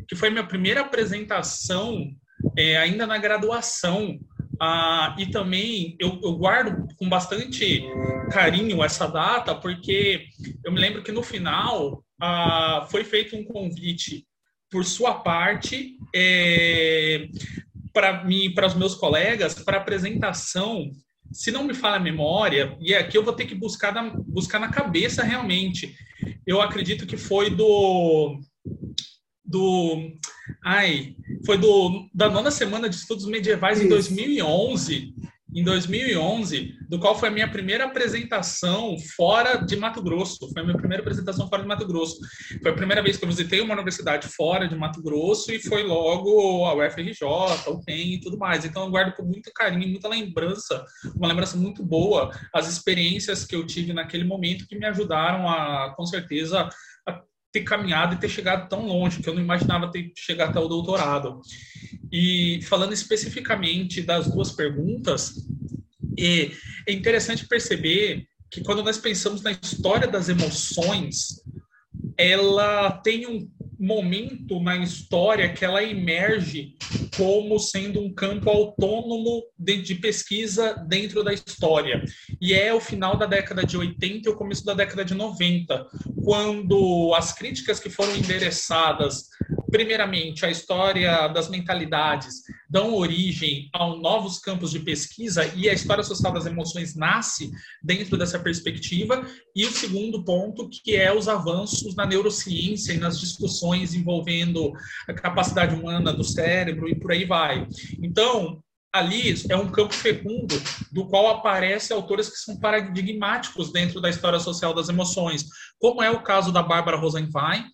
que foi minha primeira apresentação é, ainda na graduação. Ah, e também eu, eu, guardo com bastante carinho essa data, porque eu me lembro que no final ah, foi feito um convite por sua parte é, para mim, para os meus colegas, para apresentação. Se não me falha a memória, e aqui eu vou ter que buscar na, buscar na cabeça realmente. Eu acredito que foi do do. Ai, foi do, da nona semana de estudos medievais Isso. em 2011. Em 2011, do qual foi a minha primeira apresentação fora de Mato Grosso. Foi a minha primeira apresentação fora de Mato Grosso. Foi a primeira vez que eu visitei uma universidade fora de Mato Grosso e foi logo a UFRJ, o PEN e tudo mais. Então eu guardo com muito carinho, muita lembrança, uma lembrança muito boa, as experiências que eu tive naquele momento que me ajudaram a, com certeza, ter caminhado e ter chegado tão longe, que eu não imaginava ter chegado até o doutorado. E falando especificamente das duas perguntas, é interessante perceber que quando nós pensamos na história das emoções, ela tem um momento na história que ela emerge como sendo um campo autônomo de, de, pesquisa dentro da história. E é o final da década de 80 e o começo da década de 90, quando as críticas que foram endereçadas primeiramente, a história das mentalidades dão origem a novos campos de pesquisa e a história social das emoções nasce dentro dessa perspectiva. E o segundo ponto, que é os avanços na neurociência e nas discussões envolvendo a capacidade humana do cérebro e por aí vai. Então, ali é um campo fecundo do qual aparecem autores que são paradigmáticos dentro da história social das emoções, como é o caso da Bárbara Rosenwein,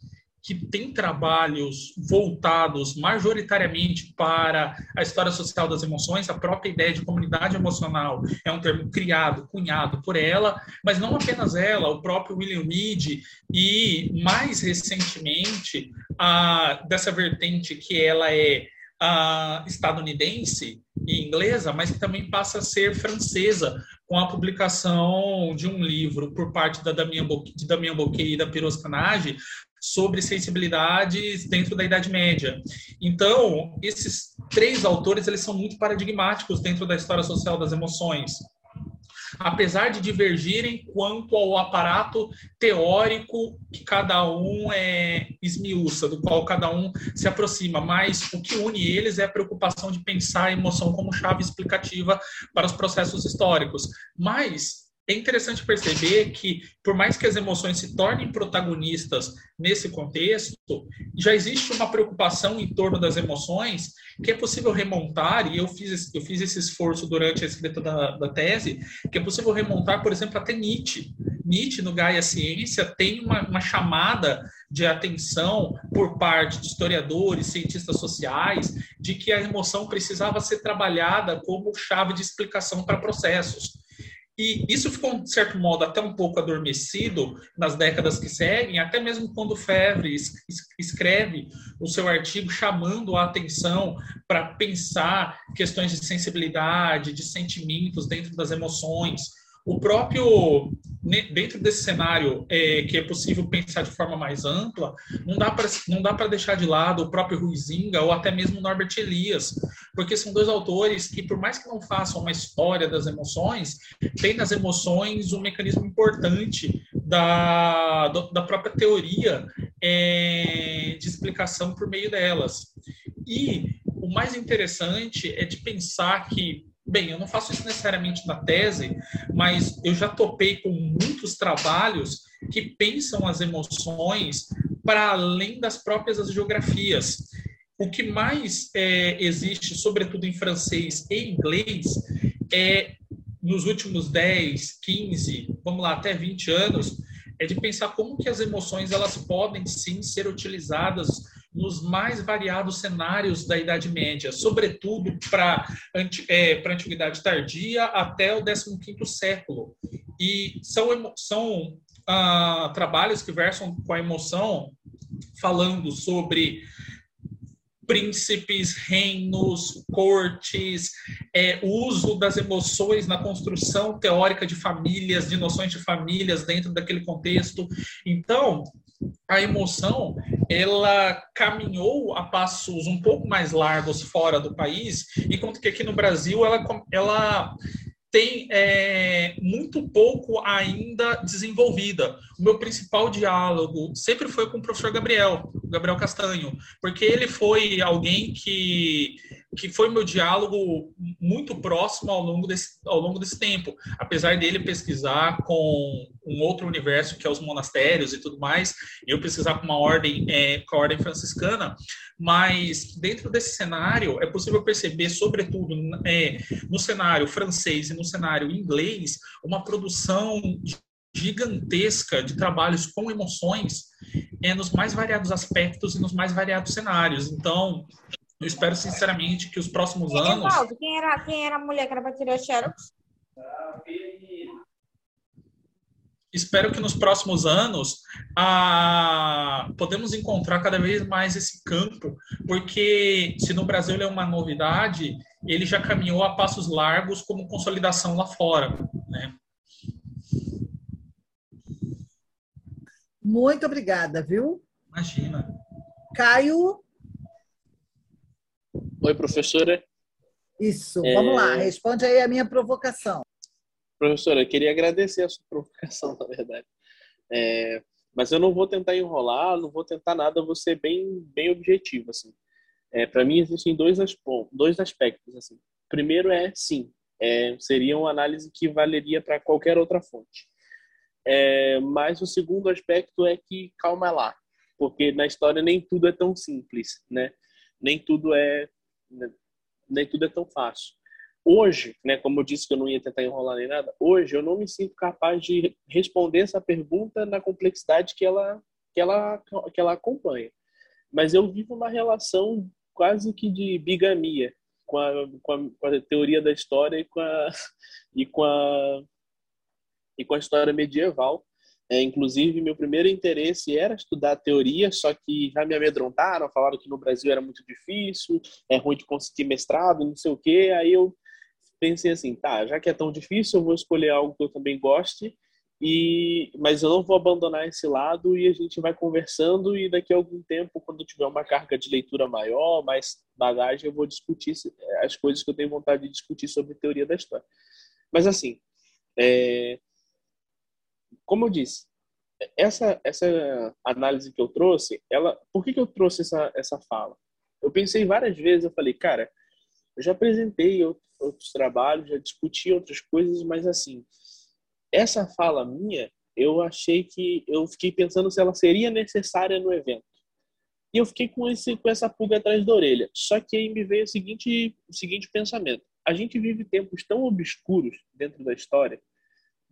que tem trabalhos voltados majoritariamente para a história social das emoções, a própria ideia de comunidade emocional é um termo criado, cunhado por ela, mas não apenas ela, o próprio William Reed e mais recentemente a, dessa vertente que ela é a, estadunidense e inglesa, mas que também passa a ser francesa com a publicação de um livro por parte da Damien Bocquet, de e da Piros Canage sobre sensibilidades dentro da Idade Média. Então, esses três autores eles são muito paradigmáticos dentro da história social das emoções. Apesar de divergirem quanto ao aparato teórico que cada um é do qual cada um se aproxima, mas o que une eles é a preocupação de pensar a emoção como chave explicativa para os processos históricos. Mas é interessante perceber que, por mais que as emoções se tornem protagonistas nesse contexto, já existe uma preocupação em torno das emoções que é possível remontar, e eu fiz, eu fiz esse esforço durante a escrita da, da tese, que é possível remontar, por exemplo, até Nietzsche. Nietzsche, no Gaia Ciência, tem uma, uma chamada de atenção por parte de historiadores, cientistas sociais, de que a emoção precisava ser trabalhada como chave de explicação para processos. E isso ficou, de certo modo, até um pouco adormecido nas décadas que seguem, até mesmo quando Fevre escreve o seu artigo chamando a atenção para pensar questões de sensibilidade, de sentimentos dentro das emoções, o próprio, dentro desse cenário é, que é possível pensar de forma mais ampla, não dá para não dá para deixar de lado o próprio Ruizinga ou até mesmo Norbert Elias, porque são dois autores que, por mais que não façam uma história das emoções, têm nas emoções um mecanismo importante da, da própria teoria é, de explicação por meio delas. E o mais interessante é de pensar que Bem, eu não faço isso necessariamente na tese, mas eu já topei com muitos trabalhos que pensam as emoções para além das próprias geografias. O que mais é, existe, sobretudo em francês e inglês, é nos últimos 10, 15, vamos lá, até 20 anos, é de pensar como que as emoções elas podem sim ser utilizadas nos mais variados cenários da Idade Média, sobretudo para é, a Antiguidade Tardia até o 15º século. E são, são ah, trabalhos que versam com a emoção, falando sobre príncipes, reinos, cortes, é, uso das emoções na construção teórica de famílias, de noções de famílias dentro daquele contexto. Então, a emoção ela caminhou a passos um pouco mais largos fora do país, enquanto que aqui no Brasil ela, ela tem é, muito pouco ainda desenvolvida. O meu principal diálogo sempre foi com o professor Gabriel, Gabriel Castanho, porque ele foi alguém que que foi meu diálogo muito próximo ao longo desse, ao longo desse tempo. Apesar dele pesquisar com um outro universo, que é os monastérios e tudo mais, eu pesquisar com uma ordem, é, com a ordem franciscana, mas dentro desse cenário é possível perceber, sobretudo é, no cenário francês e no cenário inglês, uma produção gigantesca de trabalhos com emoções é, nos mais variados aspectos e nos mais variados cenários. Então, eu espero sinceramente que os próximos e, anos. Evaldo, quem era, quem era a mulher que era para tirar Xerox? Espero que nos próximos anos a... podemos encontrar cada vez mais esse campo, porque se no Brasil ele é uma novidade, ele já caminhou a passos largos como consolidação lá fora. Né? Muito obrigada, viu? Imagina. Caio. Oi, professora. Isso, é... vamos lá, responde aí a minha provocação. Professora, eu queria agradecer a sua provocação, na verdade. É... Mas eu não vou tentar enrolar, não vou tentar nada, vou ser bem, bem objetivo. Assim. É, Para mim, existem dois, dois aspectos. Assim. Primeiro é, sim, é, seria uma análise que valeria para qualquer outra fonte. É, mas o segundo aspecto é que calma lá, porque na história nem tudo é tão simples, né? Nem tudo é nem tudo é tão fácil. hoje, né, como eu disse que eu não ia tentar enrolar nem nada, hoje eu não me sinto capaz de responder essa pergunta na complexidade que ela que ela que ela acompanha. Mas eu vivo uma relação quase que de bigamia com a, com a, com a teoria da história e com a e com a e com a história medieval. É, inclusive, meu primeiro interesse era estudar teoria, só que já me amedrontaram, falaram que no Brasil era muito difícil, é ruim de conseguir mestrado, não sei o quê. Aí eu pensei assim, tá, já que é tão difícil, eu vou escolher algo que eu também goste, e mas eu não vou abandonar esse lado e a gente vai conversando e daqui a algum tempo, quando tiver uma carga de leitura maior, mais bagagem, eu vou discutir as coisas que eu tenho vontade de discutir sobre teoria da história. Mas assim, é... como eu disse, essa essa análise que eu trouxe, ela, por que que eu trouxe essa essa fala? Eu pensei várias vezes, eu falei, cara, eu já apresentei outros trabalhos, já discuti outras coisas, mas assim, essa fala minha, eu achei que eu fiquei pensando se ela seria necessária no evento. E eu fiquei com esse com essa pulga atrás da orelha. Só que aí me veio o seguinte o seguinte pensamento: a gente vive tempos tão obscuros dentro da história,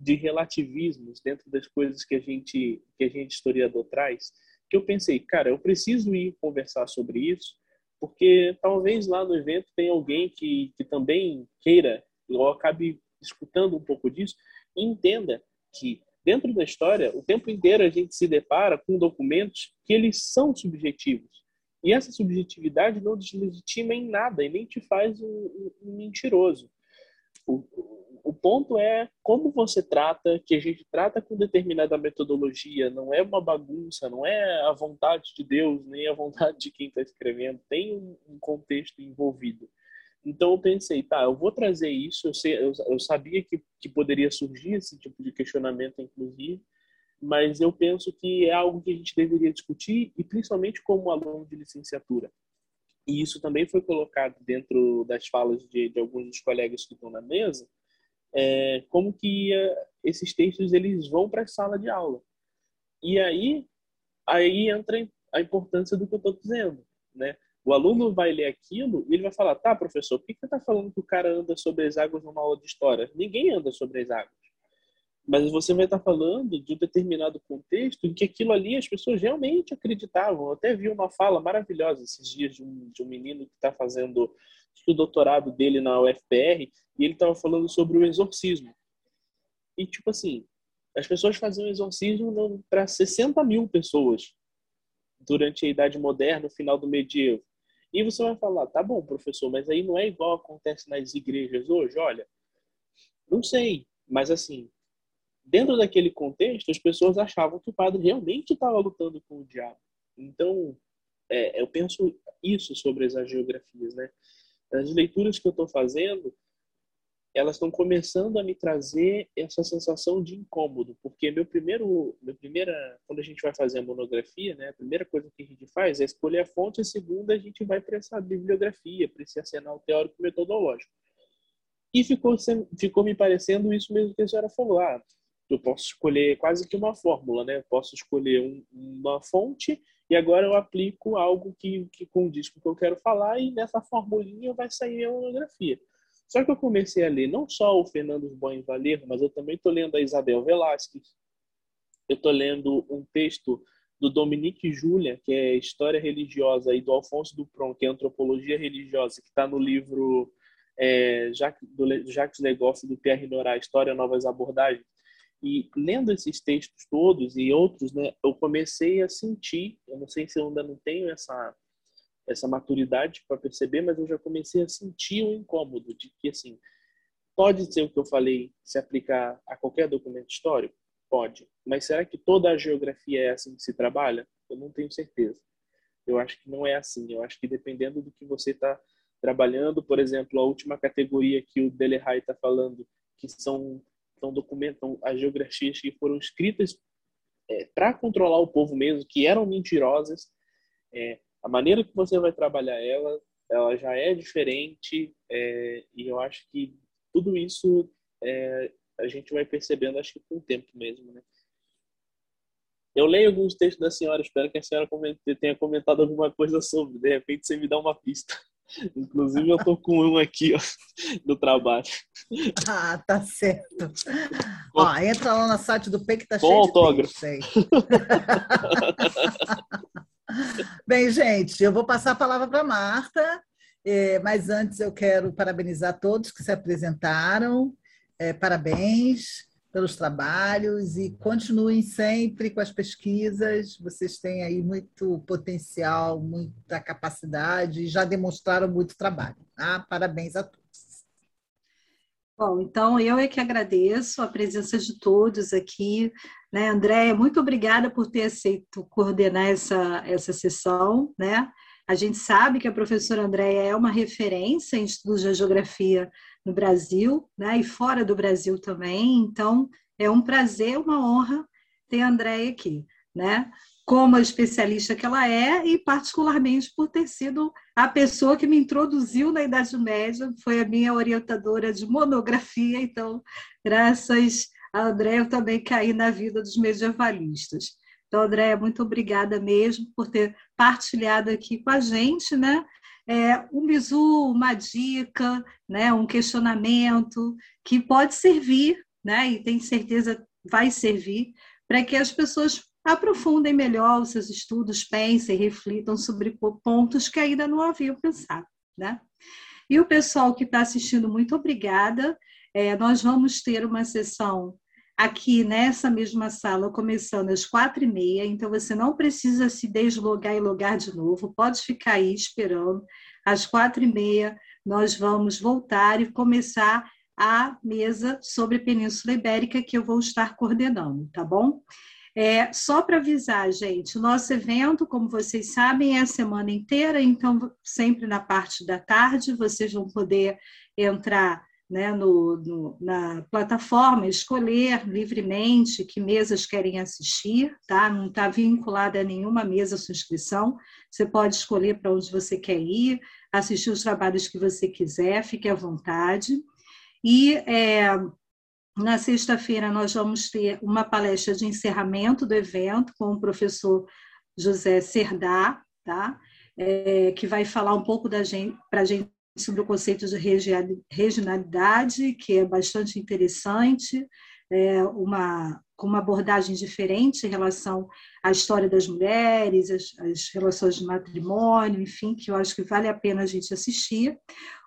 de relativismos dentro das coisas que a gente que a gente historiador traz, que eu pensei, cara, eu preciso ir conversar sobre isso porque talvez lá no evento tenha alguém que, que também queira ou acabe escutando um pouco disso e entenda que dentro da história o tempo inteiro a gente se depara com documentos que eles são subjetivos e essa subjetividade não deslegitima em nada e nem te faz um, um, um mentiroso o ponto é como você trata, que a gente trata com determinada metodologia, não é uma bagunça, não é a vontade de Deus, nem a vontade de quem está escrevendo, tem um contexto envolvido. Então eu pensei, tá, eu vou trazer isso, eu, sei, eu, eu sabia que, que poderia surgir esse tipo de questionamento, inclusive, mas eu penso que é algo que a gente deveria discutir, e principalmente como aluno de licenciatura. E isso também foi colocado dentro das falas de, de alguns dos colegas que estão na mesa, é, como que uh, esses textos eles vão para a sala de aula. E aí, aí entra a importância do que eu estou dizendo, né? O aluno vai ler aquilo e ele vai falar, tá, professor, por que você está falando que o cara anda sobre as águas numa aula de história? Ninguém anda sobre as águas. Mas você vai estar tá falando de um determinado contexto em que aquilo ali as pessoas realmente acreditavam. Eu até vi uma fala maravilhosa esses dias de um, de um menino que está fazendo o doutorado dele na UFPR e ele estava falando sobre o exorcismo. E, tipo assim, as pessoas faziam exorcismo para 60 mil pessoas durante a Idade Moderna, no final do medievo. E você vai falar, tá bom, professor, mas aí não é igual acontece nas igrejas hoje? Olha, não sei, mas assim, dentro daquele contexto, as pessoas achavam que o padre realmente estava lutando com o diabo. Então, é, eu penso isso sobre as geografias, né? As leituras que eu estou fazendo, elas estão começando a me trazer essa sensação de incômodo, porque meu primeiro, meu primeira, quando a gente vai fazer a monografia, né, a primeira coisa que a gente faz é escolher a fonte, a segunda a gente vai para essa bibliografia, para esse arsenal teórico metodológico. E ficou, ficou me parecendo isso mesmo que a senhora falou, ah, eu posso escolher quase que uma fórmula, né? Eu posso escolher um, uma fonte e agora eu aplico algo que, que condiz com o que eu quero falar e nessa formulinha vai sair a monografia. Só que eu comecei a ler não só o Fernando Boim Valerro, mas eu também estou lendo a Isabel Velasquez. Eu estou lendo um texto do Dominique Julia, que é História Religiosa, e do Alfonso Dupron, que é Antropologia Religiosa, que está no livro é, Jacques, do Jacques Legoff do Pierre Nora, História Novas Abordagens. E lendo esses textos todos e outros, né, eu comecei a sentir, eu não sei se eu ainda não tenho essa essa maturidade para perceber, mas eu já comecei a sentir o incômodo de que assim, pode ser o que eu falei se aplicar a qualquer documento histórico? Pode. Mas será que toda a geografia é assim que se trabalha? Eu não tenho certeza. Eu acho que não é assim. Eu acho que dependendo do que você está trabalhando, por exemplo, a última categoria que o Delehay está falando, que são então documentam as geografias que foram escritas é, para controlar o povo mesmo, que eram mentirosas. É, a maneira que você vai trabalhar ela, ela já é diferente é, e eu acho que tudo isso é, a gente vai percebendo, acho que com o tempo mesmo, né? Eu leio alguns textos da senhora, espero que a senhora tenha comentado alguma coisa sobre. De repente você me dá uma pista. Inclusive, eu tô com um aqui ó, do trabalho. Ah, tá certo. Ó, entra lá no site do PEC que tá Com cheio autógrafo. de aí. Bem, gente, eu vou passar a palavra para Marta, eh, mas antes eu quero parabenizar todos que se apresentaram. Eh, parabéns pelos trabalhos e continuem sempre com as pesquisas. Vocês têm aí muito potencial, muita capacidade e já demonstraram muito trabalho. Tá? Parabéns a todos. Bom, então eu é que agradeço a presença de todos aqui. Né, Andréia, muito obrigada por ter aceito coordenar essa, essa sessão. Né? A gente sabe que a professora Andréia é uma referência em estudos de geografia no Brasil né, e fora do Brasil também. Então, é um prazer, uma honra ter a Andréia aqui. Né? como a especialista que ela é e particularmente por ter sido a pessoa que me introduziu na Idade Média, foi a minha orientadora de monografia, então, graças a André, eu também caí na vida dos medievalistas. Então, André, muito obrigada mesmo por ter partilhado aqui com a gente, né? É, um bisu, uma dica, né? um questionamento que pode servir, né? e tenho certeza vai servir, para que as pessoas aprofundem melhor os seus estudos, pensem, reflitam sobre pontos que ainda não haviam pensado. Né? E o pessoal que está assistindo, muito obrigada. É, nós vamos ter uma sessão aqui nessa mesma sala, começando às quatro e meia, então você não precisa se deslogar e logar de novo, pode ficar aí esperando. Às quatro e meia, nós vamos voltar e começar a mesa sobre Península Ibérica, que eu vou estar coordenando, tá bom? É, só para avisar, gente, nosso evento, como vocês sabem, é a semana inteira, então sempre na parte da tarde vocês vão poder entrar né, no, no, na plataforma, escolher livremente que mesas querem assistir, tá? Não está vinculada a nenhuma mesa a sua inscrição. Você pode escolher para onde você quer ir, assistir os trabalhos que você quiser, fique à vontade. E é, na sexta-feira, nós vamos ter uma palestra de encerramento do evento com o professor José Serdá, tá? É, que vai falar um pouco para a gente sobre o conceito de regionalidade, que é bastante interessante, é uma, com uma abordagem diferente em relação à história das mulheres, as, as relações de matrimônio, enfim, que eu acho que vale a pena a gente assistir.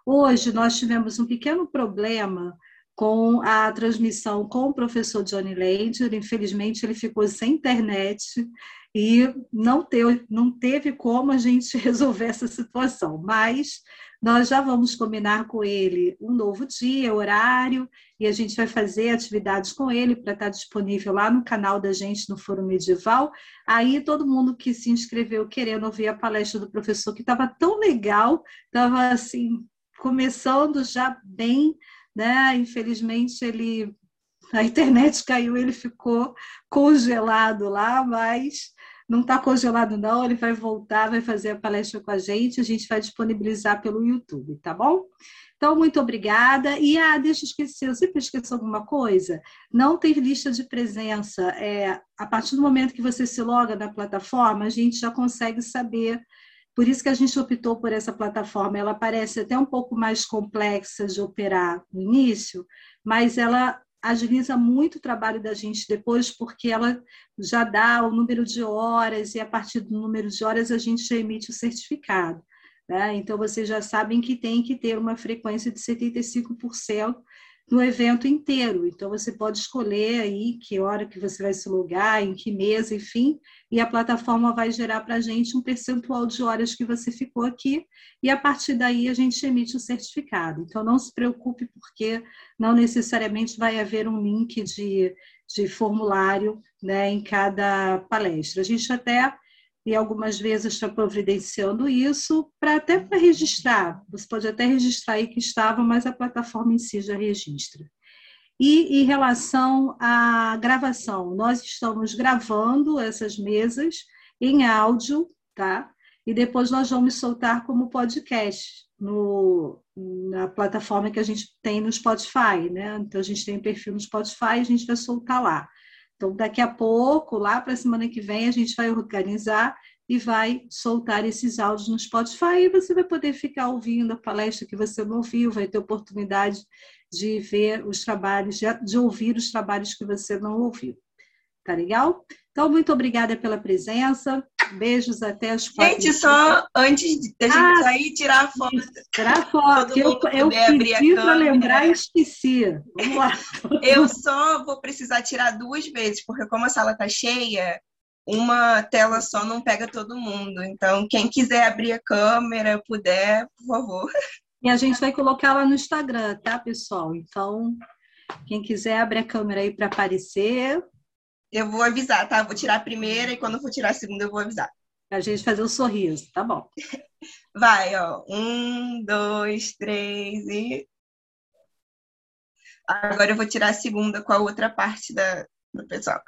Hoje nós tivemos um pequeno problema com a transmissão com o professor Johnny Lander. Infelizmente, ele ficou sem internet e não teve, não teve como a gente resolver essa situação, mas nós já vamos combinar com ele um novo dia, horário, e a gente vai fazer atividades com ele para estar disponível lá no canal da gente no Foro Medieval. Aí todo mundo que se inscreveu querendo ouvir a palestra do professor, que estava tão legal, estava assim, começando já bem né? Infelizmente ele a internet caiu, ele ficou congelado lá, mas não está congelado não, ele vai voltar, vai fazer a palestra com a gente, a gente vai disponibilizar pelo YouTube, tá bom? Então, muito obrigada. E, ah, deixa eu esquecer, eu sempre esqueço alguma coisa. Não tem lista de presença. É, a partir do momento que você se loga na plataforma, a gente já consegue saber por isso que a gente optou por essa plataforma. Ela parece até um pouco mais complexa de operar no início, mas ela agiliza muito o trabalho da gente depois, porque ela já dá o número de horas e a partir do número de horas a gente já emite o certificado. Né? Então, vocês já sabem que tem que ter uma frequência de 75% no evento inteiro. Então, você pode escolher aí que hora que você vai se logar, em que mesa, enfim, e a plataforma vai gerar para a gente um percentual de horas que você ficou aqui, e a partir daí a gente emite o certificado. Então, não se preocupe, porque não necessariamente vai haver um link de, de formulário né, em cada palestra. A gente até e algumas vezes está providenciando isso para até para registrar. Você pode até registrar aí que estava, mas a plataforma em si já registra. E em relação à gravação, nós estamos gravando essas mesas em áudio, tá? E depois nós vamos soltar como podcast no, na plataforma que a gente tem no Spotify, né? Então a gente tem um perfil no Spotify, a gente vai soltar lá. Então, daqui a pouco, lá para a semana que vem, a gente vai organizar e vai soltar esses áudios no Spotify e você vai poder ficar ouvindo a palestra que você não ouviu, vai ter oportunidade de ver os trabalhos, de ouvir os trabalhos que você não ouviu. Tá legal? Então, muito obrigada pela presença. Beijos até as quatro. Gente, só antes de a gente ah, sair, tirar a foto. Tirar a foto. Eu, eu pedi para lembrar e esqueci. Vamos lá. eu só vou precisar tirar duas vezes, porque como a sala está cheia, uma tela só não pega todo mundo. Então, quem quiser abrir a câmera, puder, por favor. E a gente vai colocar lá no Instagram, tá, pessoal? Então, quem quiser abrir a câmera aí para aparecer. Eu vou avisar, tá? Vou tirar a primeira e quando for tirar a segunda eu vou avisar. A gente fazer o um sorriso, tá bom. Vai, ó. Um, dois, três e. Agora eu vou tirar a segunda com a outra parte da, do pessoal.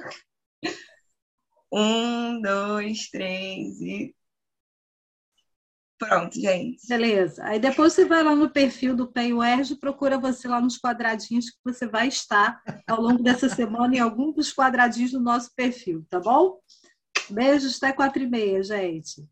Um, dois, três e. Pronto, gente. Beleza. Aí depois você vai lá no perfil do PEN-UERJ e procura você lá nos quadradinhos que você vai estar ao longo dessa semana em algum dos quadradinhos do nosso perfil, tá bom? Beijos até quatro e meia, gente.